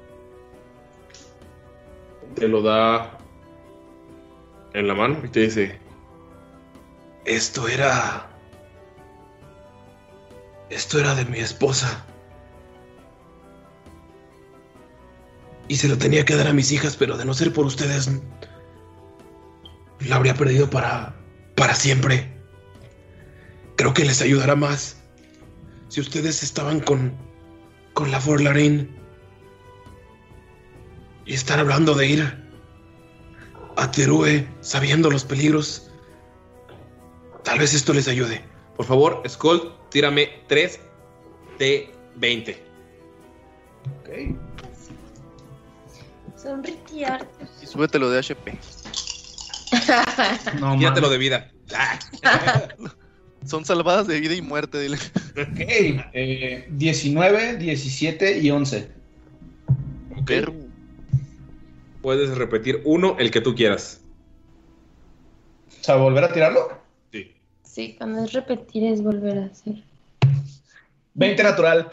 [SPEAKER 1] Te lo da en la mano y te dice...
[SPEAKER 10] Esto era... Esto era de mi esposa. Y se lo tenía que dar a mis hijas, pero de no ser por ustedes,
[SPEAKER 11] la habría perdido para, para siempre. Creo que les ayudará más si ustedes estaban con, con la Forlarín y están hablando de ir a Terue sabiendo los peligros. Tal vez esto les ayude.
[SPEAKER 1] Por favor, Skull, tírame 3 de 20.
[SPEAKER 2] Ok.
[SPEAKER 3] Sonritear.
[SPEAKER 4] Y súbetelo de HP. *laughs*
[SPEAKER 2] No,
[SPEAKER 1] Quítatelo
[SPEAKER 2] mames.
[SPEAKER 1] de vida. *laughs*
[SPEAKER 4] Son salvadas de vida y muerte, dile.
[SPEAKER 2] Ok, eh, 19, 17 y 11.
[SPEAKER 1] Ok. Puedes repetir uno, el que tú quieras.
[SPEAKER 2] O sea, ¿volver a tirarlo?
[SPEAKER 1] Sí.
[SPEAKER 3] Sí, cuando es repetir es volver a hacer.
[SPEAKER 2] 20 natural.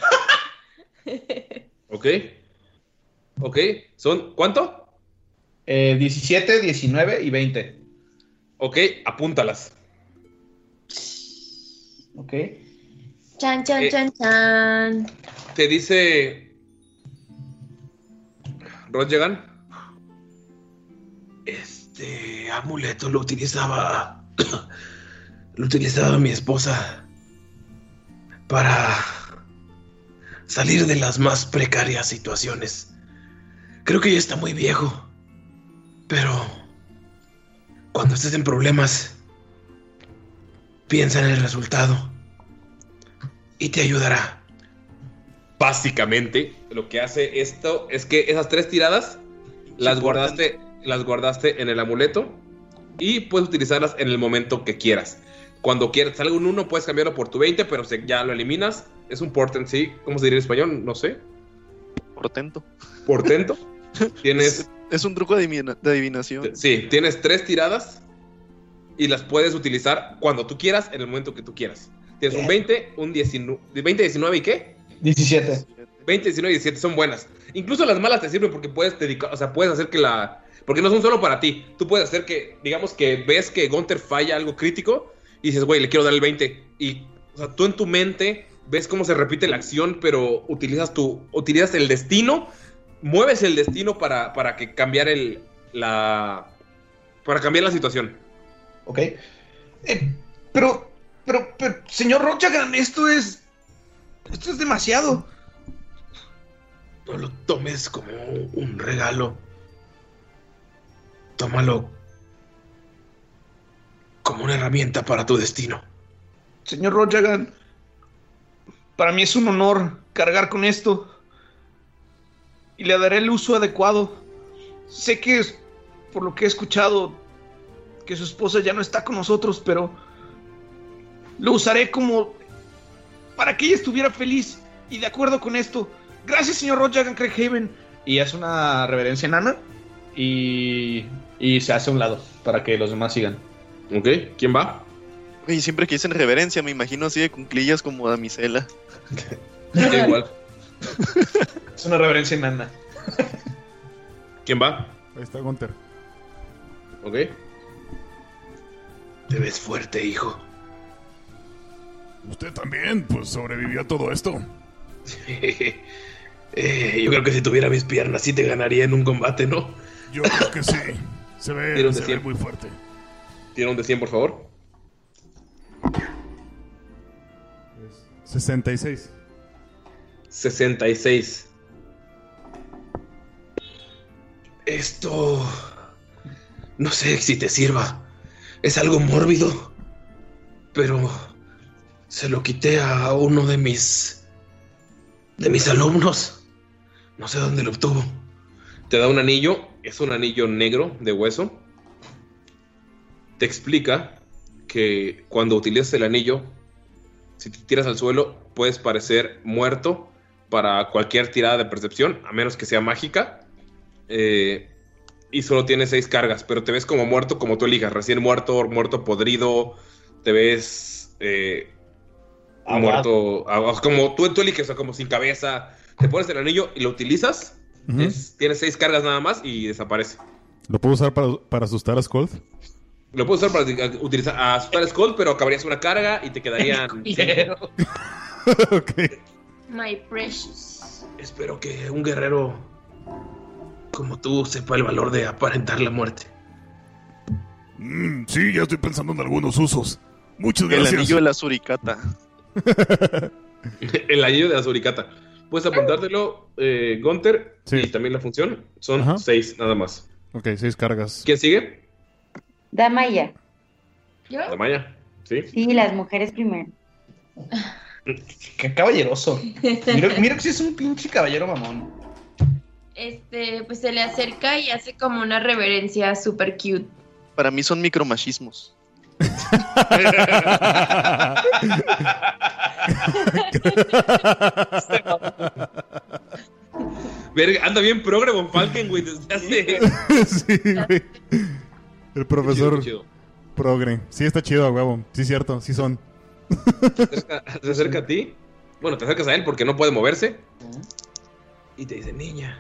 [SPEAKER 2] *laughs*
[SPEAKER 1] Ok. Ok. ¿Son cuánto?
[SPEAKER 2] Eh, 17, 19 y 20.
[SPEAKER 1] Ok, apúntalas.
[SPEAKER 2] Ok.
[SPEAKER 3] Chan, chan,
[SPEAKER 1] Eh.
[SPEAKER 3] chan, chan.
[SPEAKER 1] Te dice. Rodgegan.
[SPEAKER 11] Este amuleto lo utilizaba. *clears throat* lo utilizaba mi esposa para salir de las más precarias situaciones. Creo que ya está muy viejo. Pero cuando estés en problemas, piensa en el resultado y te ayudará.
[SPEAKER 1] Básicamente, lo que hace esto es que esas tres tiradas las guardaste, las guardaste en el amuleto y puedes utilizarlas en el momento que quieras. Cuando quieras, salga un 1, puedes cambiarlo por tu 20, pero se- ya lo eliminas. Es un portent, sí. ¿Cómo se diría en español? No sé.
[SPEAKER 4] Portento.
[SPEAKER 1] Portento. *laughs* Tienes.
[SPEAKER 4] Es un truco de, adivina- de adivinación.
[SPEAKER 1] Sí, tienes tres tiradas y las puedes utilizar cuando tú quieras, en el momento que tú quieras. Tienes un 20, un 19, 20, 19 y qué?
[SPEAKER 2] 17.
[SPEAKER 1] 20, 19 y 17 son buenas. Incluso las malas te sirven porque puedes dedicar, o sea, puedes hacer que la... Porque no son solo para ti. Tú puedes hacer que, digamos que ves que Gunter falla algo crítico y dices, güey, le quiero dar el 20. Y, o sea, tú en tu mente ves cómo se repite la acción, pero utilizas tu, utilizas el destino, mueves el destino para, para que cambiar el, la, para cambiar la situación.
[SPEAKER 2] Ok. Eh, pero, pero, pero, señor Rochagan, esto es. Esto es demasiado.
[SPEAKER 11] No lo tomes como un regalo. Tómalo como una herramienta para tu destino.
[SPEAKER 2] Señor Rochagan, para mí es un honor cargar con esto. Y le daré el uso adecuado. Sé que es, por lo que he escuchado, que su esposa ya no está con nosotros, pero lo usaré como para que ella estuviera feliz y de acuerdo con esto. Gracias, señor Rochagan Craighaven. Y hace una reverencia enana y, y se hace a un lado para que los demás sigan.
[SPEAKER 1] Ok, ¿quién va?
[SPEAKER 4] Y siempre que dicen reverencia, me imagino así de cunclillas como damisela. *laughs*
[SPEAKER 1] igual. *laughs*
[SPEAKER 2] Es una reverencia enana.
[SPEAKER 1] ¿Quién va?
[SPEAKER 5] Ahí está Gunter.
[SPEAKER 1] Ok.
[SPEAKER 11] Te ves fuerte, hijo.
[SPEAKER 8] Usted también, pues sobrevivió a todo esto. *laughs*
[SPEAKER 11] Eh, yo creo que si tuviera mis piernas sí te ganaría en un combate, ¿no?
[SPEAKER 8] Yo creo que sí. Se
[SPEAKER 1] Tira
[SPEAKER 8] ve,
[SPEAKER 1] un
[SPEAKER 8] se
[SPEAKER 1] de
[SPEAKER 8] ve
[SPEAKER 1] cien.
[SPEAKER 8] muy fuerte.
[SPEAKER 1] Tira un de 100, por favor.
[SPEAKER 5] 66.
[SPEAKER 1] 66.
[SPEAKER 11] Esto... No sé si te sirva. Es algo mórbido. Pero... Se lo quité a uno de mis... De mis alumnos. No sé dónde lo obtuvo.
[SPEAKER 1] Te da un anillo, es un anillo negro de hueso. Te explica que cuando utilizas el anillo, si te tiras al suelo, puedes parecer muerto para cualquier tirada de percepción, a menos que sea mágica. Eh, y solo tienes seis cargas, pero te ves como muerto, como tú elijas, recién muerto, muerto podrido, te ves eh, muerto, ah, como tú, tú eliges, o sea, como sin cabeza. Te pones el anillo y lo utilizas,
[SPEAKER 5] Ujú.
[SPEAKER 1] es- tienes seis cargas nada más y desaparece.
[SPEAKER 5] ¿Lo puedo usar para, para asustar a Skull?
[SPEAKER 1] Lo puedes usar para uh, utilizar a asustar a Skull, pero acabarías una carga y te quedarían. *laughs* *laughs*
[SPEAKER 3] My precious.
[SPEAKER 11] Espero que un guerrero como tú sepa el valor de aparentar la muerte.
[SPEAKER 8] Mm, sí, ya estoy pensando en algunos usos. Muchas
[SPEAKER 4] El
[SPEAKER 8] gracias.
[SPEAKER 4] anillo de la suricata. *laughs*
[SPEAKER 1] El anillo de la suricata. Puedes apuntártelo, eh, Gunter, y también la función. Son
[SPEAKER 5] Ajá.
[SPEAKER 1] seis nada más.
[SPEAKER 5] Ok, seis cargas.
[SPEAKER 1] ¿Quién sigue?
[SPEAKER 6] Damaya.
[SPEAKER 3] ¿Yo?
[SPEAKER 1] Damaya. ¿Sí?
[SPEAKER 6] Sí, las mujeres primero. *laughs*
[SPEAKER 9] Qué caballeroso. Mira, mira que sí es un pinche caballero mamón.
[SPEAKER 3] Este, pues se le acerca y hace como una reverencia super cute.
[SPEAKER 4] Para mí son micromachismos.
[SPEAKER 1] Verga, anda bien progre Von Falken, güey, desde hace...
[SPEAKER 5] sí, güey. El profesor
[SPEAKER 1] Chido, chido.
[SPEAKER 5] Progre. Sí, está chido, huevo. Sí, cierto, sí son.
[SPEAKER 1] Se acerca, se acerca a ti. Bueno, te acercas a él porque no puede moverse. Y te dice, niña,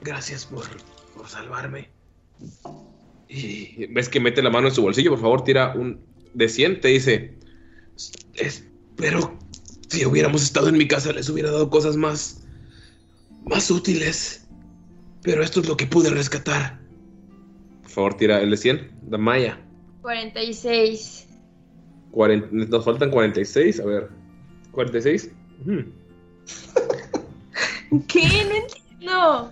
[SPEAKER 1] gracias por, por salvarme. Y ves que mete la mano en su bolsillo, por favor, tira un de 100. Te dice, espero si hubiéramos estado en mi casa les hubiera dado cosas más, más útiles. Pero esto es lo que pude rescatar. Por favor, tira el de 100. Damaya.
[SPEAKER 3] 46.
[SPEAKER 1] 40 nos faltan 46, a ver. 46. Ujú.
[SPEAKER 3] ¿Qué? No entiendo.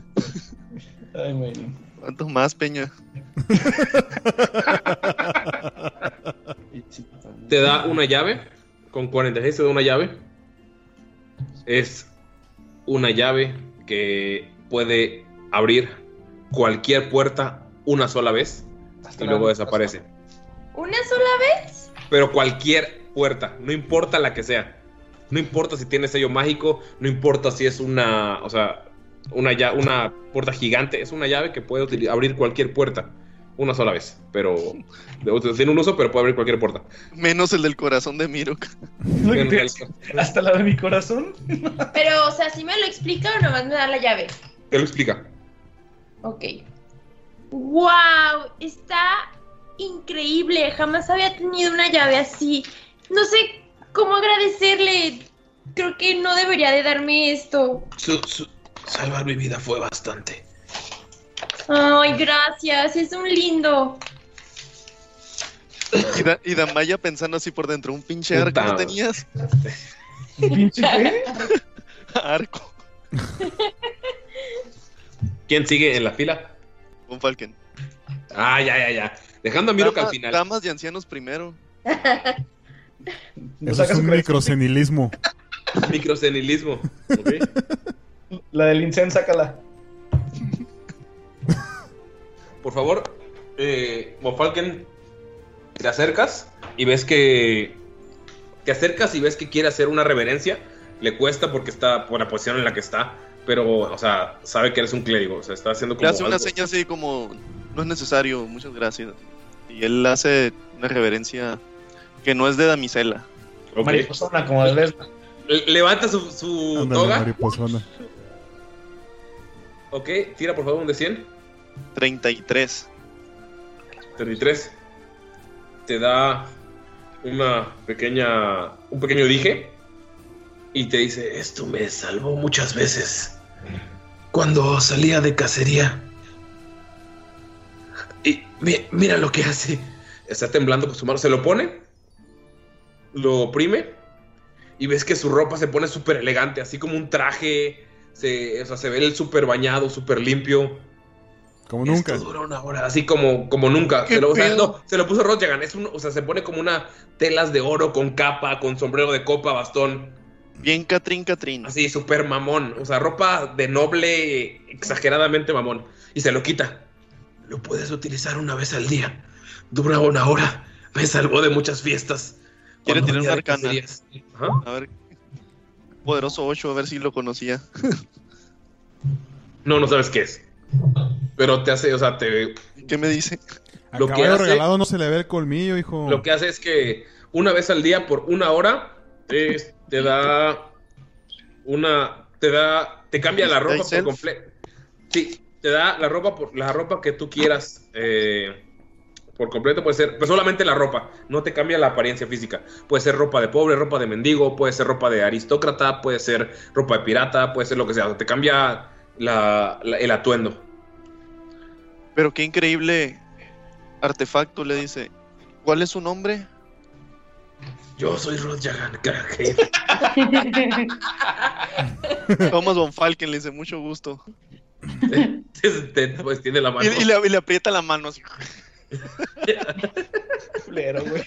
[SPEAKER 9] Ay, güey.
[SPEAKER 4] ¿Cuánto más, Peña? *laughs*
[SPEAKER 1] Te da una llave. Con 46 te da una llave. Es una llave que puede abrir cualquier puerta una sola vez y luego desaparece.
[SPEAKER 3] ¿Una sola vez?
[SPEAKER 1] Pero cualquier puerta, no importa la que sea. No importa si tiene sello mágico, no importa si es una, o sea, una, una puerta gigante, es una llave que puede abrir cualquier puerta una sola vez. Pero tiene un uso, pero puede abrir cualquier puerta.
[SPEAKER 4] Menos el del corazón de Mirok.
[SPEAKER 9] Hasta la de mi corazón.
[SPEAKER 3] Pero, o sea, si me lo explica o nomás me da la llave.
[SPEAKER 1] Te lo explica.
[SPEAKER 3] Ok. ¡Wow! Está increíble. Jamás había tenido una llave así. No sé cómo agradecerle. Creo que no debería de darme esto.
[SPEAKER 7] Su- su- salvar mi vida fue bastante.
[SPEAKER 3] Ay, gracias. Es un lindo.
[SPEAKER 4] Y, Da- y Damaya pensando así por dentro, un pinche arco no tenías.
[SPEAKER 9] ¿Pinche qué? *laughs*
[SPEAKER 4] arco.
[SPEAKER 1] ¿Quién sigue en la fila?
[SPEAKER 4] Un Falken.
[SPEAKER 1] Ah, ya, ya, ya. Dejando a Mirok al final.
[SPEAKER 4] Damas y ancianos primero.
[SPEAKER 5] Eso es un microcenilismo.
[SPEAKER 1] Microcenilismo.
[SPEAKER 9] La del incenso, sácala.
[SPEAKER 1] Por favor, eh, Mofalken, te acercas y ves que. Te acercas y ves que quiere hacer una reverencia. Le cuesta porque está por la posición en la que está. Pero, o sea, sabe que eres un clérigo. O sea, está haciendo
[SPEAKER 4] Le
[SPEAKER 1] como.
[SPEAKER 4] hace una
[SPEAKER 1] algo.
[SPEAKER 4] seña así como, no es necesario, muchas gracias. Y él hace una reverencia que no es de damisela.
[SPEAKER 9] Mariposona, como de.
[SPEAKER 1] Le- Levanta su, su
[SPEAKER 5] Ándale,
[SPEAKER 1] toga.
[SPEAKER 5] mariposona.
[SPEAKER 1] Ok, tira por favor un de 100.
[SPEAKER 4] 33.
[SPEAKER 1] 33. Te da una pequeña. un pequeño dije. Y te dice:
[SPEAKER 7] Esto me salvó muchas veces. Cuando salía de cacería. Y mi- mira lo que hace.
[SPEAKER 1] Está temblando con su mano. Se lo pone. Lo oprime. Y ves que su ropa se pone súper elegante. Así como un traje. Se, o sea, se ve el súper bañado, súper limpio.
[SPEAKER 5] Como nunca.
[SPEAKER 7] Dura una hora.
[SPEAKER 1] Así como, como nunca.
[SPEAKER 4] ¿Qué
[SPEAKER 1] Se lo, o sea, no, se lo puso Rodjagan. Es un, o sea, se pone como una telas de oro con capa, con sombrero de copa, bastón.
[SPEAKER 4] Bien Catrín Catrín.
[SPEAKER 1] Así, súper mamón. O sea, ropa de noble, exageradamente mamón. Y se lo quita.
[SPEAKER 7] Lo puedes utilizar una vez al día. Dura una hora. Me salvó de muchas fiestas.
[SPEAKER 4] Quiere
[SPEAKER 7] venía
[SPEAKER 4] una arcana.
[SPEAKER 1] Ajá.
[SPEAKER 4] A ver. Poderoso 8, a ver si lo conocía.
[SPEAKER 1] No, no sabes qué es. Pero te hace, o sea, te.
[SPEAKER 4] ¿Qué me dice?
[SPEAKER 1] Lo que hace-
[SPEAKER 5] regalado no se le ve el colmillo, hijo.
[SPEAKER 1] Lo que hace es que una vez al día, por una hora, te, te da una. Te da. Te cambia la ropa por completo. Sí, te da la ropa por la ropa que tú quieras. eh, por completo puede ser, pues solamente la ropa, no te cambia la apariencia física. Puede ser ropa de pobre, ropa de mendigo, puede ser ropa de aristócrata, puede ser ropa de pirata, puede ser lo que sea. O sea, te cambia la- la- el atuendo.
[SPEAKER 4] Pero qué increíble artefacto le dice, ¿cuál es su nombre?
[SPEAKER 1] Yo soy Rod Jagan, *laughs*
[SPEAKER 4] Thomas Von Falken le dice, mucho gusto. *laughs*
[SPEAKER 1] pues tiene la mano.
[SPEAKER 4] Y, y le, y le aprieta la mano así.
[SPEAKER 2] Güey.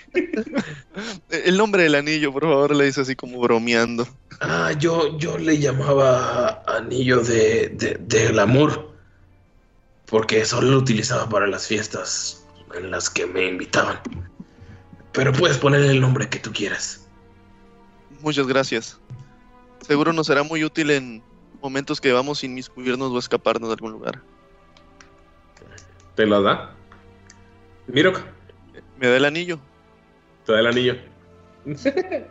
[SPEAKER 4] El nombre del anillo, por favor, le dice así como bromeando.
[SPEAKER 1] Ah, yo, yo le llamaba anillo de, de- del amor. Porque solo lo utilizaba para las fiestas en las que me invitaban. Pero puedes ponerle el nombre que tú quieras.
[SPEAKER 4] Muchas gracias. Seguro nos será muy útil en momentos que vamos sin inmiscuirnos o escaparnos de algún lugar.
[SPEAKER 1] ¿Te la da? Mirok,
[SPEAKER 4] Me da el anillo.
[SPEAKER 1] te da el anillo. *laughs*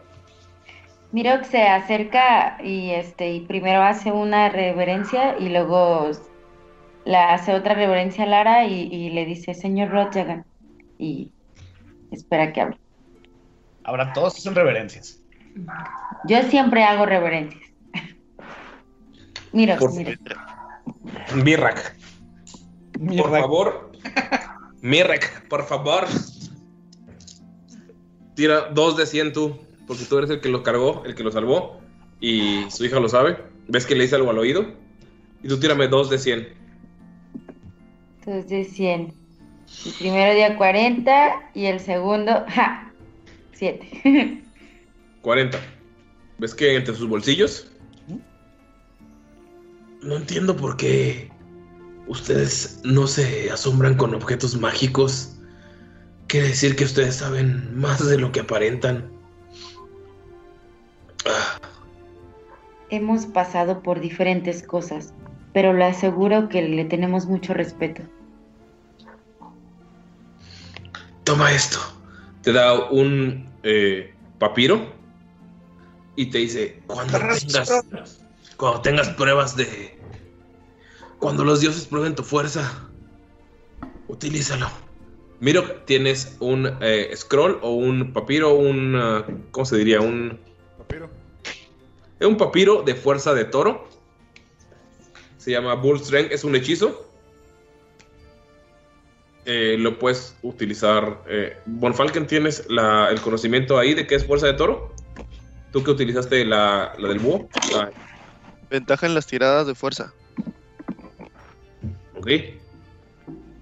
[SPEAKER 6] Mirok se acerca y este y primero hace una reverencia y luego la hace otra reverencia a Lara y, y le dice señor Rodjagan y espera que hable.
[SPEAKER 2] Ahora todos hacen reverencias.
[SPEAKER 6] Yo siempre hago reverencias. *laughs* Mirok,
[SPEAKER 1] Por-
[SPEAKER 6] Mirok.
[SPEAKER 1] Por favor. Mirrak, por favor. Tira dos de 100 tú, porque tú eres el que lo cargó, el que lo salvó, y su hija lo sabe. ¿Ves que le dice algo al oído? Y tú tírame dos de 100.
[SPEAKER 6] Entonces 100. El primero día 40 y el segundo, ja, 7.
[SPEAKER 1] 40. *laughs* ¿Ves que entre sus bolsillos? No entiendo por qué ustedes no se asombran con objetos mágicos. Quiere decir que ustedes saben más de lo que aparentan.
[SPEAKER 6] Hemos pasado por diferentes cosas, pero le aseguro que le tenemos mucho respeto.
[SPEAKER 1] Toma esto. Te da un eh, papiro y te dice, cuando tengas, cuando tengas pruebas de... Cuando los dioses prueben tu fuerza, utilízalo. Miro, tienes un eh, scroll o un papiro, un... ah, ¿Cómo se diría? Un...
[SPEAKER 5] Papiro.
[SPEAKER 1] Es un papiro de fuerza de toro. Se llama Bull Strength, es un hechizo. Eh, lo puedes utilizar. Eh, Bonfalken, ¿tienes la- el conocimiento ahí de qué es fuerza de toro? ¿Tú que utilizaste la, la del búho? Ah,
[SPEAKER 4] Ventaja en las tiradas de fuerza.
[SPEAKER 1] Ok.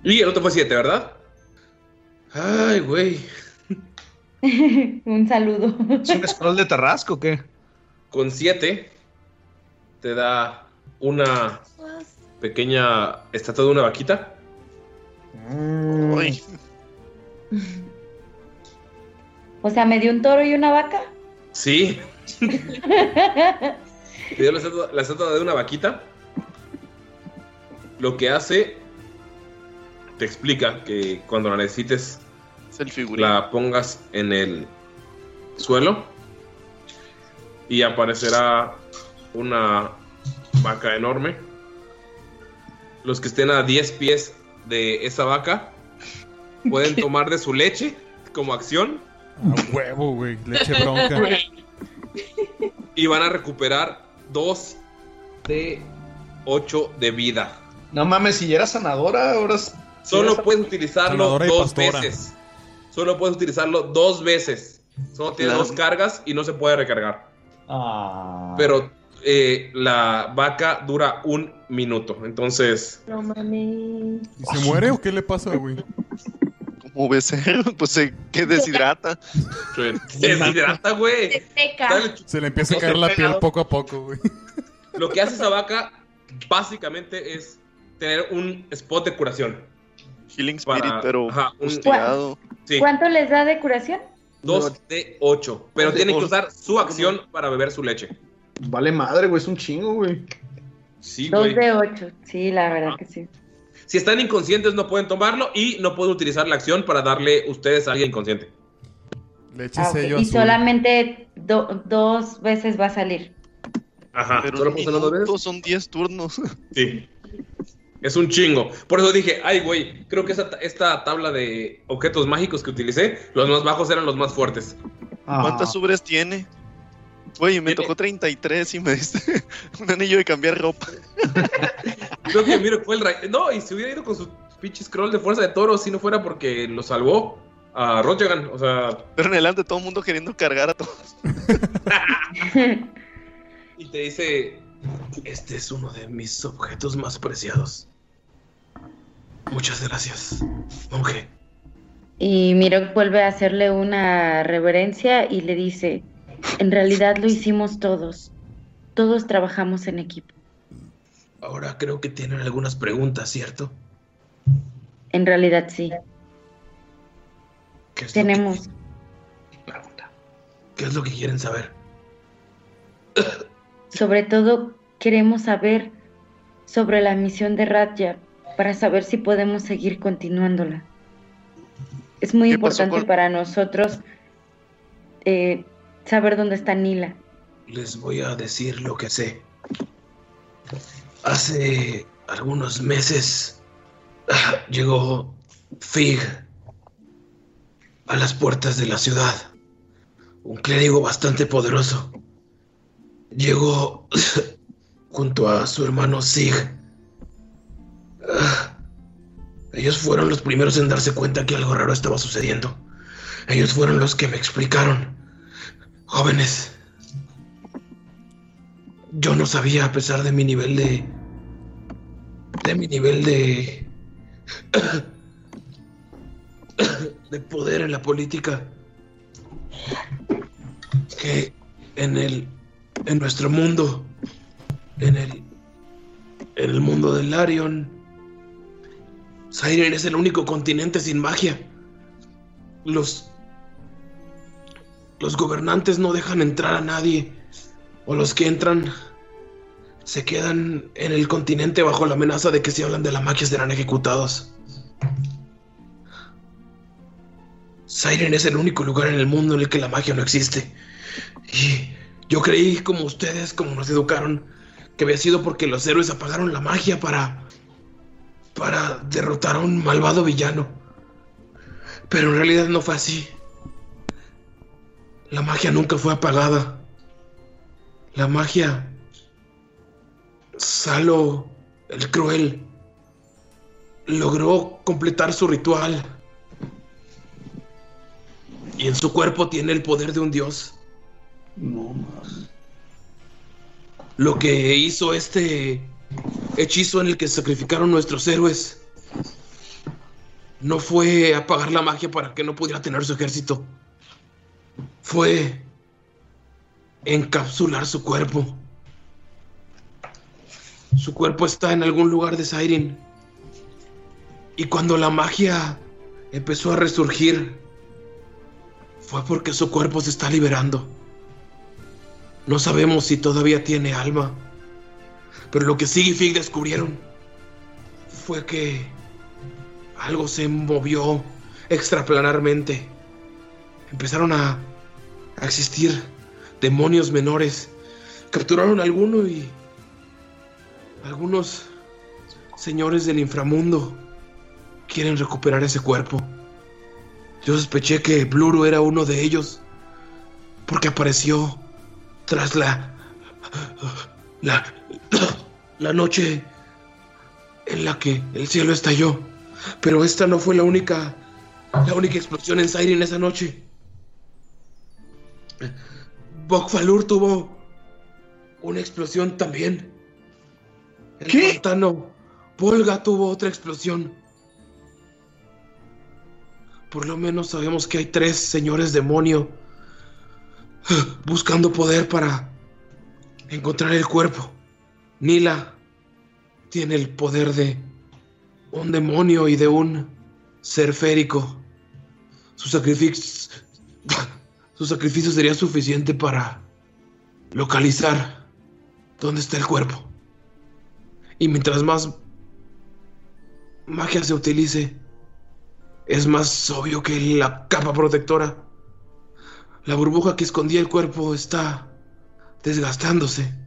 [SPEAKER 1] Y el otro fue 7, ¿verdad? Ay, güey. *laughs*
[SPEAKER 6] Un saludo.
[SPEAKER 2] ¿Es un scroll de Tarrasco o qué?
[SPEAKER 1] Con 7 te da una pequeña estatua de una vaquita.
[SPEAKER 4] Uy,
[SPEAKER 6] O sea, me dio un toro y una vaca.
[SPEAKER 1] Sí, *laughs* te dio la estatua, la estatua de una vaquita. Lo que hace, te explica que cuando la necesites,
[SPEAKER 4] es el figurino.
[SPEAKER 1] la pongas en el suelo y aparecerá una vaca enorme. Los que estén a 10 pies de esa vaca pueden *laughs* tomar de su leche como acción
[SPEAKER 5] A huevo, güey. Leche *laughs* bronca.
[SPEAKER 1] y van a recuperar 2 de 8 de vida.
[SPEAKER 2] No mames, si ya era sanadora, ahora. es-
[SPEAKER 1] Solo puedes utilizarlo dos veces. Solo puedes utilizarlo dos veces. Solo tiene
[SPEAKER 4] Claro.
[SPEAKER 1] dos cargas y no se puede recargar.
[SPEAKER 2] Ah.
[SPEAKER 1] Pero eh, la vaca dura un minuto. Entonces,
[SPEAKER 3] No mames.
[SPEAKER 5] ¿Y se muere o qué le pasa, güey?
[SPEAKER 4] Como becerro, *laughs* pues se que deshidrata. *laughs*
[SPEAKER 1] se *laughs* deshidrata, güey.
[SPEAKER 3] Se seca.
[SPEAKER 1] Dale,
[SPEAKER 5] Se le empieza a caer la piel poco a poco, güey.
[SPEAKER 1] Lo que hace esa vaca básicamente es tener un spot de curación.
[SPEAKER 4] Healing Spirit,
[SPEAKER 1] Para-
[SPEAKER 4] pero
[SPEAKER 1] ajá, un-. Sí,
[SPEAKER 6] ¿Cuánto les da de curación?
[SPEAKER 1] 2 de 8. Pero
[SPEAKER 4] de
[SPEAKER 1] tiene que
[SPEAKER 4] ocho.
[SPEAKER 1] usar su acción para beber su leche.
[SPEAKER 2] Vale madre, güey, es un chingo, güey.
[SPEAKER 1] Sí,
[SPEAKER 6] Dos
[SPEAKER 1] güey.
[SPEAKER 6] de ocho. Sí, la verdad que sí.
[SPEAKER 1] Si están inconscientes no pueden tomarlo y no pueden utilizar la acción para darle ustedes a alguien inconsciente.
[SPEAKER 5] Leche
[SPEAKER 6] Ah, Y
[SPEAKER 5] azul.
[SPEAKER 6] solamente do- dos veces va a salir.
[SPEAKER 1] Ajá.
[SPEAKER 4] Pero
[SPEAKER 1] ¿Solo dos veces?
[SPEAKER 4] son 10 turnos.
[SPEAKER 1] Sí. *laughs* Es un chingo. Por eso dije, ay, güey, creo que esa, esta tabla de objetos mágicos que utilicé, los más bajos eran los más fuertes.
[SPEAKER 2] Ah.
[SPEAKER 4] ¿Cuántas ubres tiene? Güey, me
[SPEAKER 1] Tiene-
[SPEAKER 4] tocó 33 y me diste *laughs* un anillo de cambiar ropa. *laughs*
[SPEAKER 1] Creo que miro fue el No, y si hubiera ido con su,
[SPEAKER 12] pinche scroll de fuerza de toro si no fuera porque lo salvó a Rojagan. O sea,
[SPEAKER 4] Pero en adelante todo el mundo queriendo cargar a todos. *laughs*
[SPEAKER 12] y te dice: Este es uno de mis objetos más preciados. Muchas gracias, monje.
[SPEAKER 6] Y Miro vuelve a hacerle una reverencia y le dice, en realidad lo hicimos todos. Todos trabajamos en equipo.
[SPEAKER 1] Ahora creo que tienen algunas preguntas, ¿cierto?
[SPEAKER 6] En realidad sí.
[SPEAKER 1] ¿Qué es,
[SPEAKER 6] Tenemos.
[SPEAKER 1] ¿Qué es lo que quieren saber?
[SPEAKER 6] Sobre todo queremos saber sobre la misión de Radja para saber si podemos seguir continuándola. Es muy
[SPEAKER 1] ¿Qué pasó
[SPEAKER 6] importante
[SPEAKER 1] con-
[SPEAKER 6] para nosotros eh, saber dónde está Nila.
[SPEAKER 1] Les voy a decir lo que sé. Hace algunos meses ah, llegó Fig a las puertas de la ciudad. Un clérigo bastante poderoso. Llegó *laughs* junto a su hermano Sig. Ellos fueron los primeros en darse cuenta que algo raro estaba sucediendo. Ellos fueron los que me explicaron. Jóvenes, yo no sabía a pesar de mi nivel de... De mi nivel de... *coughs* De poder en la política. Que en el... En nuestro mundo. En el... En el mundo del Larion. Siren es el único continente sin magia. Los... Los gobernantes no dejan entrar a nadie. O los que entran se quedan en el continente bajo la amenaza de que si hablan de la magia serán ejecutados. Siren es el único lugar en el mundo en el que la magia no existe. Y yo creí, como ustedes, como nos educaron, que había sido porque los héroes apagaron la magia para. Para derrotar a un malvado villano. Pero en realidad no fue así. La magia nunca fue apagada. La magia. Salo, el cruel, logró completar su ritual. Y en su cuerpo tiene el poder de un dios.
[SPEAKER 2] No más.
[SPEAKER 1] Lo que hizo este hechizo en el que sacrificaron nuestros héroes no fue apagar la magia para que no pudiera tener su ejército. Fue encapsular su cuerpo. Su cuerpo está en algún lugar de Siren. Y cuando la magia empezó a resurgir, fue porque su cuerpo se está liberando. No sabemos si todavía tiene alma. Pero lo que Sig y Fig descubrieron fue que algo se movió extraplanarmente. Empezaron a, a existir demonios menores. Capturaron alguno y algunos señores del inframundo quieren recuperar ese cuerpo. Yo sospeché que Bluru era uno de ellos porque apareció tras la la *coughs* la noche en la que el cielo estalló. Pero esta no fue la única la única explosión en Siren esa noche. Bokfalur tuvo una explosión también. El
[SPEAKER 2] ¿Qué?
[SPEAKER 1] pantano Volga tuvo otra explosión. Por lo menos sabemos que hay tres señores demonio *sighs* buscando poder para encontrar el cuerpo. Nila tiene el poder de un demonio y de un ser férico. *coughs* Su sacrificio, sería suficiente para localizar dónde está el cuerpo. Y mientras más magia se utilice, es más obvio que la capa protectora, la burbuja que escondía el cuerpo, está desgastándose.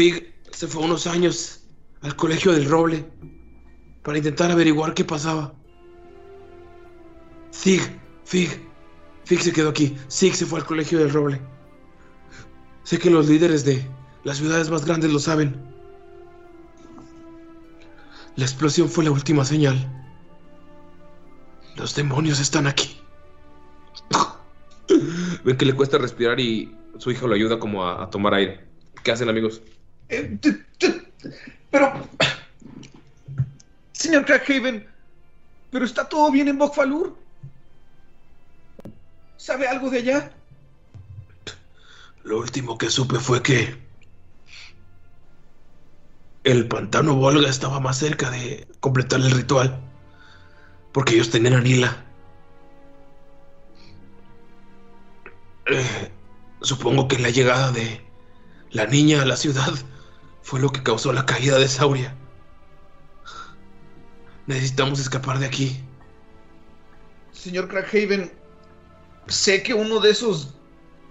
[SPEAKER 1] Fig se fue unos años al colegio del Roble para intentar averiguar qué pasaba. Fig, Fig, Fig se quedó aquí. Sig se fue al colegio del Roble. Sé que los líderes de las ciudades más grandes lo saben. La explosión fue la última señal. Los demonios están aquí.
[SPEAKER 13] Ven que le cuesta respirar y su hija lo ayuda como a, a tomar aire. ¿Qué hacen, amigos?
[SPEAKER 2] Eh, pero. Señor Crackhaven, ¿pero está todo bien en Bokfalur? ¿Sabe algo de allá?
[SPEAKER 1] Lo último que supe fue que el pantano Volga estaba más cerca de completar el ritual. Porque ellos tenían Anila. Eh, supongo que la llegada de la niña a la ciudad fue lo que causó la caída de Sauria. Necesitamos escapar de aquí.
[SPEAKER 2] Señor Crackhaven, sé que uno de esos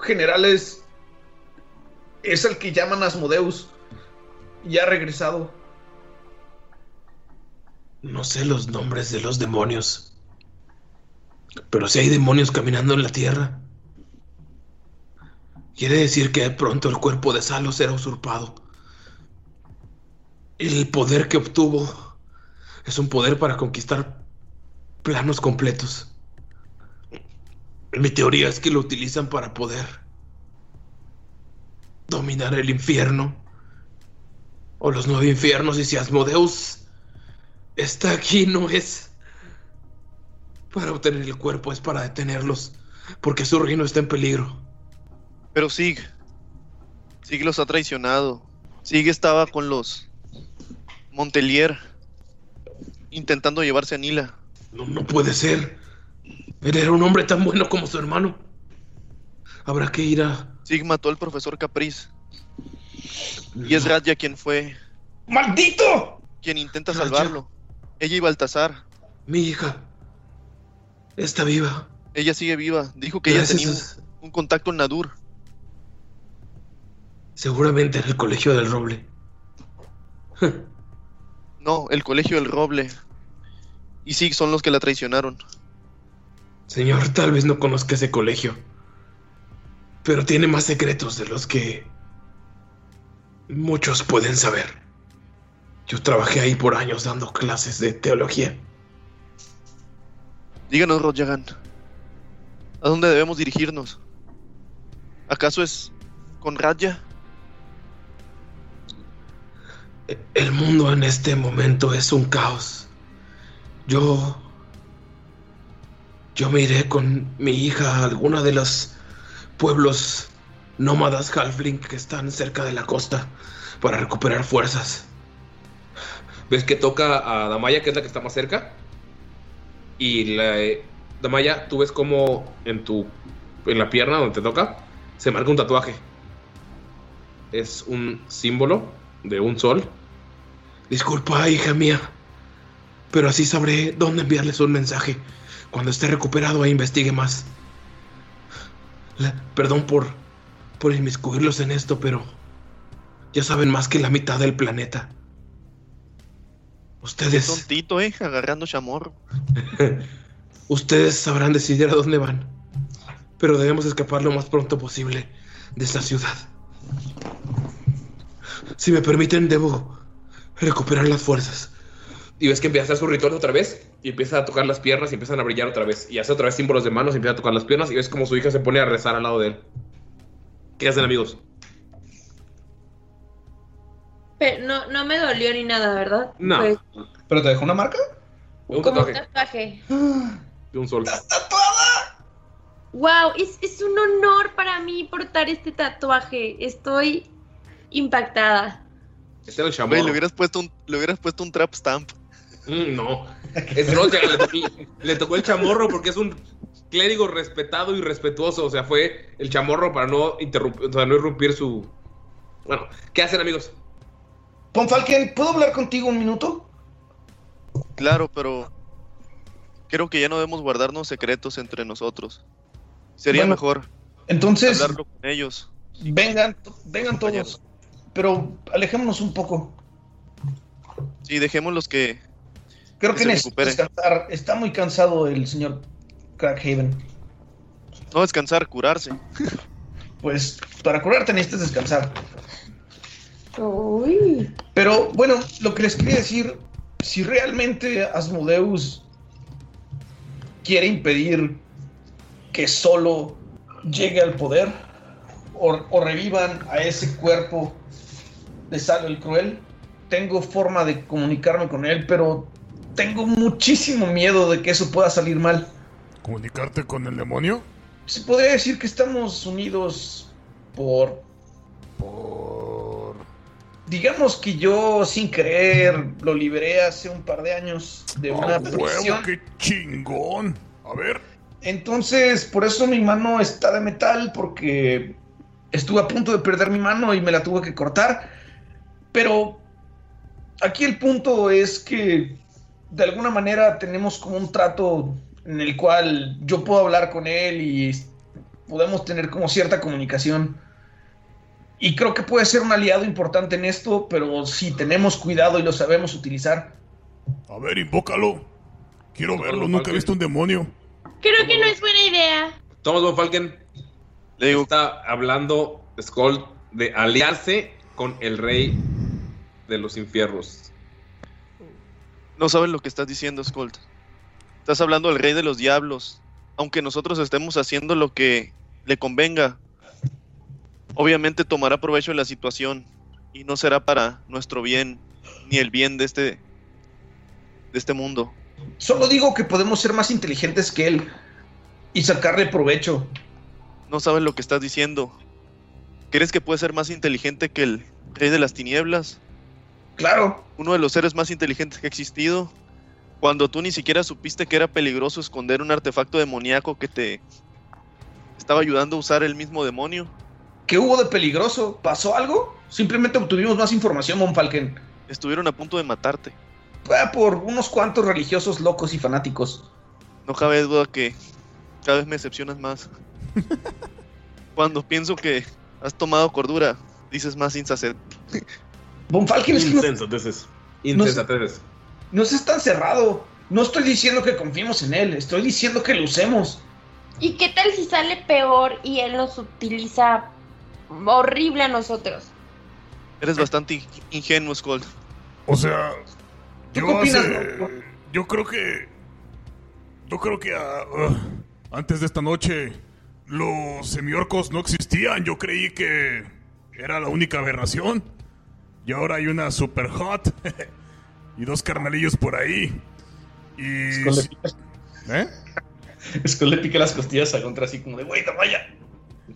[SPEAKER 2] generales es el que llaman Asmodeus. Y ha regresado.
[SPEAKER 1] No sé los nombres de los demonios. Pero si hay demonios caminando en la tierra. Quiere decir que de pronto el cuerpo de Salo será usurpado. El poder que obtuvo es un poder para conquistar planos completos. Mi teoría es que lo utilizan para poder dominar el infierno o los nueve infiernos y si Asmodeus está aquí no es para obtener el cuerpo, es para detenerlos, porque su reino está en peligro.
[SPEAKER 4] Pero Sig. Sig los ha traicionado. Sig estaba con los Montelier intentando llevarse a Nila.
[SPEAKER 1] No, no puede ser. Él era un hombre tan bueno como su hermano. Habrá que ir a...
[SPEAKER 4] Sig mató al profesor Capriz. Y es Radya quien fue.
[SPEAKER 2] ¡Maldito!
[SPEAKER 4] Quien intenta salvarlo. Ella y Baltasar.
[SPEAKER 1] Mi hija. Está viva.
[SPEAKER 4] Ella sigue viva. Dijo que ella tenía un, un contacto en Nadur.
[SPEAKER 1] Seguramente en el colegio del roble.
[SPEAKER 4] No, el colegio del Roble. Y Sig son los que la traicionaron.
[SPEAKER 1] Señor, tal vez no conozca ese colegio. Pero tiene más secretos de los que muchos pueden saber. Yo trabajé ahí por años dando clases de teología.
[SPEAKER 4] Díganos, Rodjagan. ¿A dónde debemos dirigirnos? ¿Acaso es con Radya?
[SPEAKER 1] El mundo en este momento es un caos. Yo... Yo me iré con mi hija a alguna de los pueblos nómadas halfling que están cerca de la costa para recuperar fuerzas.
[SPEAKER 13] ¿Ves que toca a Damaya, que es la que está más cerca? Y la, Damaya, tú ves como en tu. en la pierna donde te toca, se marca un tatuaje. Es un símbolo de un sol.
[SPEAKER 1] Disculpa, hija mía, pero así sabré dónde enviarles un mensaje cuando esté recuperado e investigue más. La- perdón por, por inmiscuirlos en esto, pero ya saben más que la mitad del planeta. Ustedes,
[SPEAKER 4] Tontito, eh, agarrando chamorro. *laughs*
[SPEAKER 1] ustedes sabrán decidir a dónde van, pero debemos escapar lo más pronto posible de esta ciudad. Si me permiten, debo recuperar las fuerzas.
[SPEAKER 13] Y ves que empieza a hacer su ritual otra vez. Y empieza a tocar las piernas y empiezan a brillar otra vez. Y hace otra vez símbolos de manos y empieza a tocar las piernas. Y ves como su hija se pone a rezar al lado de él. ¿Qué hacen, amigos?
[SPEAKER 3] Pero no, no me dolió ni nada, ¿verdad?
[SPEAKER 13] No.
[SPEAKER 3] Pues,
[SPEAKER 2] ¿Pero te dejó una marca?
[SPEAKER 13] Un
[SPEAKER 3] como un
[SPEAKER 13] tatuaje
[SPEAKER 3] tatuaje.
[SPEAKER 13] de un sol.
[SPEAKER 3] Wow, es, es un honor para mí portar este tatuaje. Estoy impactada.
[SPEAKER 13] Este era el
[SPEAKER 4] Güey,
[SPEAKER 13] chamorro.
[SPEAKER 4] le hubieras puesto un, le hubieras puesto un trap stamp.
[SPEAKER 13] Mm, no. Es le, tocó- le tocó el chamorro porque es un clérigo respetado y respetuoso. O sea, fue el chamorro para no interrumpir, o sea, no irrumpir su. Bueno, ¿qué hacen, amigos?
[SPEAKER 2] Ponfalken, ¿puedo hablar contigo un minuto?
[SPEAKER 4] Claro, pero creo que ya no debemos guardarnos secretos entre nosotros. Sería
[SPEAKER 2] Bueno,
[SPEAKER 4] mejor
[SPEAKER 2] Entonces,
[SPEAKER 4] hablarlo con ellos.
[SPEAKER 2] vengan, vengan todos. Pero alejémonos un poco.
[SPEAKER 4] Sí, dejémoslos que.
[SPEAKER 2] Creo
[SPEAKER 4] Que
[SPEAKER 2] que
[SPEAKER 4] se
[SPEAKER 2] necesita descansar. Está muy cansado el señor Crackhaven.
[SPEAKER 4] No descansar, curarse. *laughs*
[SPEAKER 2] Pues para curarte necesitas descansar.
[SPEAKER 3] Uy.
[SPEAKER 2] Pero bueno, lo que les quería decir si realmente Asmodeus quiere impedir que solo llegue al poder o, o revivan a ese cuerpo de Salo el Cruel, tengo forma de comunicarme con él, pero tengo muchísimo miedo de que eso pueda salir mal.
[SPEAKER 8] ¿Comunicarte con el demonio?
[SPEAKER 2] Se podría decir que estamos unidos por...
[SPEAKER 8] Por...
[SPEAKER 2] Digamos que yo, sin querer, lo liberé hace un par de años de una
[SPEAKER 8] ¡Ah, huevo,
[SPEAKER 2] prisión.
[SPEAKER 8] qué chingón! A ver.
[SPEAKER 2] Entonces, por eso mi mano está de metal, porque estuve a punto de perder mi mano y me la tuve que cortar. Pero aquí el punto es que de alguna manera tenemos como un trato en el cual yo puedo hablar con él y podemos tener como cierta comunicación. Y creo que puede ser un aliado importante en esto, pero si tenemos cuidado y lo sabemos utilizar.
[SPEAKER 8] A ver, invócalo. Quiero verlo, nunca he visto un demonio.
[SPEAKER 3] Creo que no es buena idea.
[SPEAKER 1] Thomas Von Falken está hablando Skull de aliarse con el rey de los infiernos.
[SPEAKER 4] No sabes lo que estás diciendo, Skolt. Estás hablando del rey de los diablos. Aunque nosotros estemos haciendo lo que le convenga, obviamente tomará provecho de la situación y no será para nuestro bien ni el bien de este de este mundo.
[SPEAKER 2] Solo digo que podemos ser más inteligentes que él y sacarle provecho.
[SPEAKER 4] No sabes lo que estás diciendo. ¿Crees que puede ser más inteligente que el rey de las tinieblas?
[SPEAKER 2] Claro.
[SPEAKER 4] Uno de los seres más inteligentes que ha existido. Cuando tú ni siquiera supiste que era peligroso esconder un artefacto demoníaco que te estaba ayudando a usar el mismo demonio.
[SPEAKER 2] ¿Qué hubo de peligroso? ¿Pasó algo? Simplemente obtuvimos más información, Von Falken.
[SPEAKER 4] Estuvieron a punto de matarte.
[SPEAKER 2] Ah, por unos cuantos religiosos locos y fanáticos.
[SPEAKER 4] No cabe duda que cada vez me decepcionas más. *laughs* Cuando pienso que has tomado cordura, dices más insacet.
[SPEAKER 2] Von Falken es que no,
[SPEAKER 1] Insensateces. Insensateces.
[SPEAKER 2] no seas tan cerrado. No estoy diciendo que confiemos en él, estoy diciendo que lo usemos.
[SPEAKER 3] ¿Y qué tal si sale peor y él nos utiliza horrible a nosotros?
[SPEAKER 4] Eres bastante in- ingenuo, Skull.
[SPEAKER 8] O sea,
[SPEAKER 2] ¿Tú
[SPEAKER 8] yo
[SPEAKER 2] qué opinas,
[SPEAKER 8] hace-
[SPEAKER 2] no?
[SPEAKER 8] Yo creo que. Yo creo que ah, antes de esta noche los semiorcos no existían. Yo creí que era la única aberración. Y ahora hay una super hot. *laughs* y dos carnalillos por ahí. Y.
[SPEAKER 9] Skull le pica-
[SPEAKER 8] ¿Eh?
[SPEAKER 9] Las costillas a contra así como de, güey, vaya.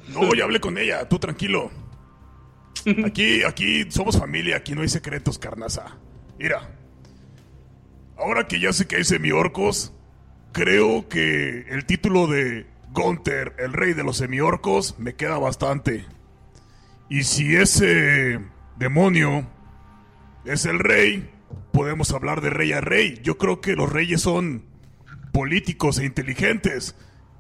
[SPEAKER 8] No, ya hablé con ella, tú tranquilo. *laughs* Aquí, aquí somos familia, aquí no hay secretos, carnaza. Mira, ahora que ya sé que hay semiorcos, creo que el título de Gunther, el rey de los semiorcos, me queda bastante. Y si ese demonio es el rey, podemos hablar de rey a rey. Yo creo que los reyes son políticos e inteligentes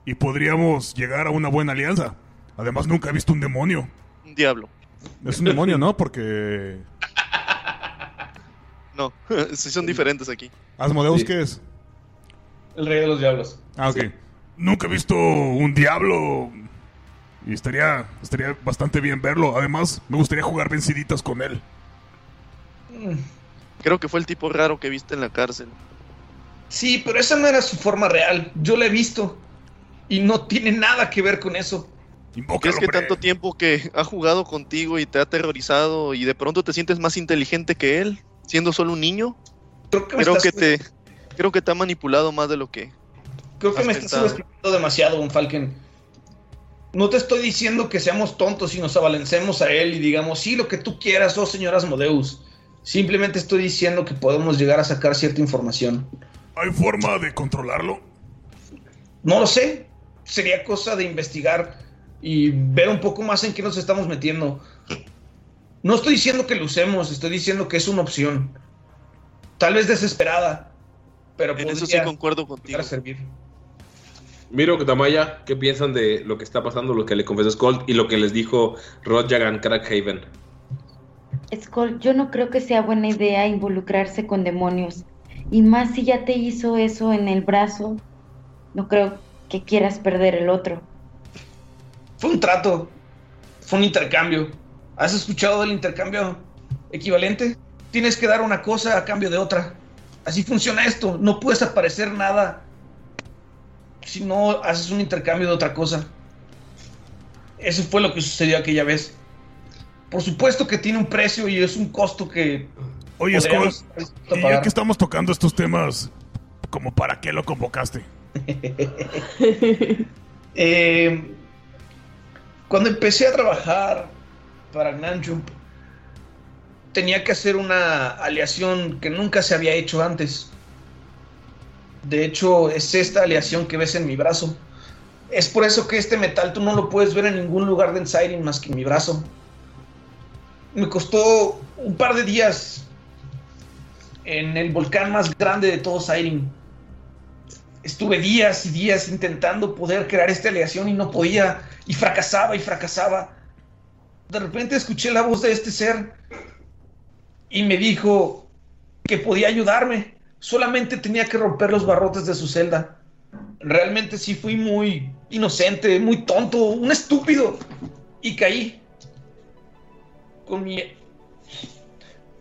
[SPEAKER 8] y podríamos llegar a una buena alianza. Además, nunca he visto un demonio.
[SPEAKER 4] Un diablo.
[SPEAKER 5] Es un demonio, ¿no? Porque. *laughs*
[SPEAKER 4] No, *laughs* sí son diferentes aquí.
[SPEAKER 5] ¿Asmodeus
[SPEAKER 9] Sí.
[SPEAKER 5] qué es?
[SPEAKER 9] El rey de los diablos.
[SPEAKER 5] Ah, ok.
[SPEAKER 8] Nunca he visto un diablo. Y estaría, estaría bastante bien verlo. Además, me gustaría jugar venciditas con él.
[SPEAKER 4] Creo que fue el tipo raro que viste en la cárcel.
[SPEAKER 2] Sí, pero esa no era su forma real. Yo la he visto. Y no tiene nada que ver con eso.
[SPEAKER 4] ¿Crees que tanto tiempo que ha jugado contigo y te ha aterrorizado y de pronto te sientes más inteligente que él, siendo solo un niño?
[SPEAKER 2] Creo que me
[SPEAKER 4] Creo
[SPEAKER 2] estás-
[SPEAKER 4] que te, creo que te ha manipulado más de lo que.
[SPEAKER 2] Creo que
[SPEAKER 4] has
[SPEAKER 2] me estás subestimando demasiado, Von Falken. No te estoy diciendo que seamos tontos y nos abalancemos a él y digamos, sí, lo que tú quieras, oh señor Asmodeus. Simplemente estoy diciendo que podemos llegar a sacar cierta información.
[SPEAKER 8] ¿Hay forma de controlarlo?
[SPEAKER 2] No lo sé. Sería cosa de investigar y ver un poco más en qué nos estamos metiendo. No estoy diciendo que lo usemos, estoy diciendo que es una opción. Tal vez desesperada, pero
[SPEAKER 4] En eso sí
[SPEAKER 2] podría
[SPEAKER 4] concuerdo contigo.
[SPEAKER 2] a servir.
[SPEAKER 1] Miro que Tamaya, ¿qué piensan de lo que está pasando, lo que le confesó Skull y lo que les dijo Rodjagan Crackhaven?
[SPEAKER 6] Skull, yo no creo que sea buena idea involucrarse con demonios. Y más si ya te hizo eso en el brazo, no creo que quieras perder el otro.
[SPEAKER 2] Fue un trato, fue un intercambio. ¿Has escuchado del intercambio equivalente? Tienes que dar una cosa a cambio de otra. Así funciona esto. No puedes aparecer nada si no haces un intercambio de otra cosa. Eso fue lo que sucedió aquella vez. Por supuesto que tiene un precio y es un costo que.
[SPEAKER 8] Oye,
[SPEAKER 2] podríamos
[SPEAKER 8] y ya que estamos tocando estos temas, ¿como para qué lo convocaste? *laughs*
[SPEAKER 2] Eh, cuando empecé a trabajar para Nanjump, tenía que hacer una aleación que nunca se había hecho antes. De hecho, es esta aleación que ves en mi brazo. Es por eso que este metal tú no lo puedes ver en ningún lugar de Siren más que en mi brazo. Me costó un par de días en el volcán más grande de todo Siren. Estuve días y días intentando poder crear esta aleación y no podía. Y fracasaba y fracasaba. De repente escuché la voz de este ser y me dijo que podía ayudarme. Solamente tenía que romper los barrotes de su celda. Realmente sí fui muy inocente, muy tonto, un estúpido. Y caí. Con mi.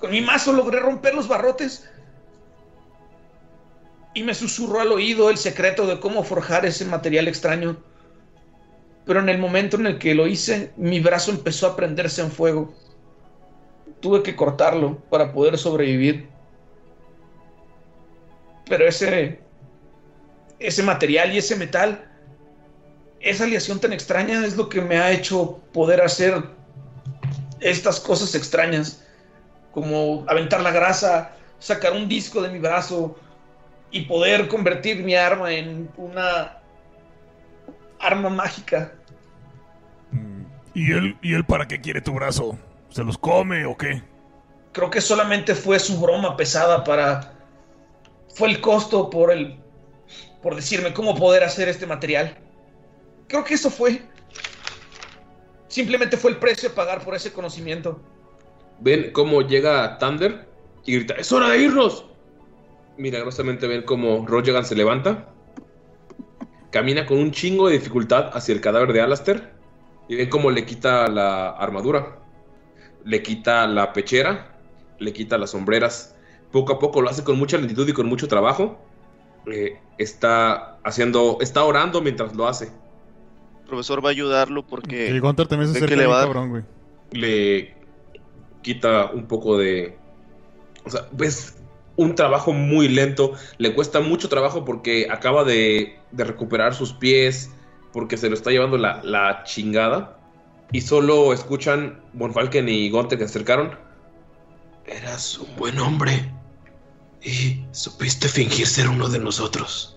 [SPEAKER 2] Con mi mazo logré romper los barrotes. Y me susurró al oído el secreto de cómo forjar ese material extraño. Pero en el momento en el que lo hice, mi brazo empezó a prenderse en fuego. Tuve que cortarlo para poder sobrevivir. Pero ese. Ese material y ese metal. Esa aleación tan extraña es lo que me ha hecho poder hacer estas cosas extrañas. Como aventar la grasa, sacar un disco de mi brazo y poder convertir mi arma en una arma mágica.
[SPEAKER 8] ¿Y él, ¿Y él para qué quiere tu brazo? ¿Se los come o qué?
[SPEAKER 2] Creo que solamente fue su broma pesada para. Fue el costo por el. por decirme cómo poder hacer este material. Creo que eso fue. Simplemente fue el precio a pagar por ese conocimiento.
[SPEAKER 1] Ven cómo llega Thunder y grita: ¡Es hora de irnos! Milagrosamente ven cómo Rogegan se levanta. Camina con un chingo de dificultad hacia el cadáver de Alastair. Y ven cómo le quita la armadura. Le quita la pechera. Le quita las sombreras. Poco a poco lo hace con mucha lentitud y con mucho trabajo. Eh, está haciendo. Está orando mientras lo hace.
[SPEAKER 4] El profesor va a ayudarlo porque.
[SPEAKER 5] El Gunter también se acerca
[SPEAKER 4] que le
[SPEAKER 5] bien
[SPEAKER 4] va a dar-
[SPEAKER 5] cabrón, güey.
[SPEAKER 1] le quita un poco de... O sea, ves un trabajo muy lento, le cuesta mucho trabajo porque acaba de, de recuperar sus pies, porque se lo está llevando la, la chingada. Y solo escuchan Bonfalken y Gonte que se acercaron.
[SPEAKER 7] Eras un buen hombre. Y supiste fingir ser uno de nosotros.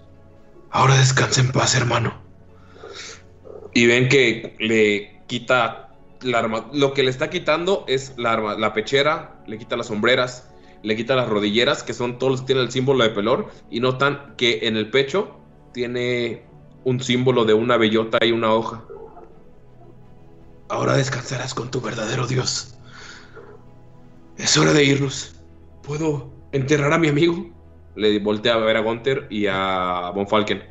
[SPEAKER 7] Ahora descansa en paz, hermano.
[SPEAKER 1] Y ven que le quita la arma. Lo que le está quitando es la arma, la pechera, le quita las sombreras, le quita las rodilleras, que son todos los que tienen el símbolo de pelor. Y notan que en el pecho tiene un símbolo de una bellota y una hoja.
[SPEAKER 7] Ahora descansarás con tu verdadero Dios. Es hora de irnos.
[SPEAKER 1] ¿Puedo enterrar a mi amigo? Le voltea a ver a Gunther y a Von Falken.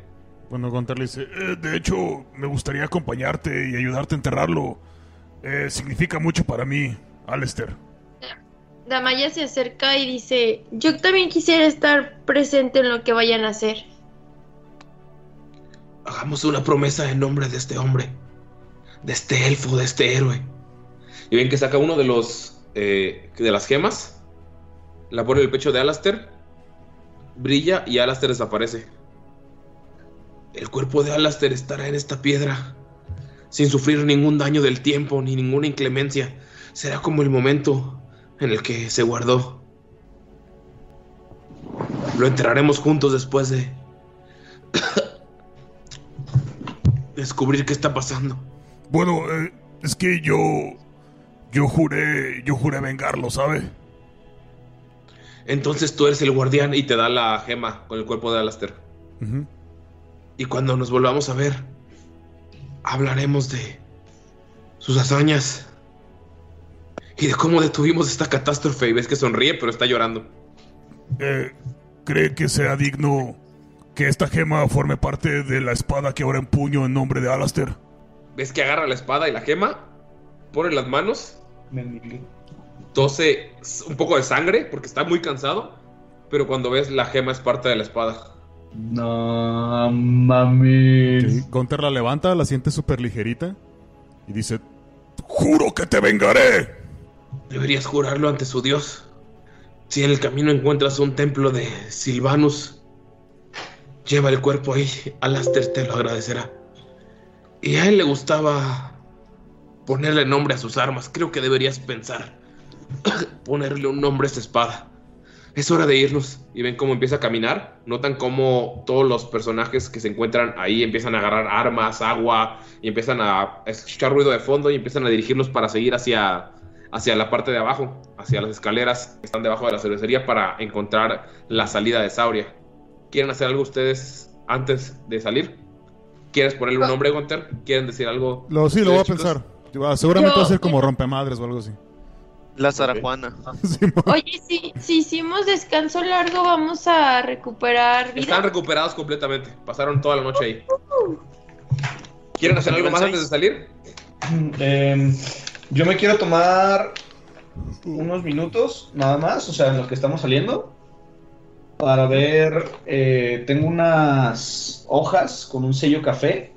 [SPEAKER 8] Bueno, Gunter le dice, "Eh, de hecho, me gustaría acompañarte y ayudarte a enterrarlo. Eh, significa mucho para mí, Alistair.
[SPEAKER 3] Damaya se acerca y dice, yo también quisiera estar presente en lo que vayan a hacer.
[SPEAKER 7] Hagamos una promesa en nombre de este hombre. De este elfo, de este héroe.
[SPEAKER 1] Y ven que saca uno de los eh, de las gemas, la pone el pecho de Alastair, brilla y Alastair desaparece.
[SPEAKER 7] El cuerpo de Alastair estará en esta piedra. Sin sufrir ningún daño del tiempo ni ninguna inclemencia. Será como el momento en el que se guardó. Lo enterraremos juntos después de *coughs* descubrir qué está pasando.
[SPEAKER 8] Bueno, eh, es que yo... Yo juré... Yo juré vengarlo, ¿sabe?
[SPEAKER 1] Entonces tú eres el guardián y te da la gema con el cuerpo de Alastair.
[SPEAKER 7] Y cuando nos volvamos a ver, hablaremos de sus hazañas
[SPEAKER 1] Y de cómo detuvimos esta catástrofe y ves que sonríe pero está llorando.
[SPEAKER 8] Eh, ¿Cree que sea digno que esta gema forme parte de la espada que ahora empuño en nombre de Alastair?
[SPEAKER 1] Ves que agarra la espada y la gema, pone las manos, tose un poco de sangre porque está muy cansado pero cuando ves la gema es parte de la espada.
[SPEAKER 2] No mames.
[SPEAKER 5] Sí, la levanta, la siente súper ligerita y dice: ¡Juro que te vengaré!
[SPEAKER 14] Deberías jurarlo ante su dios. Si en el camino encuentras un templo de Silvanus, lleva el cuerpo ahí. Alaster te lo agradecerá. Y a él le gustaba ponerle nombre a sus armas. Creo que deberías pensar *coughs* ponerle un nombre a esa espada.
[SPEAKER 1] Es hora de irnos. Y ven cómo empieza a caminar. Notan cómo todos los personajes que se encuentran ahí empiezan a agarrar armas, agua, y empiezan a escuchar ruido de fondo y empiezan a dirigirlos para seguir hacia, hacia la parte de abajo, hacia las escaleras que están debajo de la cervecería para encontrar la salida de Sauria. ¿Quieren hacer algo ustedes antes de salir? ¿Quieres ponerle un nombre, Gunter? ¿Quieren decir algo?
[SPEAKER 5] Lo, sí, lo voy a
[SPEAKER 1] chicos?
[SPEAKER 5] pensar. Seguramente
[SPEAKER 3] Yo-
[SPEAKER 5] va a ser como rompemadres o algo así.
[SPEAKER 4] La Zarajuana. *laughs*
[SPEAKER 3] Oye, si, si hicimos descanso largo, vamos a recuperar vida.
[SPEAKER 1] Están recuperados completamente. Pasaron toda la noche ahí. ¿Quieren hacer algo más antes de salir?
[SPEAKER 2] Em, yo me quiero tomar unos minutos, nada más, o sea, en lo que estamos saliendo, para ver. eh, tengo unas hojas con un sello café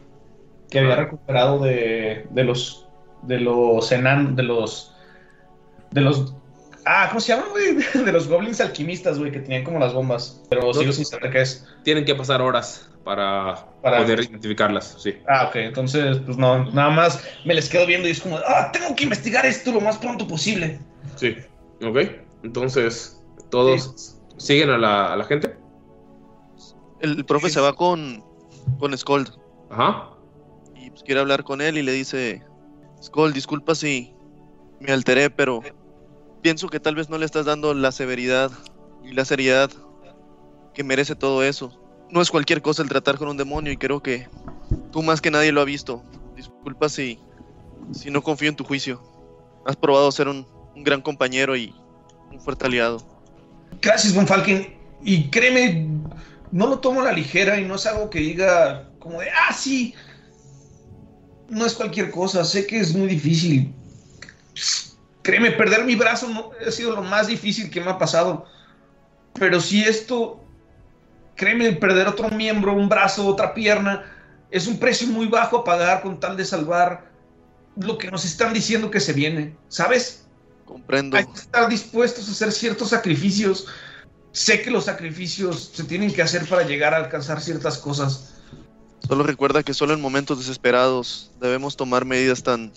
[SPEAKER 2] que había recuperado de, de los de los enan, de los de los ah, ¿cómo se llaman, güey? *laughs* De los goblins alquimistas, güey, que tenían como las bombas, pero sigo sin saber qué es.
[SPEAKER 1] Tienen que pasar horas para,
[SPEAKER 2] Para-
[SPEAKER 1] poder identificarlas, sí.
[SPEAKER 2] Ah, ok, entonces, pues no, nada más me les quedo viendo y es como, ah, tengo que investigar esto lo más pronto posible.
[SPEAKER 1] Sí. Ok. Entonces, todos siguen a la, a la gente.
[SPEAKER 4] El profe se va con, con Skold.
[SPEAKER 1] Ajá.
[SPEAKER 4] Y pues quiere hablar con él y le dice, Skold, disculpa si me alteré, pero pienso que tal vez no le estás dando la severidad y la seriedad que merece todo eso. No es cualquier cosa el tratar con un demonio y creo que tú más que nadie lo has visto. Disculpa si, no confío en tu juicio. Has probado ser un, un gran compañero y un fuerte aliado.
[SPEAKER 2] Gracias, Von Falken. Y créeme, no lo tomo a la ligera y no es algo que diga como de, ah, sí. No es cualquier cosa, sé que es muy difícil. Créeme, perder mi brazo no, ha sido lo más difícil que me ha pasado. Pero si esto, créeme, perder otro miembro, un brazo, otra pierna, es un precio muy bajo a pagar con tal de salvar lo que nos están diciendo que se viene, ¿sabes?
[SPEAKER 4] Comprendo.
[SPEAKER 2] Hay que estar dispuestos a hacer ciertos sacrificios. Sé que los sacrificios se tienen que hacer para llegar a alcanzar ciertas cosas.
[SPEAKER 4] Solo recuerda que solo en momentos desesperados debemos tomar medidas tan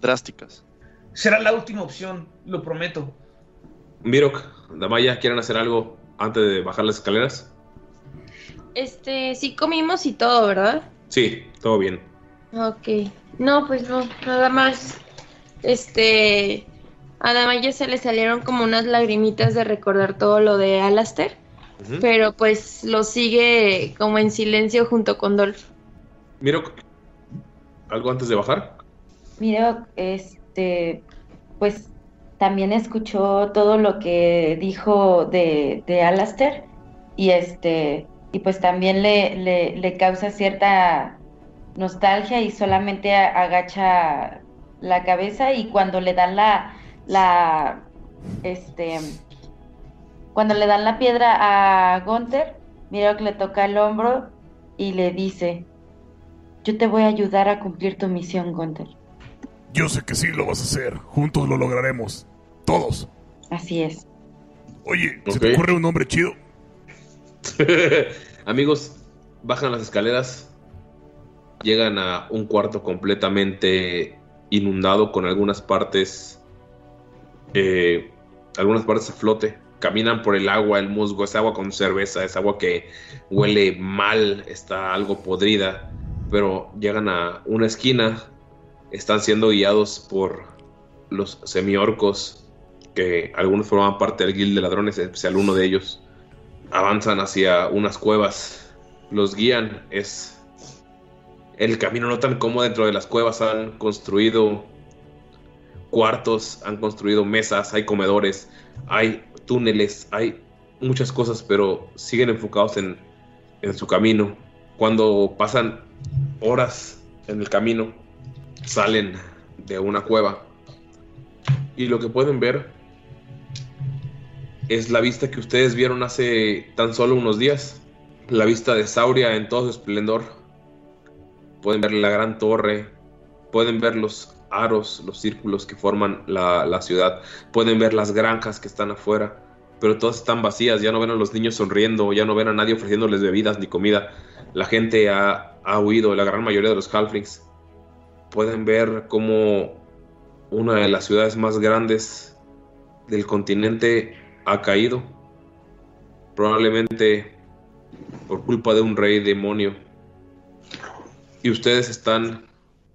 [SPEAKER 4] drásticas.
[SPEAKER 2] Será la última opción, lo prometo.
[SPEAKER 1] Mirok, Damaya, ¿quieren hacer algo antes de bajar las escaleras?
[SPEAKER 3] Este, sí comimos y todo, ¿verdad?
[SPEAKER 1] Sí, todo bien.
[SPEAKER 3] Ok. No, pues no, nada más. Este, a Damaya se le salieron como unas lagrimitas de recordar todo lo de Alastair, pero pues lo sigue como en silencio junto con Dolph.
[SPEAKER 1] Mirok, ¿algo antes de bajar?
[SPEAKER 6] Mira, este, pues también escuchó todo lo que dijo de, Alastair y este, y pues también le, le, causa cierta nostalgia y solamente agacha la cabeza y cuando le dan la, la, este, cuando le dan la piedra a Gunther, mira que le toca el hombro y le dice, yo te voy a ayudar a cumplir tu misión, Gunther.
[SPEAKER 8] Yo sé que sí lo vas a hacer. Juntos lo lograremos. Todos.
[SPEAKER 6] Así es.
[SPEAKER 8] Oye, ¿se te ocurre un nombre chido? *laughs*
[SPEAKER 1] Amigos, bajan las escaleras, llegan a un cuarto completamente inundado con algunas partes, eh, algunas partes a flote. Caminan por el agua, el musgo, es agua con cerveza, es agua que huele mal, está algo podrida, pero llegan a una esquina, están siendo guiados por los semiorcos, que algunos formaban parte del guild de ladrones, en especial uno de ellos. Avanzan hacia unas cuevas, los guían, es el camino notan cómo dentro de las cuevas han construido cuartos, han construido mesas, hay comedores, hay túneles, hay muchas cosas, pero siguen enfocados en, en su camino. Cuando pasan horas en el camino, salen de una cueva y lo que pueden ver es la vista que ustedes vieron hace tan solo unos días. La vista de Sauria en todo su esplendor. Pueden ver la gran torre, pueden ver los aros, los círculos que forman la, ciudad, pueden ver las granjas que están afuera, pero todas están vacías, ya no ven a los niños sonriendo, ya no ven a nadie ofreciéndoles bebidas ni comida. La gente ha, ha huido, la gran mayoría de los halflings. Pueden ver cómo una de las ciudades más grandes del continente ha caído. Probablemente por culpa de un rey demonio. Y ustedes están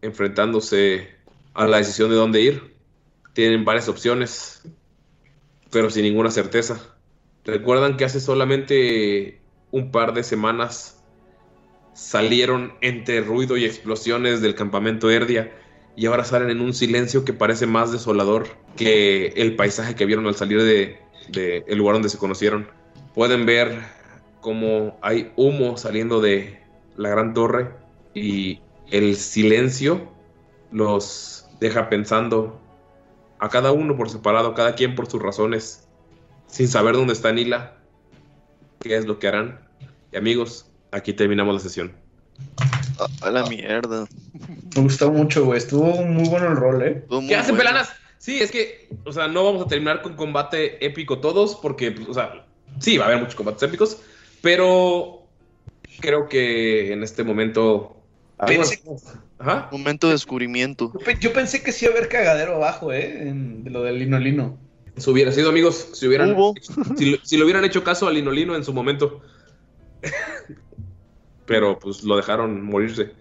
[SPEAKER 1] enfrentándose a la decisión de dónde ir. Tienen varias opciones, pero sin ninguna certeza. Recuerdan que hace solamente un par de semanas salieron entre ruido y explosiones del campamento Erdia y ahora salen en un silencio que parece más desolador que el paisaje que vieron al salir de, lugar donde se conocieron. Pueden ver cómo hay humo saliendo de la gran torre y el silencio los deja pensando a cada uno por separado, cada quien por sus razones, sin saber dónde está Nila, qué es lo que harán. Y amigos, aquí terminamos la sesión.
[SPEAKER 4] A la mierda.
[SPEAKER 2] Me gustó mucho, güey. Estuvo muy bueno el rol, ¿eh?
[SPEAKER 1] ¿Qué hacen, pelanas? Sí, es que, o sea, no vamos a terminar con combate épico todos, porque, pues, o sea, sí, va a haber muchos combates épicos, pero creo que en este momento.
[SPEAKER 2] Pensé-
[SPEAKER 1] Ajá.
[SPEAKER 4] Momento de descubrimiento.
[SPEAKER 2] Yo pe- Yo pensé que sí iba a haber cagadero abajo, ¿eh? En de lo del lino lino.
[SPEAKER 1] Eso hubiera sido, amigos, si hubieran. Si, lo- si le hubieran hecho caso a Lino Lino en su momento. Pero pues lo dejaron morirse.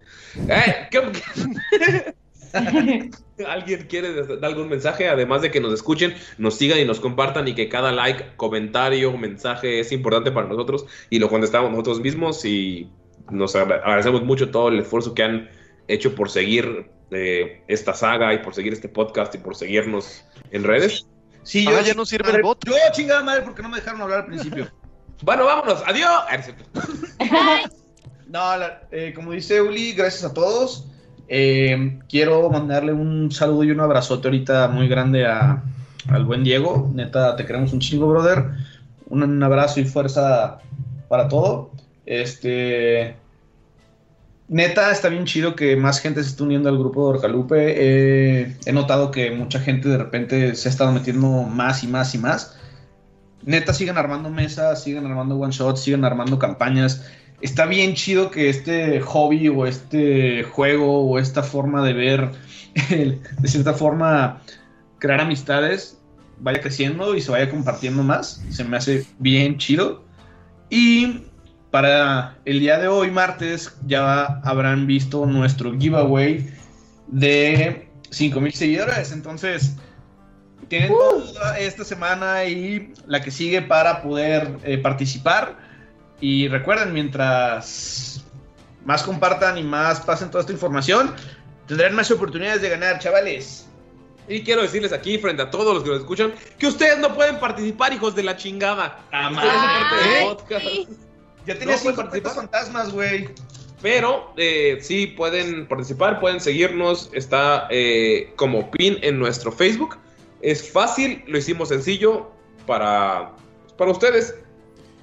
[SPEAKER 1] ¡Eh! ¿Qué- *laughs* ¿Alguien quiere dar algún mensaje? Además de que nos escuchen, nos sigan y nos compartan y que cada like, comentario, mensaje es importante para nosotros y lo contestamos nosotros mismos y nos agra- agradecemos mucho todo el esfuerzo que han hecho por seguir eh, esta saga y por seguir este podcast y por seguirnos en redes.
[SPEAKER 2] Sí,
[SPEAKER 4] Ah, ya no sirve el bot.
[SPEAKER 2] Yo, chingada madre, porque no me dejaron hablar al principio. *laughs*
[SPEAKER 1] Bueno, vámonos. Adiós.
[SPEAKER 2] No, eh, como dice Uli, gracias a todos. Eh, quiero mandarle un saludo y un abrazote ahorita muy grande a- al buen Diego. Neta, te queremos un chingo, brother. Un, abrazo y fuerza para todo. Este. Neta, está bien chido que más gente se esté uniendo al grupo de Orcalupe. Eh, he notado que mucha gente de repente se ha estado metiendo más y más y más. Neta, siguen armando mesas, siguen armando one shots, siguen armando campañas. Está bien chido que este hobby o este juego o esta forma de ver, el- de cierta forma, crear amistades vaya creciendo y se vaya compartiendo más. Se me hace bien chido. Y para el día de hoy, martes, ya habrán visto nuestro giveaway de 5000 seguidores. Entonces, tienen toda esta semana y la que sigue para poder eh, participar. Y recuerden, mientras más compartan y más pasen toda esta información, tendrán más oportunidades de ganar, chavales.
[SPEAKER 1] Y quiero decirles aquí, frente a todos los que nos escuchan, que ustedes no pueden participar, hijos de la chingada. Parte del
[SPEAKER 2] ¿Eh? Ya tenía
[SPEAKER 1] No
[SPEAKER 2] 50 fantasmas, güey.
[SPEAKER 1] Pero eh, sí pueden participar, pueden seguirnos. Está eh, como pin en nuestro Facebook. Es fácil, lo hicimos sencillo para, para ustedes.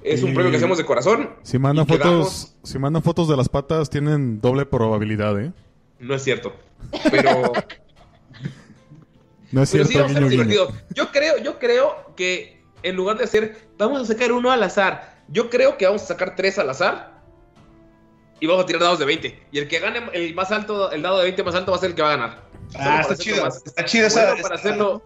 [SPEAKER 1] Es un premio que hacemos de corazón.
[SPEAKER 5] Si mandan
[SPEAKER 1] quedamos-
[SPEAKER 5] fotos, si mandan fotos de las patas, tienen doble probabilidad, ¿eh?
[SPEAKER 1] No es cierto. Pero, *laughs*
[SPEAKER 5] No es
[SPEAKER 1] pero
[SPEAKER 5] cierto,
[SPEAKER 1] sí, va a ser
[SPEAKER 5] guiño, guiño.
[SPEAKER 1] divertido. Yo creo, yo creo que en lugar de hacer, vamos a sacar uno al azar. Yo creo que vamos a sacar tres al azar. Y vamos a tirar dados de 20. Y el que gane el más alto, el dado de 20 más alto va a ser el que va a ganar.
[SPEAKER 2] Ah,
[SPEAKER 1] para
[SPEAKER 2] está chido.
[SPEAKER 1] más-
[SPEAKER 2] Está chido esa.
[SPEAKER 1] Bueno, para
[SPEAKER 2] esa
[SPEAKER 1] hacerlo,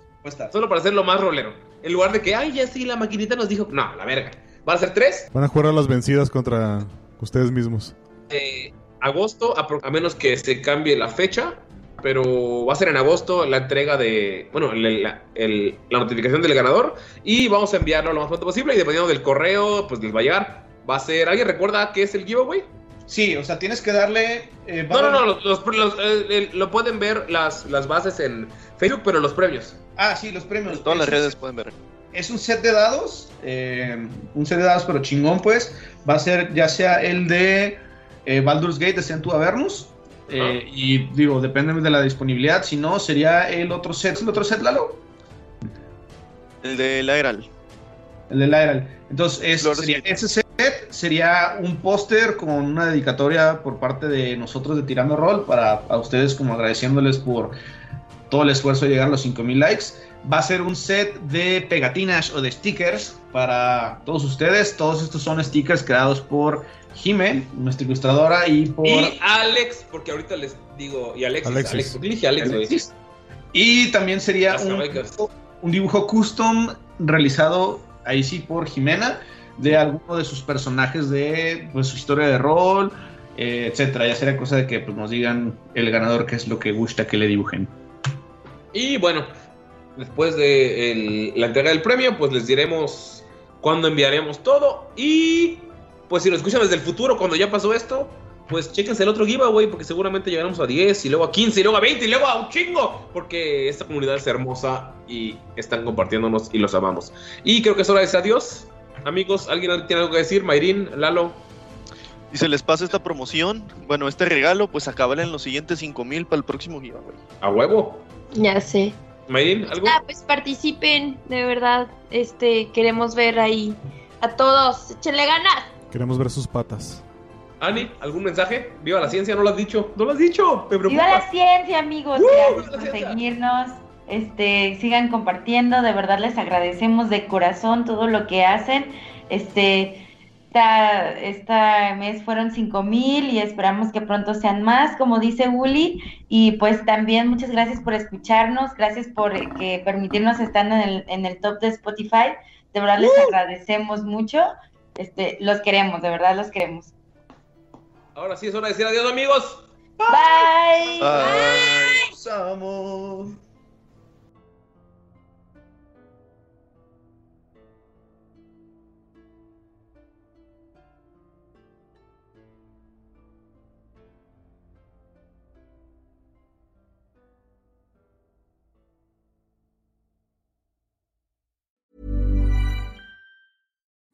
[SPEAKER 1] solo para hacerlo más rolero. En lugar de que, ay, ya sí, la maquinita nos dijo. No, la verga. Van a ser tres.
[SPEAKER 5] Van a jugar a las vencidas contra ustedes mismos.
[SPEAKER 1] eh, agosto, a menos que se cambie la fecha. Pero va a ser en agosto la entrega de. Bueno, el- la, el- la notificación del ganador. Y vamos a enviarlo lo más pronto posible. Y dependiendo del correo, pues les va a llegar. Va a ser. ¿Alguien recuerda qué es el giveaway?
[SPEAKER 2] Sí, o sea, tienes que darle. eh,
[SPEAKER 1] No, no, no. Los, los- los- eh, eh, lo pueden ver las, las bases en Facebook, pero los premios.
[SPEAKER 2] Ah, sí, los premios.
[SPEAKER 4] En todas las redes pueden ver.
[SPEAKER 2] Es un set de dados, eh, un set de dados pero chingón pues, va a ser ya sea el de eh, Baldur's Gate de Centu Avernus, eh, y digo, depende de la disponibilidad, si no sería el otro set, ¿el otro set Lalo?
[SPEAKER 4] El de la Eral.
[SPEAKER 9] El de Lyral. Entonces, es- sería- ese set sería un póster con una dedicatoria por parte de nosotros de Tirando Roll para a ustedes como agradeciéndoles por todo el esfuerzo de llegar a los 5000 likes. Va a ser un set de pegatinas o de stickers para todos ustedes. Todos estos son stickers creados por Jime, nuestra ilustradora, y por
[SPEAKER 1] Y Alex, porque ahorita les digo, y Alexis,
[SPEAKER 9] Alexis.
[SPEAKER 1] Alex, ¿por qué dije Alex?
[SPEAKER 9] Alexis. Y también sería un dibujo custom realizado ahí sí por Jimena de alguno de sus personajes de pues, su historia de rol, eh, etcétera. Ya será cosa de que pues, nos digan el ganador qué es lo que gusta que le dibujen.
[SPEAKER 1] Y bueno, después de el- la entrega del premio, pues les diremos cuándo enviaremos todo. Y pues si lo escuchan desde el futuro, cuando ya pasó esto, pues chéquense el otro giveaway, porque seguramente llegaremos a 10, y luego a 15, y luego a 20, y luego a un chingo, porque esta comunidad es hermosa y están compartiéndonos y los amamos. Y creo que es hora de decir adiós. Amigos, ¿alguien tiene algo que decir? Mayrin, Lalo.
[SPEAKER 4] Y se les pasa esta promoción, bueno, este regalo, pues acabará en los siguientes 5000 para el próximo giveaway.
[SPEAKER 1] A huevo.
[SPEAKER 3] Ya sé.
[SPEAKER 1] Mayrin, ¿algo?
[SPEAKER 3] Ah, pues participen, de verdad. Este, queremos ver ahí a todos. Échenle ganas.
[SPEAKER 5] Queremos ver sus patas.
[SPEAKER 1] Ani, ¿algún mensaje? ¡Viva la ciencia! ¿No lo has dicho? ¡No lo has dicho! Me preocupa.
[SPEAKER 6] Viva la ciencia, amigos.
[SPEAKER 1] ¡Uh,
[SPEAKER 6] Gracias
[SPEAKER 1] viva la
[SPEAKER 6] por
[SPEAKER 1] ciencia!
[SPEAKER 6] seguirnos. Este, sigan compartiendo. De verdad les agradecemos de corazón todo lo que hacen. Este, esta, este mes fueron cinco mil y esperamos que pronto sean más, como dice Uli. Y pues también muchas gracias por escucharnos. Gracias por eh, que permitirnos estar en el, en el top de Spotify. De verdad les agradecemos mucho. Este, los queremos, de verdad los queremos.
[SPEAKER 1] Ahora sí es hora de decir adiós, amigos.
[SPEAKER 6] Bye.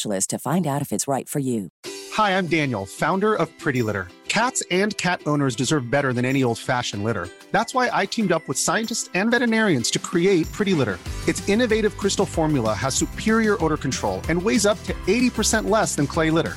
[SPEAKER 15] specialist to find out if it's right for you.
[SPEAKER 16] Hi, I'm Daniel, founder of Pretty Litter. Cats and cat owners deserve better than any old fashioned litter. That's why I teamed up with scientists and veterinarians to create Pretty Litter. Its innovative crystal formula has superior odor control and weighs up to 80% less than clay litter.